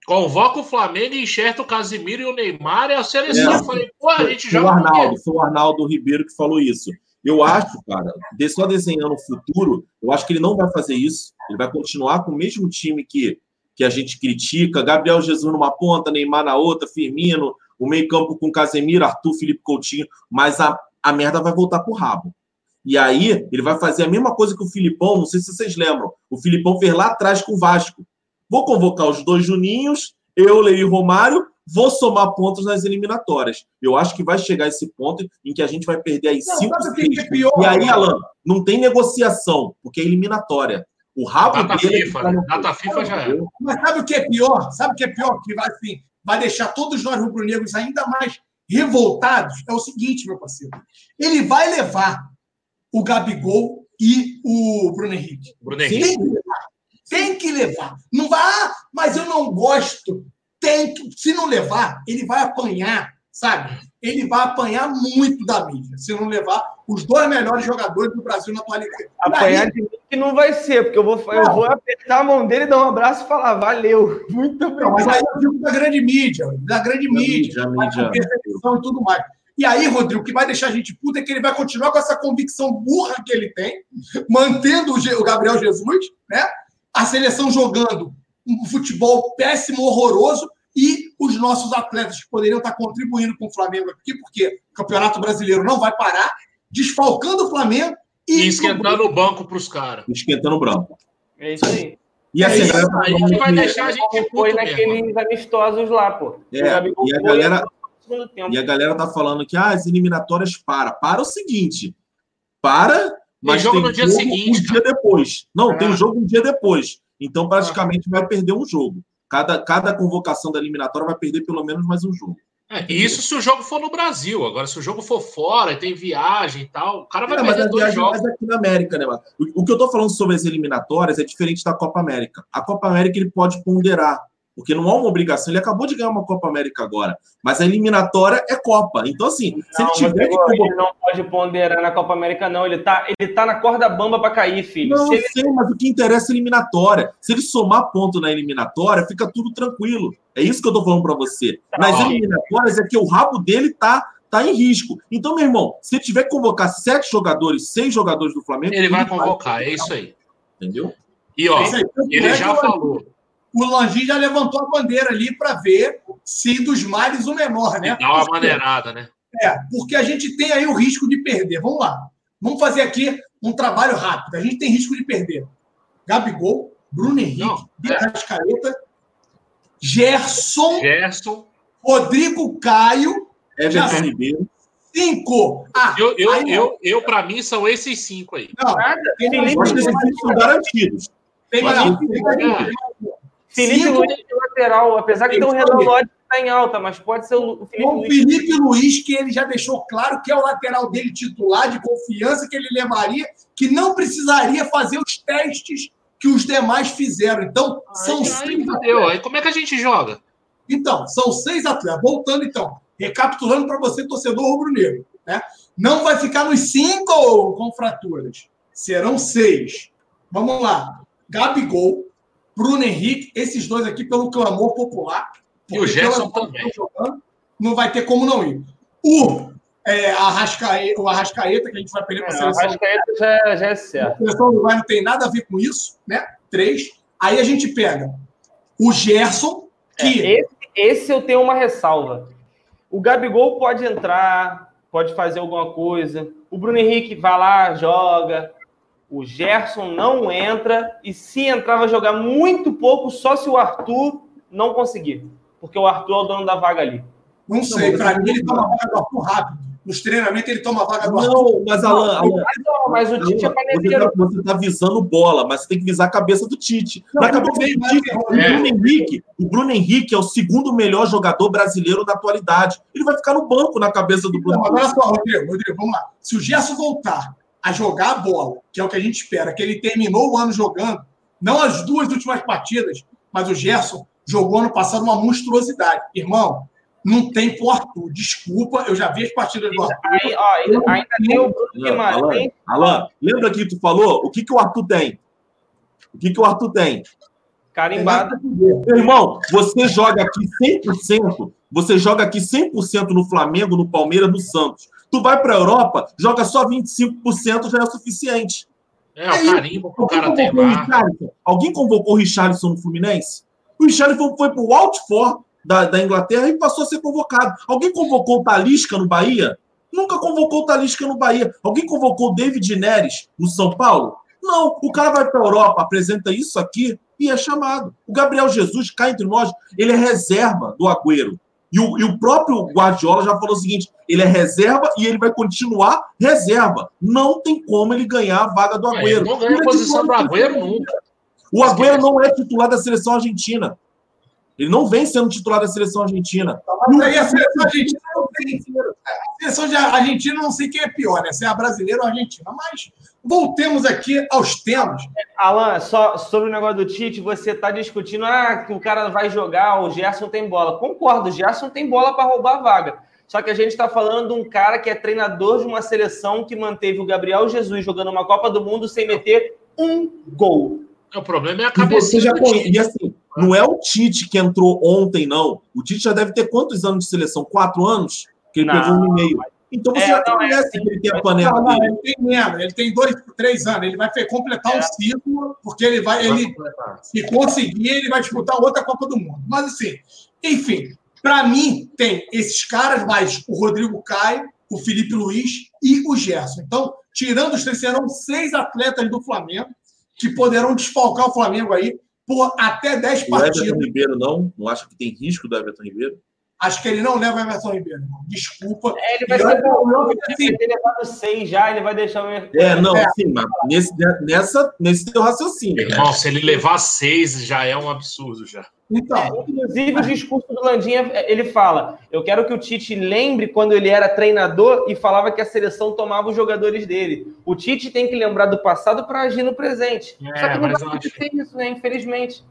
convoca o Flamengo e enxerta o Casimiro e o Neymar e a seleção. É, eu falei, pô, a gente joga. O Arnaldo, foi o Arnaldo Ribeiro que falou isso. Eu acho, cara, só desenhando o futuro, eu acho que ele não vai fazer isso. Ele vai continuar com o mesmo time que, que a gente critica. Gabriel Jesus numa ponta, Neymar na outra, Firmino, o meio-campo com Casemiro, Arthur, Felipe Coutinho, mas a, a merda vai voltar pro rabo. E aí, ele vai fazer a mesma coisa que o Filipão, não sei se vocês lembram. O Filipão fez lá atrás com o Vasco. Vou convocar os dois Juninhos, eu, Leí e Romário, vou somar pontos nas eliminatórias. Eu acho que vai chegar esse ponto em que a gente vai perder aí não, cinco, seis. É pior, e aí, Alan, não tem negociação, porque é eliminatória. O rabo data dele... É FIFA, tá no... Data FIFA já é. Mas sabe o que é pior? Sabe o que é pior? Que vai, assim, vai deixar todos nós rubro-negros ainda mais revoltados? É o seguinte, meu parceiro. Ele vai levar o Gabigol e o Bruno Henrique. Bruno Henrique. Tem que levar. Tem que levar. Não vai, ah, mas eu não gosto. Tem que, se não levar, ele vai apanhar, sabe? Ele vai apanhar muito da mídia, se não levar os dois melhores jogadores do Brasil na atualidade. Apanhar de mim que não vai ser, porque eu vou, eu vou apertar a mão dele, dar um abraço e falar, valeu. Muito obrigado. mas aí eu digo da grande mídia, da grande mídia, mídia, mídia. e tudo mais. E aí, Rodrigo, o que vai deixar a gente puta é que ele vai continuar com essa convicção burra que ele tem, mantendo o Gabriel Jesus, né? A seleção jogando um futebol péssimo, horroroso, e os nossos atletas que poderiam estar contribuindo com o Flamengo aqui, porque o Campeonato Brasileiro não vai parar, desfalcando o Flamengo e, e esquentando o banco para os caras. Esquentando o branco. É isso aí. E assim, é isso aí que vai deixar a gente foi naqueles amistosos lá, pô. É, e a galera. E a galera tá falando que ah, as eliminatórias para. Para o seguinte. Para, mas tem jogo tem no dia jogo seguinte. Um dia depois. Não, ah. tem jogo um dia depois. Então, praticamente, vai perder um jogo. Cada, cada convocação da eliminatória vai perder pelo menos mais um jogo. É, isso se o jogo for no Brasil. Agora, se o jogo for fora, tem viagem e tal, o cara vai é, perder dois jogos. Mas aqui na América, né, mano? O, o que eu tô falando sobre as eliminatórias é diferente da Copa América. A Copa América ele pode ponderar porque não há uma obrigação. Ele acabou de ganhar uma Copa América agora, mas a eliminatória é Copa. Então, assim, se ele tiver que. Ele não pode ponderar na Copa América, não. Ele tá, ele tá na corda bamba para cair, filho. Não, se ele... sei, mas o que interessa é a eliminatória. Se ele somar ponto na eliminatória, fica tudo tranquilo. É isso que eu tô falando para você. Tá Nas eliminatórias é que o rabo dele tá tá em risco. Então, meu irmão, se ele tiver que convocar sete jogadores, seis jogadores do Flamengo. Ele vai convocar, é isso aí. Entendeu? E ó, é ele já falou o Landim já levantou a bandeira ali para ver se dos males o menor, né? Dá uma maneirada, né? É, porque a gente tem aí o risco de perder. Vamos lá. Vamos fazer aqui um trabalho rápido. A gente tem risco de perder. Gabigol, Bruno Henrique, Arrascaeta, é. Gerson, Gerson, Rodrigo Caio, Everton Ribeiro. Cinco. Ah, eu, eu, aí, eu, eu para mim, são esses cinco aí. Não, Nada. Tem, esses cinco são garantidos. Tem, não, Felipe Luiz de lateral, apesar que tem um Renan Lodge que está em alta, mas pode ser o Felipe o Luiz. Felipe Luiz, que ele já deixou claro que é o lateral dele titular, de confiança que ele levaria, que não precisaria fazer os testes que os demais fizeram. Então, Ai, são seis. Aí, aí como é que a gente joga? Então, são seis atletas. Voltando, então, recapitulando para você, torcedor rubro-negro. Né? Não vai ficar nos cinco com fraturas. Serão seis. Vamos lá. Gabigol, Bruno Henrique, esses dois aqui pelo clamor popular. E o Gerson também. jogando, Não vai ter como não ir. O, é, Arrascaeta, o Arrascaeta, que a gente vai perder para a seleção. que aí já, já é A certo. seleção do Uruguai não tem nada a ver com isso, né? Três. Aí a gente pega o Gerson, que Esse, esse eu tenho uma ressalva. O Gabigol pode entrar, pode fazer alguma coisa. O Bruno Henrique vai lá, joga. O Gerson não entra. E se entrar, vai jogar muito pouco, só se o Arthur não conseguir. Porque o Arthur é o dono da vaga ali. não sei, mas para mim ele toma a vaga do Arthur rápido. Nos treinamentos ele toma a vaga do Arthur. Não, mas Alan, Alan, Mas, não, mas o Tite é Alan, você paneleiro. tá, você tá visando bola, mas você tem que visar a cabeça do Tite. Não, Na não cabeça do Tite, que o. Bruno Henrique, o Bruno Henrique é o segundo melhor jogador brasileiro da atualidade. Ele vai ficar no banco na cabeça do Não, Bruno Henrique. olha só, Rodrigo, Rodrigo, vamos lá. Se o Gerson voltar a jogar a bola, que é o que a gente espera, que ele terminou o ano jogando, não as duas últimas partidas, mas o Gerson jogou ano passado uma monstruosidade. Irmão, não tem pro Arthur. Desculpa, eu já vi as partidas do Arthur. Aí, ó, ainda, ainda tem o Bruno Alan. Alan, lembra que tu falou? O que, que o Arthur tem? O que, que o Arthur tem? Carimbado. Meu irmão, você joga aqui 100%, você joga aqui 100% no Flamengo, no Palmeiras, no Santos. Tu vai para a Europa, joga só 25%, já é o suficiente. É, o carimbo o cara. Richarlison? Alguém convocou o Richarlison no Fluminense? O Richarlison foi para o Watford da, da Inglaterra e passou a ser convocado. Alguém convocou o Talisca no Bahia? Nunca convocou o Talisca no Bahia. Alguém convocou o David Neres no São Paulo? Não. O cara vai para a Europa, apresenta isso aqui e é chamado. O Gabriel Jesus, cá entre nós, ele é reserva do Agüero. E o, e o próprio Guardiola já falou o seguinte: ele é reserva e ele vai continuar reserva. Não tem como ele ganhar a vaga do Ele Agüero. não ganha a Ele é posição do Agüero nunca. o Agüero não é titular da seleção argentina. Ele não vem sendo titular da seleção argentina. Mas aí a seleção argentina A seleção de argentina não sei quem é pior, né? Se é a brasileira ou a argentina. Mas voltemos aqui aos temas. Alan, só sobre o negócio do Tite, você está discutindo ah, que o cara vai jogar, o Gerson tem bola. Concordo, o Gerson tem bola para roubar a vaga. Só que a gente está falando de um cara que é treinador de uma seleção que manteve o Gabriel Jesus jogando uma Copa do Mundo sem meter um gol. O problema é a E você cabeça já do conhece. Não é o Tite que entrou ontem, não. O Tite já deve ter quantos anos de seleção? Quatro anos? Que ele Não. pegou um e meio. Então você É, já não, é conhece assim. que ele tem a panela não, ele tem menos, ele tem dois, três anos. Ele vai completar um ciclo, porque ele vai. Ele, se conseguir, ele vai disputar outra Copa do Mundo. Mas assim, enfim, para mim tem esses caras, mais o Rodrigo Caio, o Felipe Luiz e o Gerson. Então, tirando os três, serão seis atletas do Flamengo que poderão desfalcar o Flamengo aí por até 10 O Everton partidas. Ribeiro não? Não acha que tem risco do Everton Ribeiro? Acho que ele não leva o Everton Ribeiro, irmão. Desculpa. É, ele vai E ser olha, bom, eu- ele levado seis já, ele vai deixar o. É, não, É. sim, mas nesse, nessa, nesse teu raciocínio. né? Irmão, se ele levar seis, já é um absurdo já. Então, Inclusive, o discurso do Landinha, ele fala: Eu quero que o Tite lembre quando ele era treinador e falava que a seleção tomava os jogadores dele. O Tite tem que lembrar do passado para agir no presente. É, Só que não vai eu acho- acontecer isso, né? Infelizmente.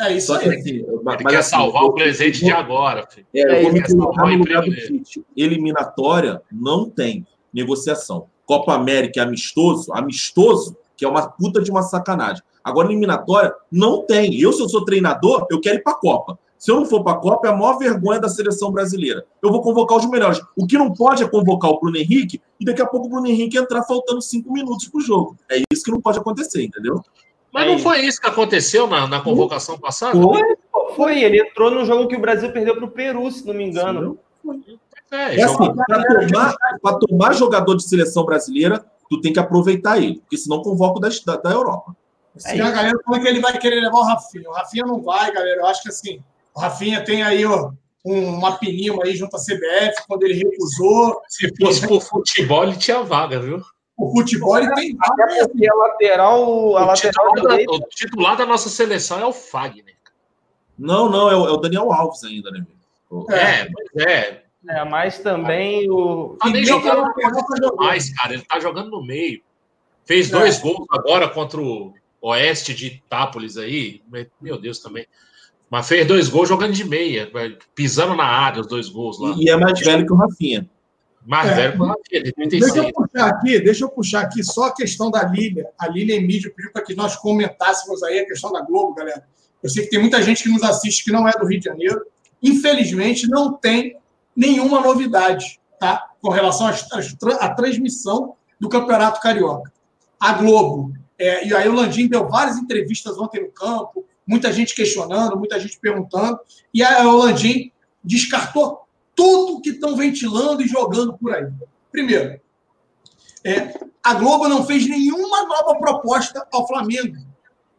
É isso Só que aí. assim, Ele mas, quer assim, salvar eu- o presente de agora, filho. É, eu É, vou me colocar salvar no o lugar do emprego dele. Tite. Eliminatória não tem negociação. Copa América é amistoso, amistoso, que é uma puta de uma sacanagem. Agora, eliminatória não tem. Eu, se eu sou treinador, eu quero ir pra Copa. Se eu não for pra Copa, é a maior vergonha da seleção brasileira. Eu vou convocar os melhores. O que não pode é convocar o Bruno Henrique e daqui a pouco o Bruno Henrique entrar faltando cinco minutos pro jogo. É isso que não pode acontecer, entendeu? Mas É não isso. foi isso que aconteceu na, na convocação passada? Foi. Foi, ele entrou no jogo que o Brasil perdeu pro Peru, se não me engano. É, É assim, para tomar, pra tomar jogador de seleção brasileira, tu tem que aproveitar ele, porque senão convoca o da, da, da Europa. Tem a galera falando que ele vai querer levar o Rafinha. O Rafinha não vai, galera. Eu acho que assim, o Rafinha tem aí ó, um, uma pinima aí junto à CBF, quando ele recusou. Se fosse por futebol, ele tinha vaga, viu? O futebol ele tem Até porque a lateral, a O lateral titular, da, o titular da nossa seleção é o Fagner. Não, não, é o, é o Daniel Alves ainda, né? meu? É, mas é. É, mas também o. Tá nem jogando mais, cara. Ele tá jogando no meio. Fez É. dois gols agora contra o Oeste de Itápolis aí. Meu Deus também. Mas fez dois gols jogando de meia, pisando na área, os dois gols lá. E, e é mais velho que o Rafinha. Mais É. velho que o Rafinha, de Deixa 36. eu puxar aqui, deixa eu puxar aqui só a questão da Lília. A Lília em mídia pediu para que nós comentássemos aí a questão da Globo, galera. Eu sei que tem muita gente que nos assiste que não é do Rio de Janeiro. Infelizmente, não tem nenhuma novidade, tá? Com relação à transmissão do Campeonato Carioca. A Globo, é, e aí o Landim deu várias entrevistas ontem no campo, muita gente questionando, muita gente perguntando, e aí o Landim descartou tudo que estão ventilando e jogando por aí. Primeiro, é, a Globo não fez nenhuma nova proposta ao Flamengo,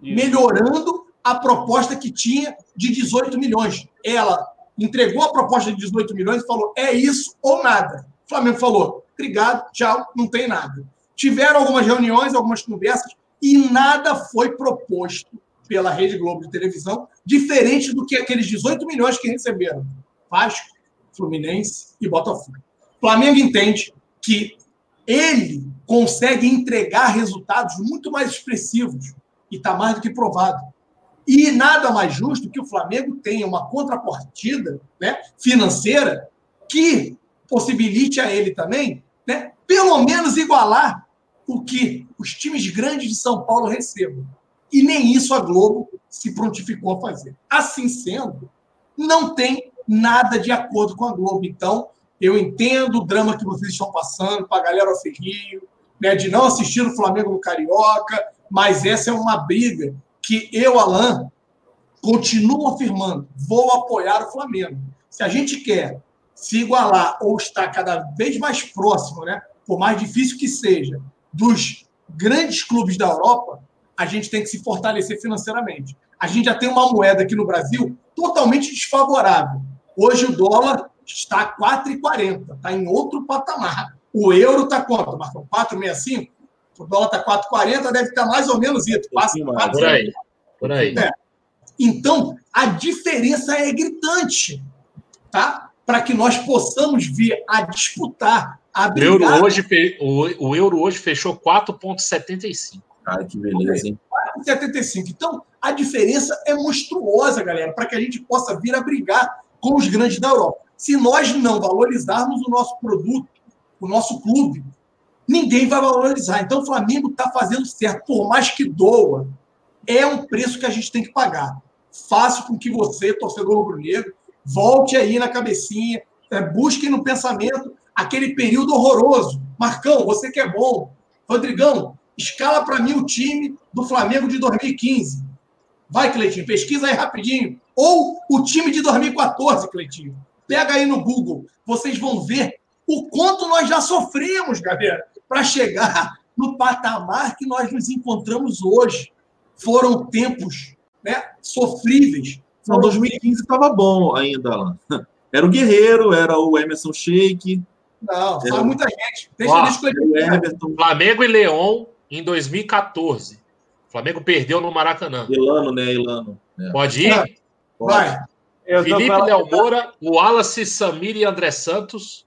melhorando a proposta que tinha de 18 milhões. Ela entregou a proposta de 18 milhões e falou: é isso ou nada. O Flamengo falou: obrigado, tchau, não tem nada. Tiveram algumas reuniões, algumas conversas, e nada foi proposto pela Rede Globo de televisão, diferente do que aqueles 18 milhões que receberam Vasco, Fluminense e Botafogo. O Flamengo entende que ele consegue entregar resultados muito mais expressivos e está mais do que provado. E nada mais justo que o Flamengo tenha uma contrapartida né, financeira que possibilite a ele também, né, pelo menos igualar o que os times grandes de São Paulo recebam. E nem isso a Globo se prontificou a fazer. Assim sendo, não tem nada de acordo com a Globo. Então, eu entendo o drama que vocês estão passando para a galera ao Rio, né, de não assistir o Flamengo no Carioca, mas essa é uma briga que eu, Alain, continuo afirmando, vou apoiar o Flamengo. Se a gente quer se igualar ou estar cada vez mais próximo, né, por mais difícil que seja, dos grandes clubes da Europa, a gente tem que se fortalecer financeiramente. A gente já tem uma moeda aqui no Brasil totalmente desfavorável. Hoje o dólar está 4,40, está em outro patamar. O euro está quanto, Marcão? 4,65? O dólar está 4,40, deve estar mais ou menos isso. Passa pouquinho mais. Por aí. Por aí. É. Então, a diferença é gritante, tá? Para que nós possamos vir a disputar, a O euro, hoje, fe- o, o euro hoje fechou 4,75. Cara, que beleza, hein? 75. Então, a diferença é monstruosa, galera, para que a gente possa vir a brigar com os grandes da Europa. Se nós não valorizarmos o nosso produto, o nosso clube, ninguém vai valorizar. Então, o Flamengo está fazendo certo, por mais que doa, é um preço que a gente tem que pagar. Faça com que você, torcedor rubro-negro, volte aí na cabecinha, é, busque no pensamento aquele período horroroso. Marcão, você que é bom. Rodrigão, escala para mim o time do Flamengo de 2015. Vai, Cleitinho, pesquisa aí rapidinho. Ou o time de 2014, Cleitinho. Pega aí no Google. Vocês vão ver o quanto nós já sofremos, galera, para chegar no patamar que nós nos encontramos hoje. Foram tempos né, sofríveis. Não, 2015 estava bom ainda, Alan. [laughs] Era o Guerreiro, era o Emerson Sheik, Não, fala muita gente. Deixa, Ó, o Everton, Flamengo e Leão em 2014. Flamengo perdeu no Maracanã. Elano, né? Elano. É. Pode ir? É. Vai. Eu Felipe falando- Léo Moura, Wallace, Samir e André Santos,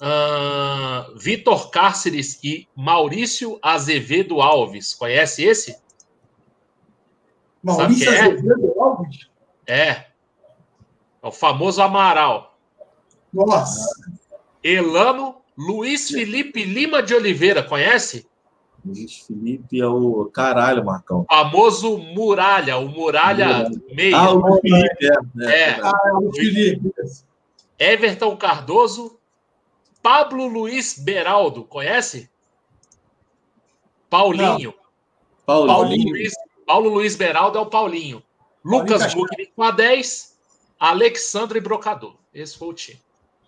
ah, Vitor Cáceres e Maurício Azevedo Alves. Conhece esse? Maurício é? Azevedo Alves. É. É o famoso Amaral. Nossa. Elano Luiz Felipe Lima de Oliveira. Conhece? Luiz Felipe é o. Caralho, Marcão. Famoso Muralha, o Muralha Meia. Ah, o Luiz Felipe, é. é. É. Ah, é o Felipe. Everton Cardoso, Pablo Luiz Beraldo, conhece? Paulinho. Paulo. Paulo, Paulinho. Luiz, Paulo Luiz Beraldo é o Paulinho. Lucas. Mugni com a 10, Alexandre Brocador. Esse foi o time.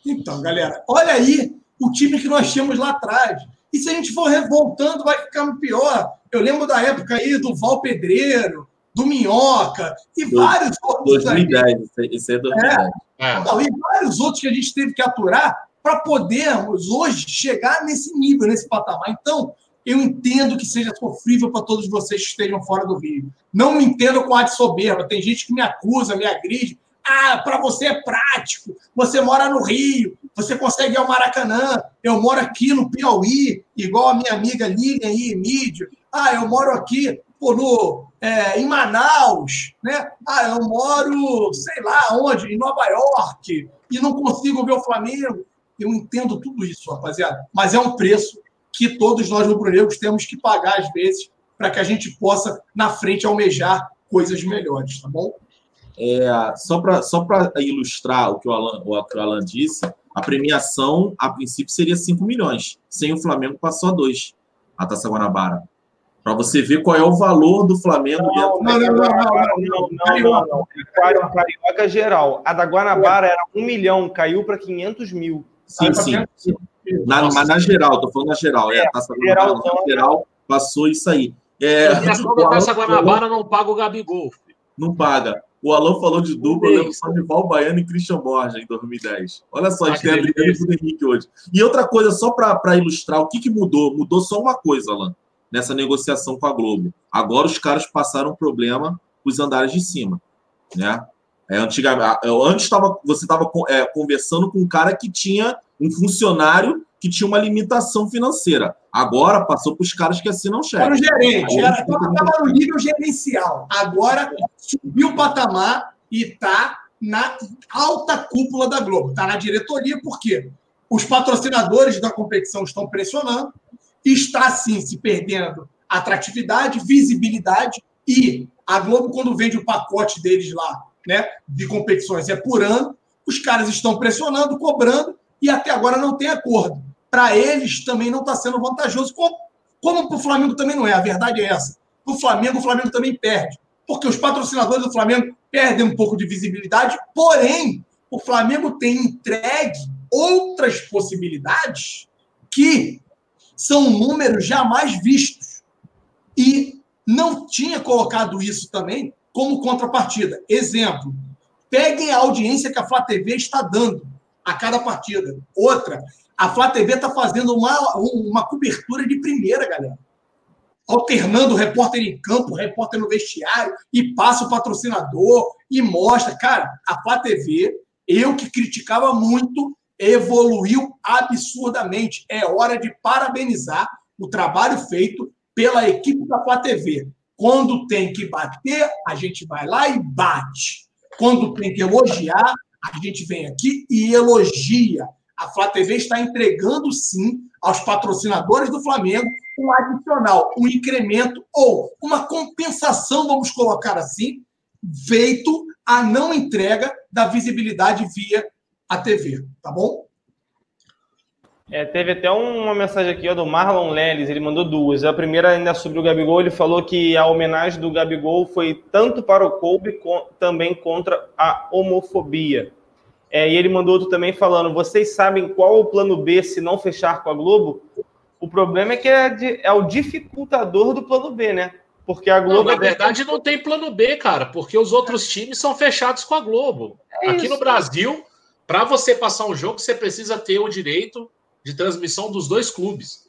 Então, galera, olha aí o time que nós tínhamos lá atrás. E se a gente for revoltando, vai ficando pior. Eu lembro da época aí do Val Pedreiro, do Minhoca e Do- vários outros aí. 2010, esse- esse é 2010. É. Não, e vários outros que a gente teve que aturar para podermos hoje chegar nesse nível, nesse patamar. Então, eu entendo que seja sofrível para todos vocês que estejam fora do Rio. Não me entendo com ar de soberba. Tem gente que me acusa, me agride. Ah, para você é prático. Você mora no Rio, você consegue ir ao Maracanã. Eu moro aqui no Piauí, igual a minha amiga Lilian aí, Emílio. Ah, eu moro aqui pô, no, é, em Manaus, né? Ah, eu moro, sei lá onde, em Nova York, e não consigo ver o Flamengo. Eu entendo tudo isso, rapaziada. Mas é um preço que todos nós rubro-negros temos que pagar às vezes para que a gente possa na frente almejar coisas melhores, tá bom? É, só para só ilustrar o que o, Alan, o que o Alan disse, a premiação, a princípio, seria 5 milhões. Sem o Flamengo, passou a 2 a Taça Guanabara. Para você ver qual é o valor do Flamengo não, dentro não, não, não, não, não, não, não. É Carioca geral. A da Guanabara era 1 milhão, caiu para 500 mil. Sim, sim. sim. Na, mas na geral, tô falando na geral. É, a Taça Guanabara na geral passou isso aí. É, e a Taça Guanabara não paga o Gabigol. Não paga. O Alan falou de dupla, eu lembro só de Val Baiano e Christian Borja em 2010. Olha só, a gente tem a brigando com o Henrique hoje. E outra coisa, só para ilustrar, o que, que mudou? Mudou só uma coisa, Alan, nessa negociação com a Globo. Agora os caras passaram um problema com os andares de cima. Né? É, antigamente, antes tava, você estava é, conversando com um cara que tinha um funcionário que tinha uma limitação financeira. Agora passou para os caras que assinam cheque. Era o gerente, estava no nível gerencial. Agora subiu o patamar e está na alta cúpula da Globo. Está na diretoria, por quê? Os patrocinadores da competição estão pressionando, está sim se perdendo atratividade, visibilidade, e a Globo, quando vende o pacote deles lá, né, de competições é por ano, os caras estão pressionando, cobrando, e até agora não tem acordo para eles também não está sendo vantajoso, como, para o Flamengo também não é. A verdade é essa. Para o Flamengo, o Flamengo também perde. Porque os patrocinadores do Flamengo perdem um pouco de visibilidade, porém, o Flamengo tem entregue outras possibilidades que são números jamais vistos. E não tinha colocado isso também como contrapartida. Exemplo, peguem a audiência que a Flá TV está dando a cada partida. Outra, a Flá TV está fazendo uma, uma cobertura de primeira, galera. Alternando repórter em campo, repórter no vestiário, e passa o patrocinador e mostra. Cara, a Flá TV, eu que criticava muito, evoluiu absurdamente. É hora de parabenizar o trabalho feito pela equipe da Flá TV. Quando tem que bater, a gente vai lá e bate. Quando tem que elogiar, a gente vem aqui e elogia a Flá TV está entregando sim aos patrocinadores do Flamengo um adicional, um incremento ou uma compensação, vamos colocar assim, feito a não entrega da visibilidade via a TV, tá bom? É, teve até uma mensagem aqui ó, do Marlon Leles, ele mandou duas. A primeira ainda sobre o Gabigol, ele falou que a homenagem do Gabigol foi tanto para o Kobe, com, também contra a homofobia. É, e ele mandou outro também falando: vocês sabem qual o plano B se não fechar com a Globo? O problema é que é, de, é o dificultador do plano B, né? Porque a Globo. Não, na verdade, não tem plano B, cara, porque os outros times são fechados com a Globo. É Aqui isso. no Brasil, para você passar um jogo, você precisa ter o direito de transmissão dos dois clubes.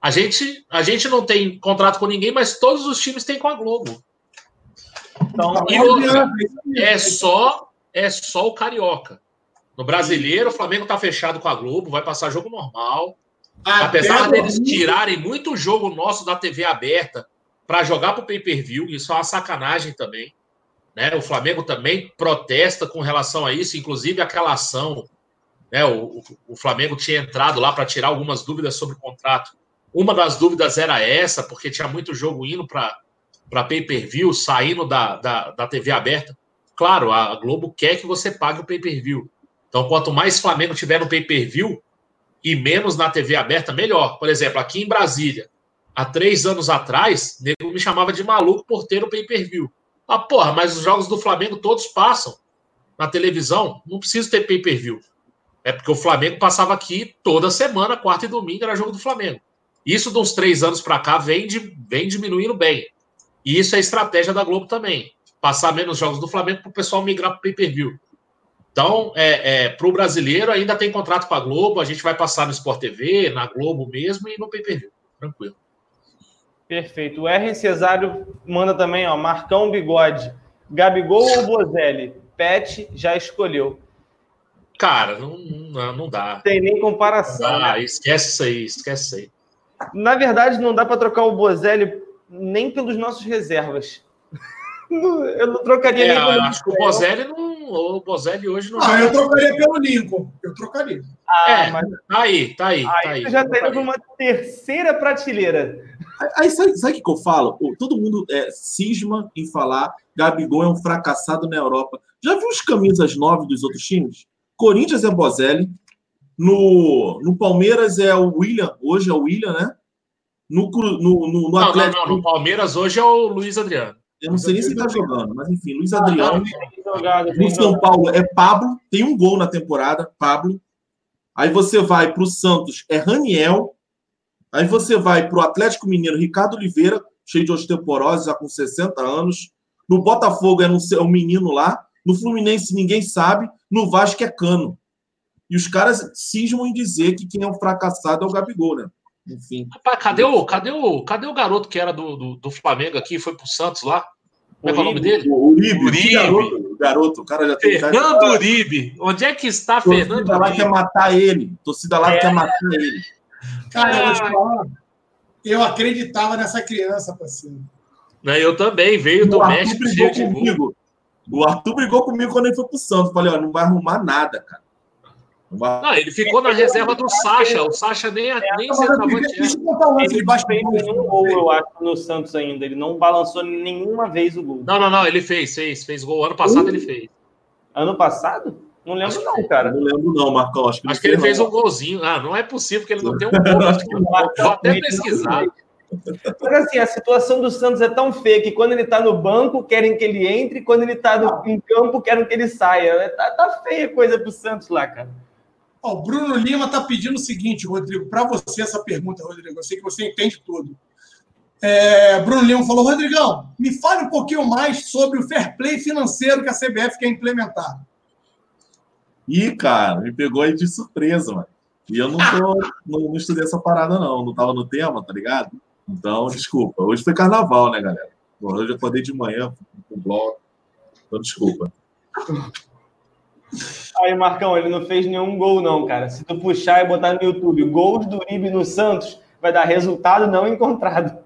A gente, a gente não tem contrato com ninguém, mas todos os times têm com a Globo. Então, e outra, é só é só o carioca. No brasileiro, o Flamengo está fechado com a Globo, vai passar jogo normal. Até Apesar deles tirarem muito jogo nosso da TV aberta para jogar para o pay-per-view, isso é uma sacanagem também. Né? O Flamengo também protesta com relação a isso, inclusive aquela ação. Né? O, o Flamengo tinha entrado lá para tirar algumas dúvidas sobre o contrato. Uma das dúvidas era essa, porque tinha muito jogo indo para pay-per-view, saindo da, da, da TV aberta. Claro, a Globo quer que você pague o pay-per-view. Então, quanto mais Flamengo tiver no pay-per-view e menos na TV aberta, melhor. Por exemplo, aqui em Brasília, há três anos atrás, nego me chamava de maluco por ter o pay-per-view. Ah, porra, mas os jogos do Flamengo todos passam na televisão, não precisa ter pay-per-view. É porque o Flamengo passava aqui toda semana, quarta e domingo, era jogo do Flamengo. Isso de uns três anos para cá vem, de, vem diminuindo bem. E isso é estratégia da Globo também. Passar menos jogos do Flamengo para o pessoal migrar para pay-per-view. Então, é, é para o brasileiro, ainda tem contrato com a Globo, a gente vai passar no Sport TV, na Globo mesmo e no pay per view. Tranquilo. Perfeito. O R. Cesário manda também, ó, Marcão Bigode. Gabigol ou Bozelli? Pet já escolheu. Cara, não, não, não dá. Tem nem comparação. Ah, né? esquece isso aí, esquece isso aí. Na verdade, não dá para trocar o Bozelli nem pelos nossos reservas. [laughs] Eu não trocaria é, nem Acho que o Bozelli não, o Bozelli hoje não. Ah, eu trocaria pelo Lincoln. Eu trocaria. Ah, É, mas Tá aí, tá aí, tá aí aí. você já tá indo para uma terceira prateleira. Aí sabe, sabe o que, que eu falo? Pô, Todo mundo é, cisma em falar Gabigol é um fracassado na Europa. Já viu os camisas nove dos outros times? Corinthians é Bozelli. No, no Palmeiras é o William. Hoje é o William, né? No, no, no, no Não, não, Atlético. não. No Palmeiras hoje é o Luiz Adriano. Eu não sei nem se ele tá jogando, mas enfim, Luiz Ah, Adriano. No São. Paulo é Pablo, tem um gol na temporada, Pablo. Aí você vai para o Santos, é Raniel. Aí você vai para o Atlético Mineiro, Ricardo Oliveira, cheio de osteoporose, já com 60 anos. No Botafogo é um, é um menino lá. No Fluminense ninguém sabe. No Vasco é Cano. E os caras cismam em dizer que quem é um fracassado é o Gabigol, né? Enfim. Rapaz, cadê o, cadê o, cadê o garoto que era do, do, do Flamengo aqui foi pro Santos lá? Como é que é o nome dele? O Uribe, Uribe. garoto, o garoto, o cara já tem cara- Fernando Uribe. Onde é que está Fernando Torcida lá Uribe? quer matar ele. Torcida lá É. quer matar ele. Cara, eu falar. Eu acreditava nessa criança, parceiro. Né, Eu também, veio do o Arthur México brigou comigo. O Arthur brigou comigo quando ele foi pro Santos. Falei, ó, não vai arrumar nada, cara. Não vai... Não, ele ficou na reserva do Sacha. O Sacha nem, nem Mas eu centroavante é. Lance Ele de não fez nenhum gol, eu acho, no Santos ainda. Ele não balançou nenhuma vez o gol. Não, não, não, ele fez, fez, fez gol. Ano passado ele fez. Ano passado? Não lembro, não, cara. Não lembro, não, Marcão. Acho que, não Acho que ele sei, fez não. um golzinho. Ah, não é possível que ele não tenha um [laughs] gol. Acho que- Vou até pesquisar. Mas assim, a situação do Santos é tão feia que quando ele tá no banco, querem que ele entre, e quando ele tá no- em campo, querem que ele saia. É, Tá, tá feia a coisa pro Santos lá, cara. Ó, o Bruno Lima está pedindo o seguinte, Rodrigo, para você essa pergunta, Rodrigo. Eu sei que você entende tudo. É, Bruno Lima falou: Rodrigão, me fale um pouquinho mais sobre o fair play financeiro que a CBF quer implementar. Ih, cara, me pegou aí de surpresa, mano. E eu não tô. [laughs] não, não estudei essa parada, não. Não tava no tema, tá ligado? Então, desculpa. Hoje foi carnaval, né, galera? Hoje eu acordei de manhã com o bloco. Então, desculpa. [laughs] Aí, Marcão, ele não fez nenhum gol, não, cara. Se tu puxar e botar no YouTube gols do Uribe no Santos, vai dar resultado não encontrado.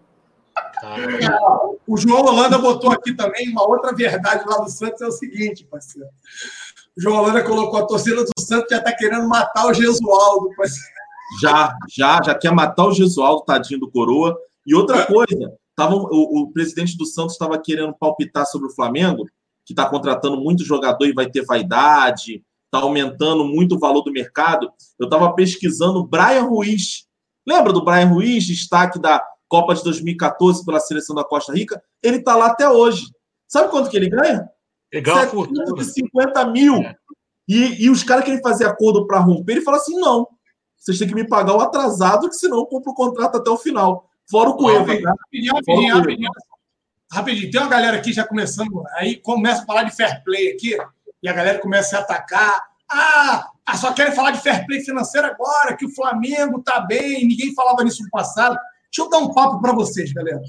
O João Holanda botou aqui também uma outra verdade lá do Santos: é o seguinte, parceiro. O João Holanda colocou a torcida do Santos já está querendo matar o Gesualdo, parceiro. Já, já, já quer matar o Gesualdo, tadinho do Coroa. E outra coisa, tava, o, o presidente do Santos estava querendo palpitar sobre o Flamengo, que está contratando muito jogador e vai ter vaidade, está aumentando muito o valor do mercado. Eu estava pesquisando o Brian Ruiz. Lembra do Brian Ruiz, destaque da Copa de 2014 pela seleção da Costa Rica? Ele está lá até hoje. Sabe quanto que ele ganha? Fortuna. 750 mil. É. E, e os caras querem fazer acordo para romper, ele fala assim: não, vocês têm que me pagar o atrasado, que senão eu compro o contrato até o final. Fora o Cueva. Rapidinho, tá? rapidinho, rapidinho, rapidinho. Tem uma galera aqui já começando, aí começa a falar de fair play aqui, e a galera começa a se atacar. Ah, ah, só querem falar de fair play financeiro agora, que o Flamengo tá bem, ninguém falava nisso no passado. Deixa eu dar um papo para vocês, galera.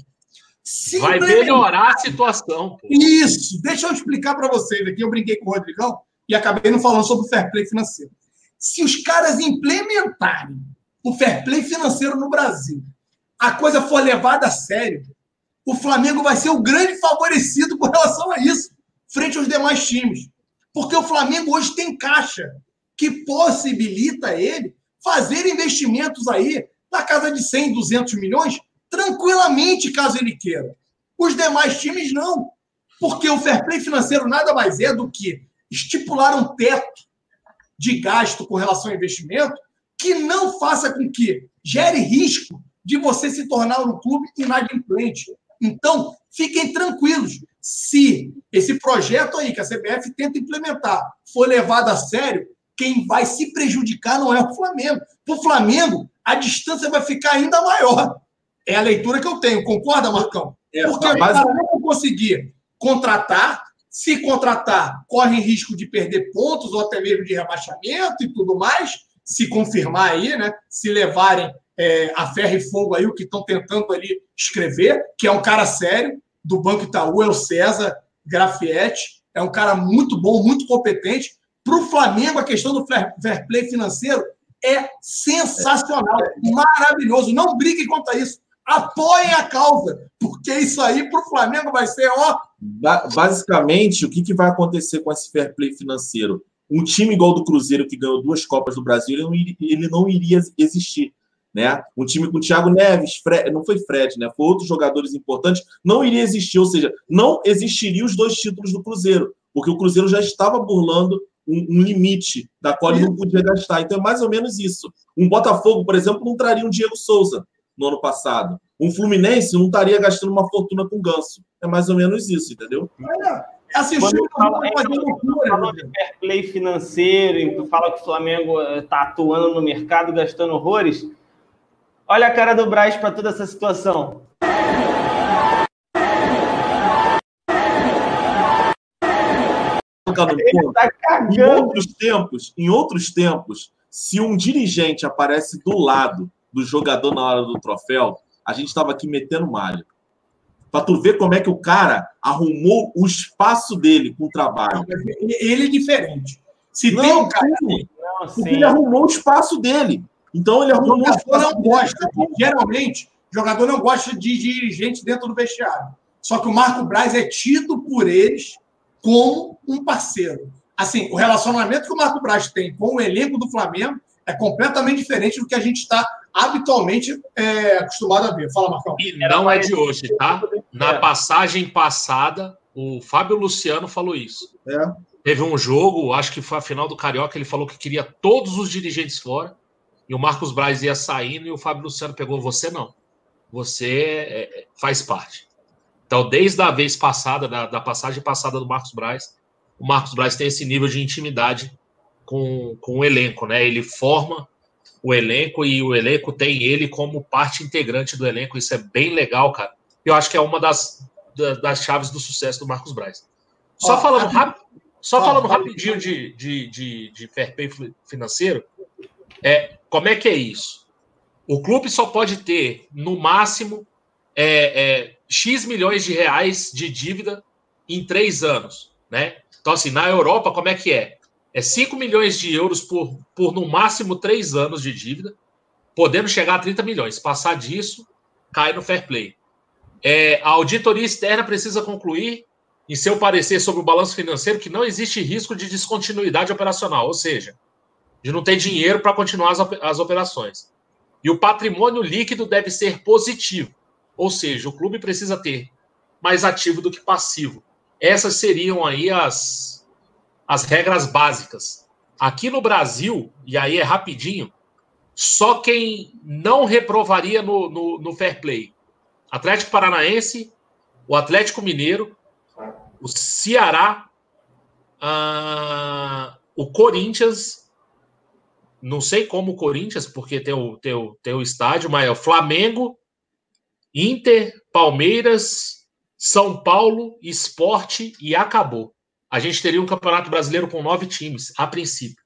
Se Vai melhorar a situação. pô. Isso, deixa eu explicar para vocês aqui. Eu brinquei com o Rodrigão e acabei não falando sobre o fair play financeiro. Se os caras implementarem o fair play financeiro no Brasil, a coisa for levada a sério, o Flamengo vai ser o grande favorecido com relação a isso, frente aos demais times. Porque o Flamengo hoje tem caixa que possibilita ele fazer investimentos aí na casa de 100, 200 milhões, tranquilamente, caso ele queira. Os demais times não. Porque o fair play financeiro nada mais é do que estipular um teto de gasto com relação ao investimento que não faça com que gere risco de você se tornar um clube inadimplente. Então, fiquem tranquilos. Se esse projeto aí que a CBF tenta implementar for levado a sério, quem vai se prejudicar não é o Flamengo. Para o Flamengo, a distância vai ficar ainda maior. É a leitura que eu tenho. Concorda, Marcão? É, Porque o mas- cara não conseguir contratar, se contratar, corre risco de perder pontos ou até mesmo de rebaixamento e tudo mais, se confirmar aí, né? Se levarem é, a ferro e fogo aí o que estão tentando ali escrever, que é um cara sério, do Banco Itaú, é o César Grafietti, é um cara muito bom, muito competente. Para o Flamengo, a questão do fair play financeiro é sensacional, maravilhoso. Não brigue contra isso. apoiem a causa, porque isso aí para o Flamengo vai ser, ó. Basicamente, o que, que vai acontecer com esse fair play financeiro? Um time igual do Cruzeiro, que ganhou duas Copas do Brasil, ele não iria existir. Né? Um time com Thiago Neves, Fred, não foi Fred, né? Foi outros jogadores importantes, não iria existir, ou seja, não existiriam os dois títulos do Cruzeiro, porque o Cruzeiro já estava burlando um, um limite da qual ele não podia gastar. Então é mais ou menos isso. Um Botafogo, por exemplo, não traria um Diego Souza no ano passado. Um Fluminense não estaria gastando uma fortuna com ganso. É mais ou menos isso, entendeu? É assim, Quando fala, fala de fair play financeiro, e tu fala que o Flamengo está atuando no mercado gastando horrores. Olha a cara do Braz para toda essa situação. Ele tá cagando. Em outros tempos, em outros tempos, se um dirigente aparece do lado do jogador na hora do troféu, a gente estava aqui metendo malha. Para tu ver como é que o cara arrumou o espaço dele com o trabalho. Ele é diferente. Se não, tem um cara. Não, porque ele arrumou o espaço dele. Então ele arrumou o espaço. não gosta. Geralmente, o jogador não gosta de dirigente dentro do vestiário. Só que o Marco Braz é tido por eles como um parceiro. Assim, o relacionamento que o Marco Braz tem com o elenco do Flamengo é completamente diferente do que a gente está habitualmente é, acostumado a ver. Fala, Marcão. E não é de hoje, tá? Na passagem passada, o Fábio Luciano falou isso. É. Teve um jogo, acho que foi a final do Carioca, ele falou que queria todos os dirigentes fora, e o Marcos Braz ia saindo, e o Fábio Luciano pegou, você não. Você é, é faz parte. Então, desde a vez passada, da, da passagem passada do Marcos Braz, o Marcos Braz tem esse nível de intimidade com, com o elenco, né? Ele forma o elenco e o elenco tem ele como parte integrante do elenco. Isso é bem legal, cara. Eu acho que é uma das, das chaves do sucesso do Marcos Braz. Só falando, rap, só falando rapidinho de, de, de, de fair play financeiro, é, como é que é isso? O clube só pode ter, no máximo, é, é, X milhões de reais de dívida em três anos, né? Então, assim, na Europa, como é que é? é 5 milhões de euros por, por no máximo 3 anos de dívida, podendo chegar a 30 milhões. Passar disso, cai no fair play. É, a auditoria externa precisa concluir, em seu parecer sobre o balanço financeiro, que não existe risco de descontinuidade operacional, ou seja, de não ter dinheiro para continuar as, as operações. E o patrimônio líquido deve ser positivo, ou seja, o clube precisa ter mais ativo do que passivo. Essas seriam aí as, as regras básicas. Aqui no Brasil, e aí é rapidinho, só quem não reprovaria no, no, no fair play: Atlético Paranaense, o Atlético Mineiro, o Ceará, uh, o Corinthians. Não sei como o Corinthians, porque tem o, tem, o, tem o estádio, mas é o Flamengo, Inter, Palmeiras, São Paulo, Esporte e acabou a gente teria um campeonato brasileiro com nove times, a princípio.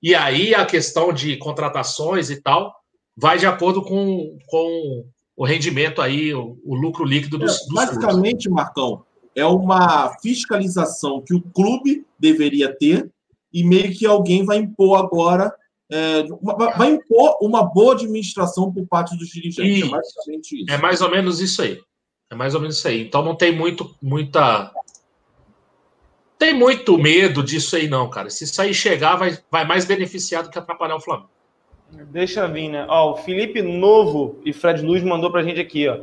E aí a questão de contratações e tal vai de acordo com, com o rendimento aí, o, o lucro líquido dos, dos Basicamente, clubes. Marcão, é uma fiscalização que o clube deveria ter e meio que alguém vai impor agora, é, vai impor uma boa administração por parte dos dirigentes. E é basicamente isso. É mais ou menos isso aí. É mais ou menos isso aí. Então não tem muito, muita tem muito medo disso aí, não, cara. Se isso aí chegar, vai, vai mais beneficiar do que atrapalhar o Flamengo. Deixa vir, né? Ó, o Felipe Novo e Fred Luz mandou pra gente aqui, ó.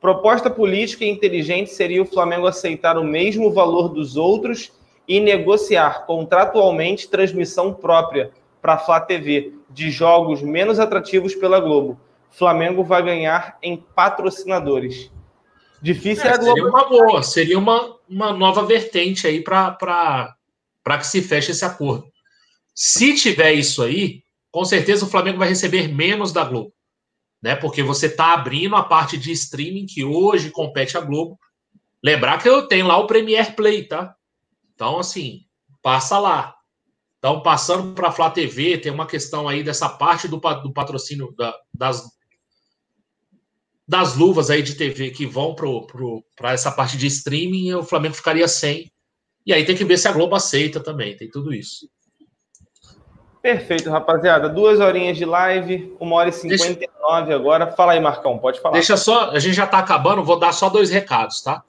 Proposta política e inteligente seria o Flamengo aceitar o mesmo valor dos outros e negociar contratualmente transmissão própria para a Flá TV de jogos menos atrativos pela Globo. Flamengo vai ganhar em patrocinadores. Difícil é, é a Globo. Seria uma boa, seria uma, uma nova vertente aí para que se feche esse acordo. Se tiver isso aí, com certeza o Flamengo vai receber menos da Globo. Né? Porque você está abrindo a parte de streaming que hoje compete a Globo. Lembrar que eu tenho lá o Premier Play, tá? Então, assim, passa lá. Então, passando para a Flá TV, tem uma questão aí dessa parte do, do patrocínio da, das das luvas aí de TV que vão para essa parte de streaming, o Flamengo ficaria sem. E aí tem que ver se a Globo aceita também, tem tudo isso. Perfeito, rapaziada. Duas horinhas de live, uma hora e cinquenta e nove agora. Fala aí, Marcão, pode falar. Deixa só, a gente já está acabando, vou dar só dois recados, tá?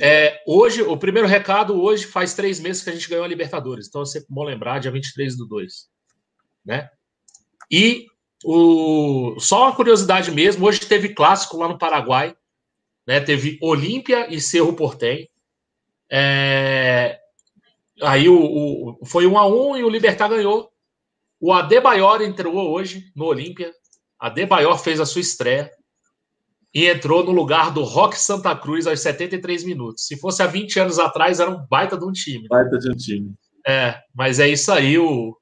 É, hoje, o primeiro recado, hoje faz três meses que a gente ganhou a Libertadores, então é sempre bom lembrar, dia 23 do 2. Né? E o, só uma curiosidade mesmo, hoje teve clássico lá no Paraguai, né? Teve Olímpia e Cerro Portem. É, aí o, o, foi um a um e o Libertar ganhou. O Adebayor entrou hoje no Olímpia. Adebayor fez a sua estreia e entrou no lugar do Rock Santa Cruz aos 73 minutos. Se fosse há 20 anos atrás, era um baita de um time. Baita de um time. É, mas é isso aí. O,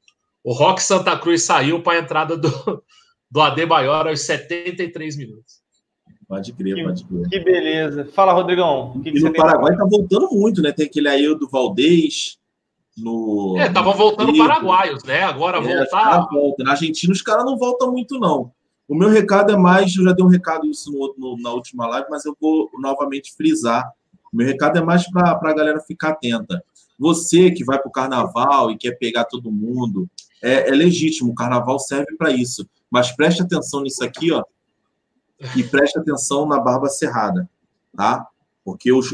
o Rock Santa Cruz saiu para a entrada do, do Adebayor aos 73 minutos. Pode crer, que, pode crer. Que beleza. Fala, Rodrigão. Que e no Paraguai tá voltando muito, né? Tem aquele aí do Valdez. No, é, estavam voltando Rio. paraguaios, né? Agora é, voltar. Volta. Na Argentina, os caras não voltam muito, não. O meu recado é mais, eu já dei um recado isso no, no, na última live, mas eu vou novamente frisar. O meu recado é mais para a galera ficar atenta. Você que vai para o carnaval e quer pegar todo mundo, é, é legítimo, o carnaval serve para isso. Mas preste atenção nisso aqui, ó, e preste atenção na barba cerrada, tá? Porque os,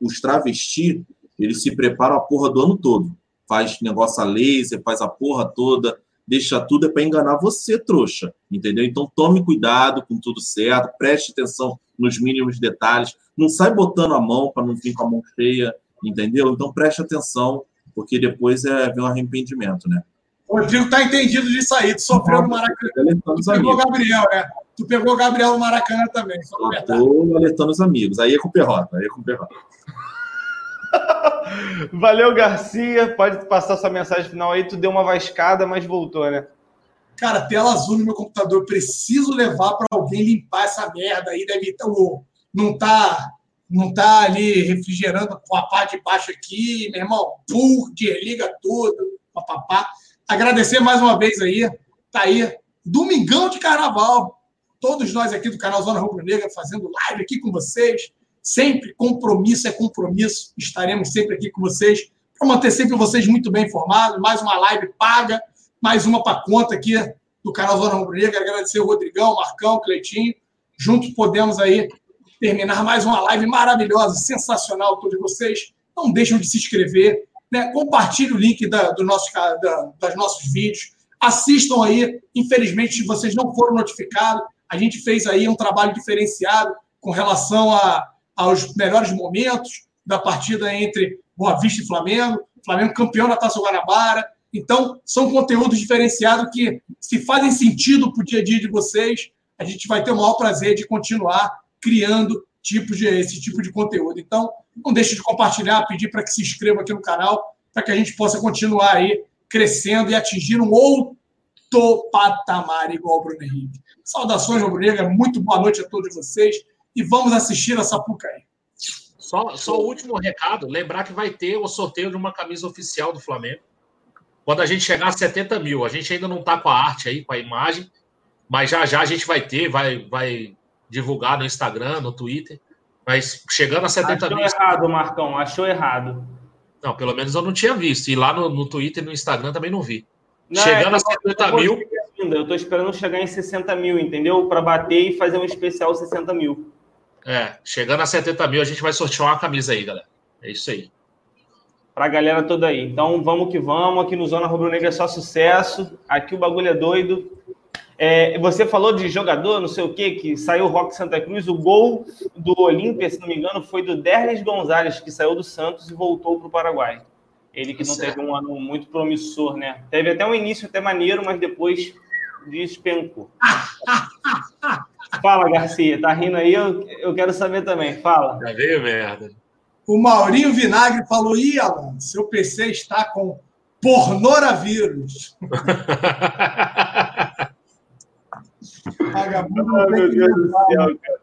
os, travestis, eles se preparam a porra do ano todo. Faz negócio a laser, faz a porra toda, deixa tudo é para enganar você, trouxa, entendeu? Então tome cuidado com tudo certo, preste atenção nos mínimos detalhes, não sai botando a mão para não vir com a mão cheia, entendeu? Então preste atenção, porque depois é vem um arrependimento, né? O Rodrigo tá entendido disso aí, tu sofreu no Maracanã. Tu pegou o Gabriel, né? Tu pegou o Gabriel no Maracanã também, só Tô alertando os amigos, aí é com o Perrota, aí é com o Perrota. [laughs] Valeu, Garcia. Pode passar sua mensagem final aí. Tu deu uma vascada, mas voltou, né? Cara, tela azul no meu computador. Preciso levar para alguém limpar essa merda aí. Deve estar. Não tá, não tá ali refrigerando com a parte de baixo aqui, meu irmão. Pur, desliga tudo. Papapá. Agradecer mais uma vez aí. Tá aí. Domingão de carnaval. Todos nós aqui do canal Zona Rubro Negra fazendo live aqui com vocês Sempre compromisso é compromisso. Estaremos sempre aqui com vocês para manter sempre vocês muito bem informados. Mais uma live paga, mais uma para conta aqui do canal Zona Rubro Negra. Agradecer o Rodrigão, o Marcão, o Cleitinho. Juntos podemos aí terminar mais uma live maravilhosa, sensacional todos vocês. Não deixem de se inscrever, né? Compartilhe o link da, do nosso, da, das nossos vídeos. Assistam aí. Infelizmente, se vocês não foram notificados, a gente fez aí um trabalho diferenciado com relação a aos melhores momentos da partida entre Boa Vista e Flamengo, Flamengo campeão da Taça Guanabara. Então, são conteúdos diferenciados que, se fazem sentido para o dia a dia de vocês, a gente vai ter o maior prazer de continuar criando tipo de, esse tipo de conteúdo. Então, não deixe de compartilhar, pedir para que se inscreva aqui no canal, para que a gente possa continuar aí crescendo e atingir um outro patamar igual o Bruno Henrique. Saudações, Rubro Negra, muito boa noite a todos vocês e vamos assistir a Sapucaí. Só, só o último recado: lembrar que vai ter o sorteio de uma camisa oficial do Flamengo. Quando a gente chegar a 70 mil, a gente ainda não está com a arte aí, com a imagem, mas já já a gente vai ter, vai, vai divulgar no Instagram, no Twitter. Mas chegando a 70 achou mil. Achou errado, Marcão, achou errado. Não, pelo menos eu não tinha visto. E lá no, no Twitter e no Instagram também não vi. Não, chegando é, a 70 mil. Eu estou esperando chegar em 60 mil, entendeu? Para bater e fazer um especial 60 mil. É, chegando a 70 mil, a gente vai sortear uma camisa aí, galera. É isso aí. Pra galera toda aí. Então, vamos que vamos. Aqui no Zona Rubro Negra é só sucesso. Aqui o bagulho é doido. É, você falou de jogador, não sei o que, que saiu o Rock Santa Cruz. O gol do Olímpia, se não me engano, foi do Dernes Gonzalez, que saiu do Santos e voltou para o Paraguai. Ele que não certo. teve um ano muito promissor, né? Teve até um início até maneiro, mas depois despencou. [laughs] Fala, Garcia. Tá rindo aí? Eu, eu quero saber também. Fala. Já veio merda. O Maurinho Vinagre falou: Ih, Alan, seu PC está com pornoravírus. [laughs] Vagabundo. Oh, meu Deus do céu, cara.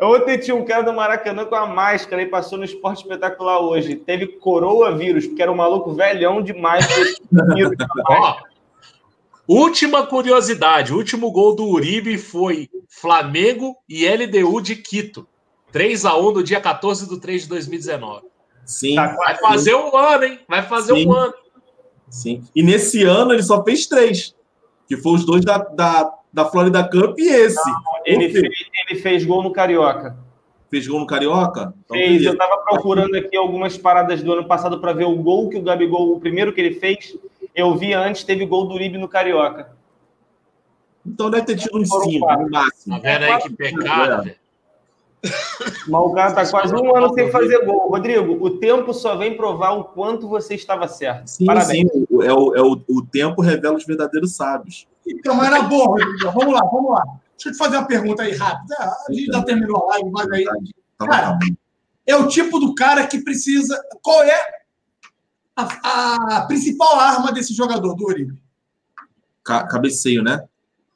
Ontem tinha um cara do Maracanã com a máscara e passou no esporte espetacular hoje. Teve coroa vírus, porque era um maluco velhão demais. [laughs] Ó, Última curiosidade: o último gol do Uribe foi Flamengo e LDU de Quito. 3 a 1 no dia 14 de 3 de 2019. Sim. Vai fazer um ano, hein? Vai fazer Sim. um ano. Sim. E nesse ano ele só fez três. Que foi os dois da, da, da Florida Cup e esse. Ele Por quê? fez, ele fez gol no Carioca. Fez gol no Carioca? Então, Fez. beleza. Eu tava procurando aqui algumas paradas do ano passado para ver o gol que o Gabigol, o primeiro que ele fez. Eu vi antes, teve gol do Uribe no Carioca. Então deve ter tido uns Foram cinco, quatro. no máximo. Tá vendo aí que pecado, velho? Mas o cara tá quase um ano sem fazer gol. Rodrigo, o tempo só vem provar o quanto você estava certo. Sim, Parabéns. sim. o- É o, é o, o tempo revela os verdadeiros sábios. Então, mas na boa, Rodrigo. Vamos lá, vamos lá. Deixa eu te fazer uma pergunta aí rápida. A gente já terminou a live, mas aí. Então, Cara, é o tipo do cara que precisa. Qual é a, a principal arma desse jogador, do Uribe? ca- cabeceio, né?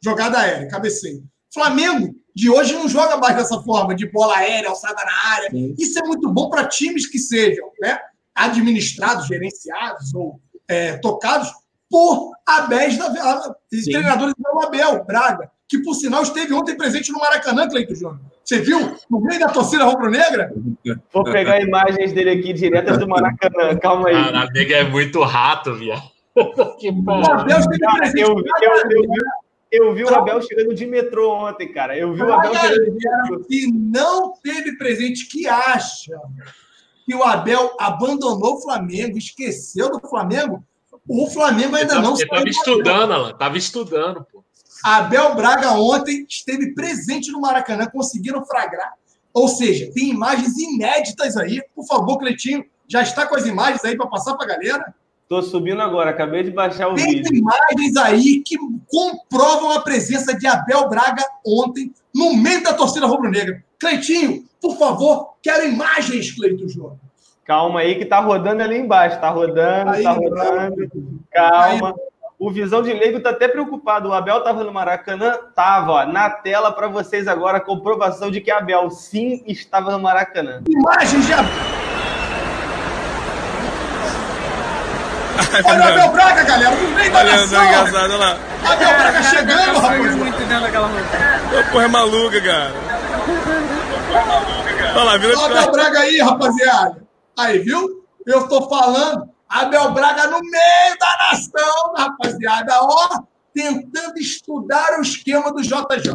Jogada aérea, cabeceio. Flamengo de hoje não joga mais dessa forma, de bola aérea, alçada na área. Sim. Isso é muito bom para times que sejam né, administrados, gerenciados ou é, tocados por Abéis da treinadores do Abel Braga, que por sinal esteve ontem presente no Maracanã, Cleito Júnior. Você viu? No meio da torcida rubro-negra? Vou pegar imagens dele aqui diretas do Maracanã. Calma aí. Cara, nega é muito rato, viado. [laughs] que O porra. Abel esteve Cara, presente eu, eu, eu, eu vi o Abel chegando de metrô ontem, cara. Eu vi o Abel chegando de metrô. que não teve presente, que acha que o Abel abandonou o Flamengo, esqueceu do Flamengo, o Flamengo ainda não Ele tava do estudando, ela tava estudando, pô. Abel Braga ontem esteve presente no Maracanã, conseguiram fragrar. Ou seja, tem imagens inéditas aí. Por favor, Cleitinho, já está com as imagens aí para passar para a galera? Tô subindo agora, acabei de baixar o Tem vídeo. imagens aí que comprovam a presença de Abel Braga ontem no meio da torcida rubro-negra. Cleitinho, por favor, quero imagens, Cleito Júnior. Calma aí que tá rodando ali embaixo. Tá rodando, Aí, tá rodando. Calma. O Visão de Leigo tá até preocupado. O Abel tava no Maracanã? Tava, ó, na tela para vocês agora a comprovação de que Abel sim estava no Maracanã. Imagens de Abel. Olha o Abel Braga, galera, no meio da Olha, nação. engraçado, olha lá. Abel Braga chegando, rapaz. muito dentro daquela roupa. Ô, porra é maluca, cara. Olha lá, vira Olha o Abel Braga aí, rapaziada. Aí, viu? Eu tô falando. Abel Braga no meio da nação, rapaziada. Ó, tentando estudar o esquema do JJ.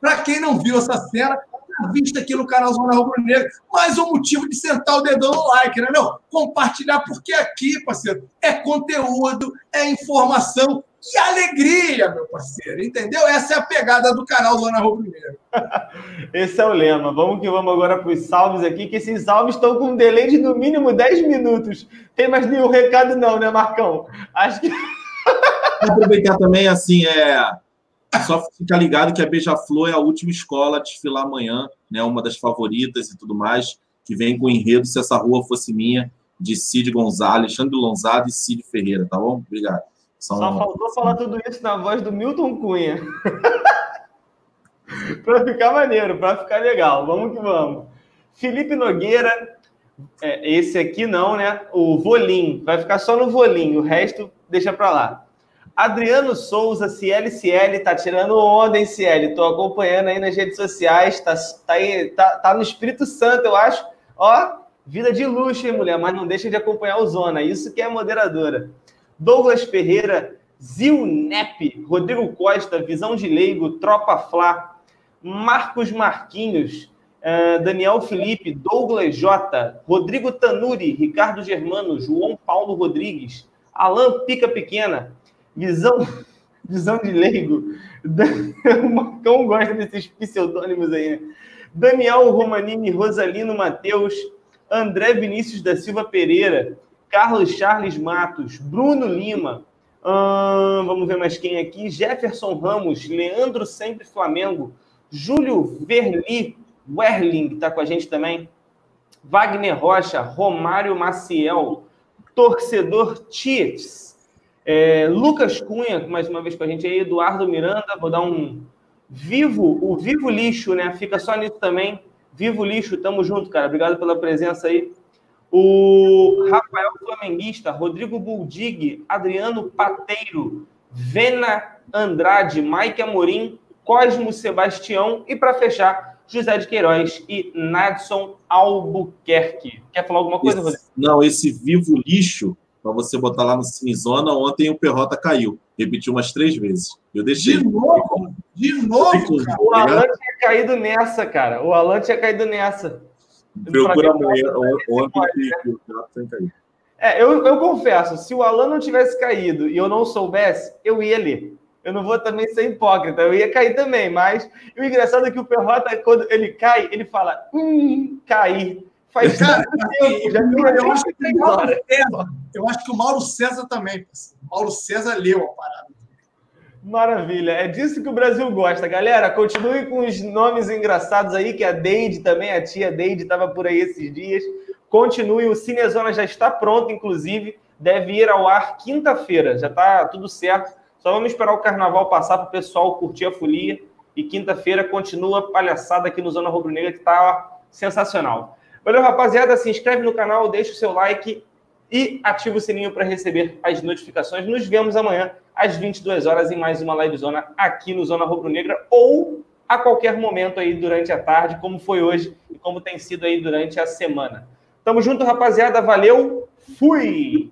Para quem não viu essa cena, tá vista aqui no canal Zona Rubro Negra. Mais um motivo de sentar o dedão no like, né? Não, compartilhar, porque aqui, parceiro, é conteúdo, é informação e alegria, meu parceiro. Entendeu? Essa é a pegada do canal Zona Rubro Negra. [laughs] Esse é o lema. Vamos que vamos agora para os salves aqui, que esses salves estão com um delay de no mínimo 10 minutos. Tem mais nenhum recado, não, né, Marcão? Acho que. [laughs] Vou aproveitar também, assim, é. Só ficar ligado que a Beija-Flor é a última escola a desfilar amanhã, né? Uma das favoritas e tudo mais, que vem com o enredo Se Essa Rua Fosse Minha, de Cid Gonzalez, Alexandre Lonzado e Cid Ferreira, tá bom? Obrigado. São... Só faltou falar tudo isso na voz do Milton Cunha. [laughs] para ficar maneiro, para ficar legal. Vamos que vamos. Felipe Nogueira, é, esse aqui não, né? O Volim, vai ficar só no Volim, o resto deixa para lá. Adriano Souza, CL CL, tá tirando onda, hein, CL? Tô acompanhando aí nas redes sociais, tá, tá, aí, tá, tá no Espírito Santo, eu acho. Ó, vida de luxo, hein, mulher? Mas não deixa de acompanhar o Zona, isso que é moderadora. Douglas Ferreira, Zil Nep, Rodrigo Costa, Visão de Leigo, Tropa Flá, Marcos Marquinhos, eh, Daniel Felipe, Douglas J, Rodrigo Tanuri, Ricardo Germano, João Paulo Rodrigues, Alan Pica Pequena, Visão, [laughs] Visão de Leigo, [laughs] o Marcão gosta desses pseudônimos aí, né? Daniel Romanini, Rosalino Mateus, André Vinícius da Silva Pereira, Carlos Charles Matos, Bruno Lima, ahn, vamos ver mais quem aqui, Jefferson Ramos, Leandro Sempre Flamengo, Júlio Verli, Werling, está com a gente também, Wagner Rocha, Romário Maciel, Torcedor Chiefs, é, Lucas Cunha, mais uma vez com a gente aí, Eduardo Miranda, vou dar um Vivo, o Vivo Lixo, né? Fica só nisso também. Vivo Lixo, tamo junto, cara. Obrigado pela presença aí. O Rafael Flamenguista, Rodrigo Buldig, Adriano Pateiro, Vena Andrade, Mike Amorim, Cosmo Sebastião e para fechar, José de Queiroz e Nadson Albuquerque. Quer falar alguma coisa, Rodrigo? Esse- não, esse vivo lixo para você botar lá no Cinezona. Ontem o Perrota caiu. Repetiu umas três vezes. Eu deixei. De novo, de novo, cara. O Alan tinha caído nessa, cara. O Alan tinha caído nessa. Procura amanhã. Ontem o Perrota tem caído. É, eu, eu confesso, se o Alan não tivesse caído e eu não soubesse, eu ia ler. Eu não vou também ser hipócrita, eu ia cair também, mas o engraçado é que o Perrota, quando ele cai, ele fala, hum, cair. Faz Cara, tempo, já eu, eu acho que o três Mauro horas. César, eu acho que o Mauro César também. O Mauro César leu a parada. Maravilha, é disso que o Brasil gosta. Galera, continue com os nomes engraçados aí, que a Deide também, a tia Deide estava por aí esses dias. Continue, o Cinezona já está pronto, inclusive, deve ir ao ar quinta-feira, já está tudo certo. Só vamos esperar o carnaval passar para o pessoal curtir a folia. E quinta-feira continua a palhaçada aqui no Zona Rubro Negra, que está sensacional. Valeu, rapaziada. Se inscreve no canal, deixa o seu like e ativa o sininho para receber as notificações. Nos vemos amanhã às 22 horas em mais uma live zona aqui no Zona Rubro Negra ou a qualquer momento aí durante a tarde, como foi hoje e como tem sido aí durante a semana. Tamo junto, rapaziada. Valeu. Fui.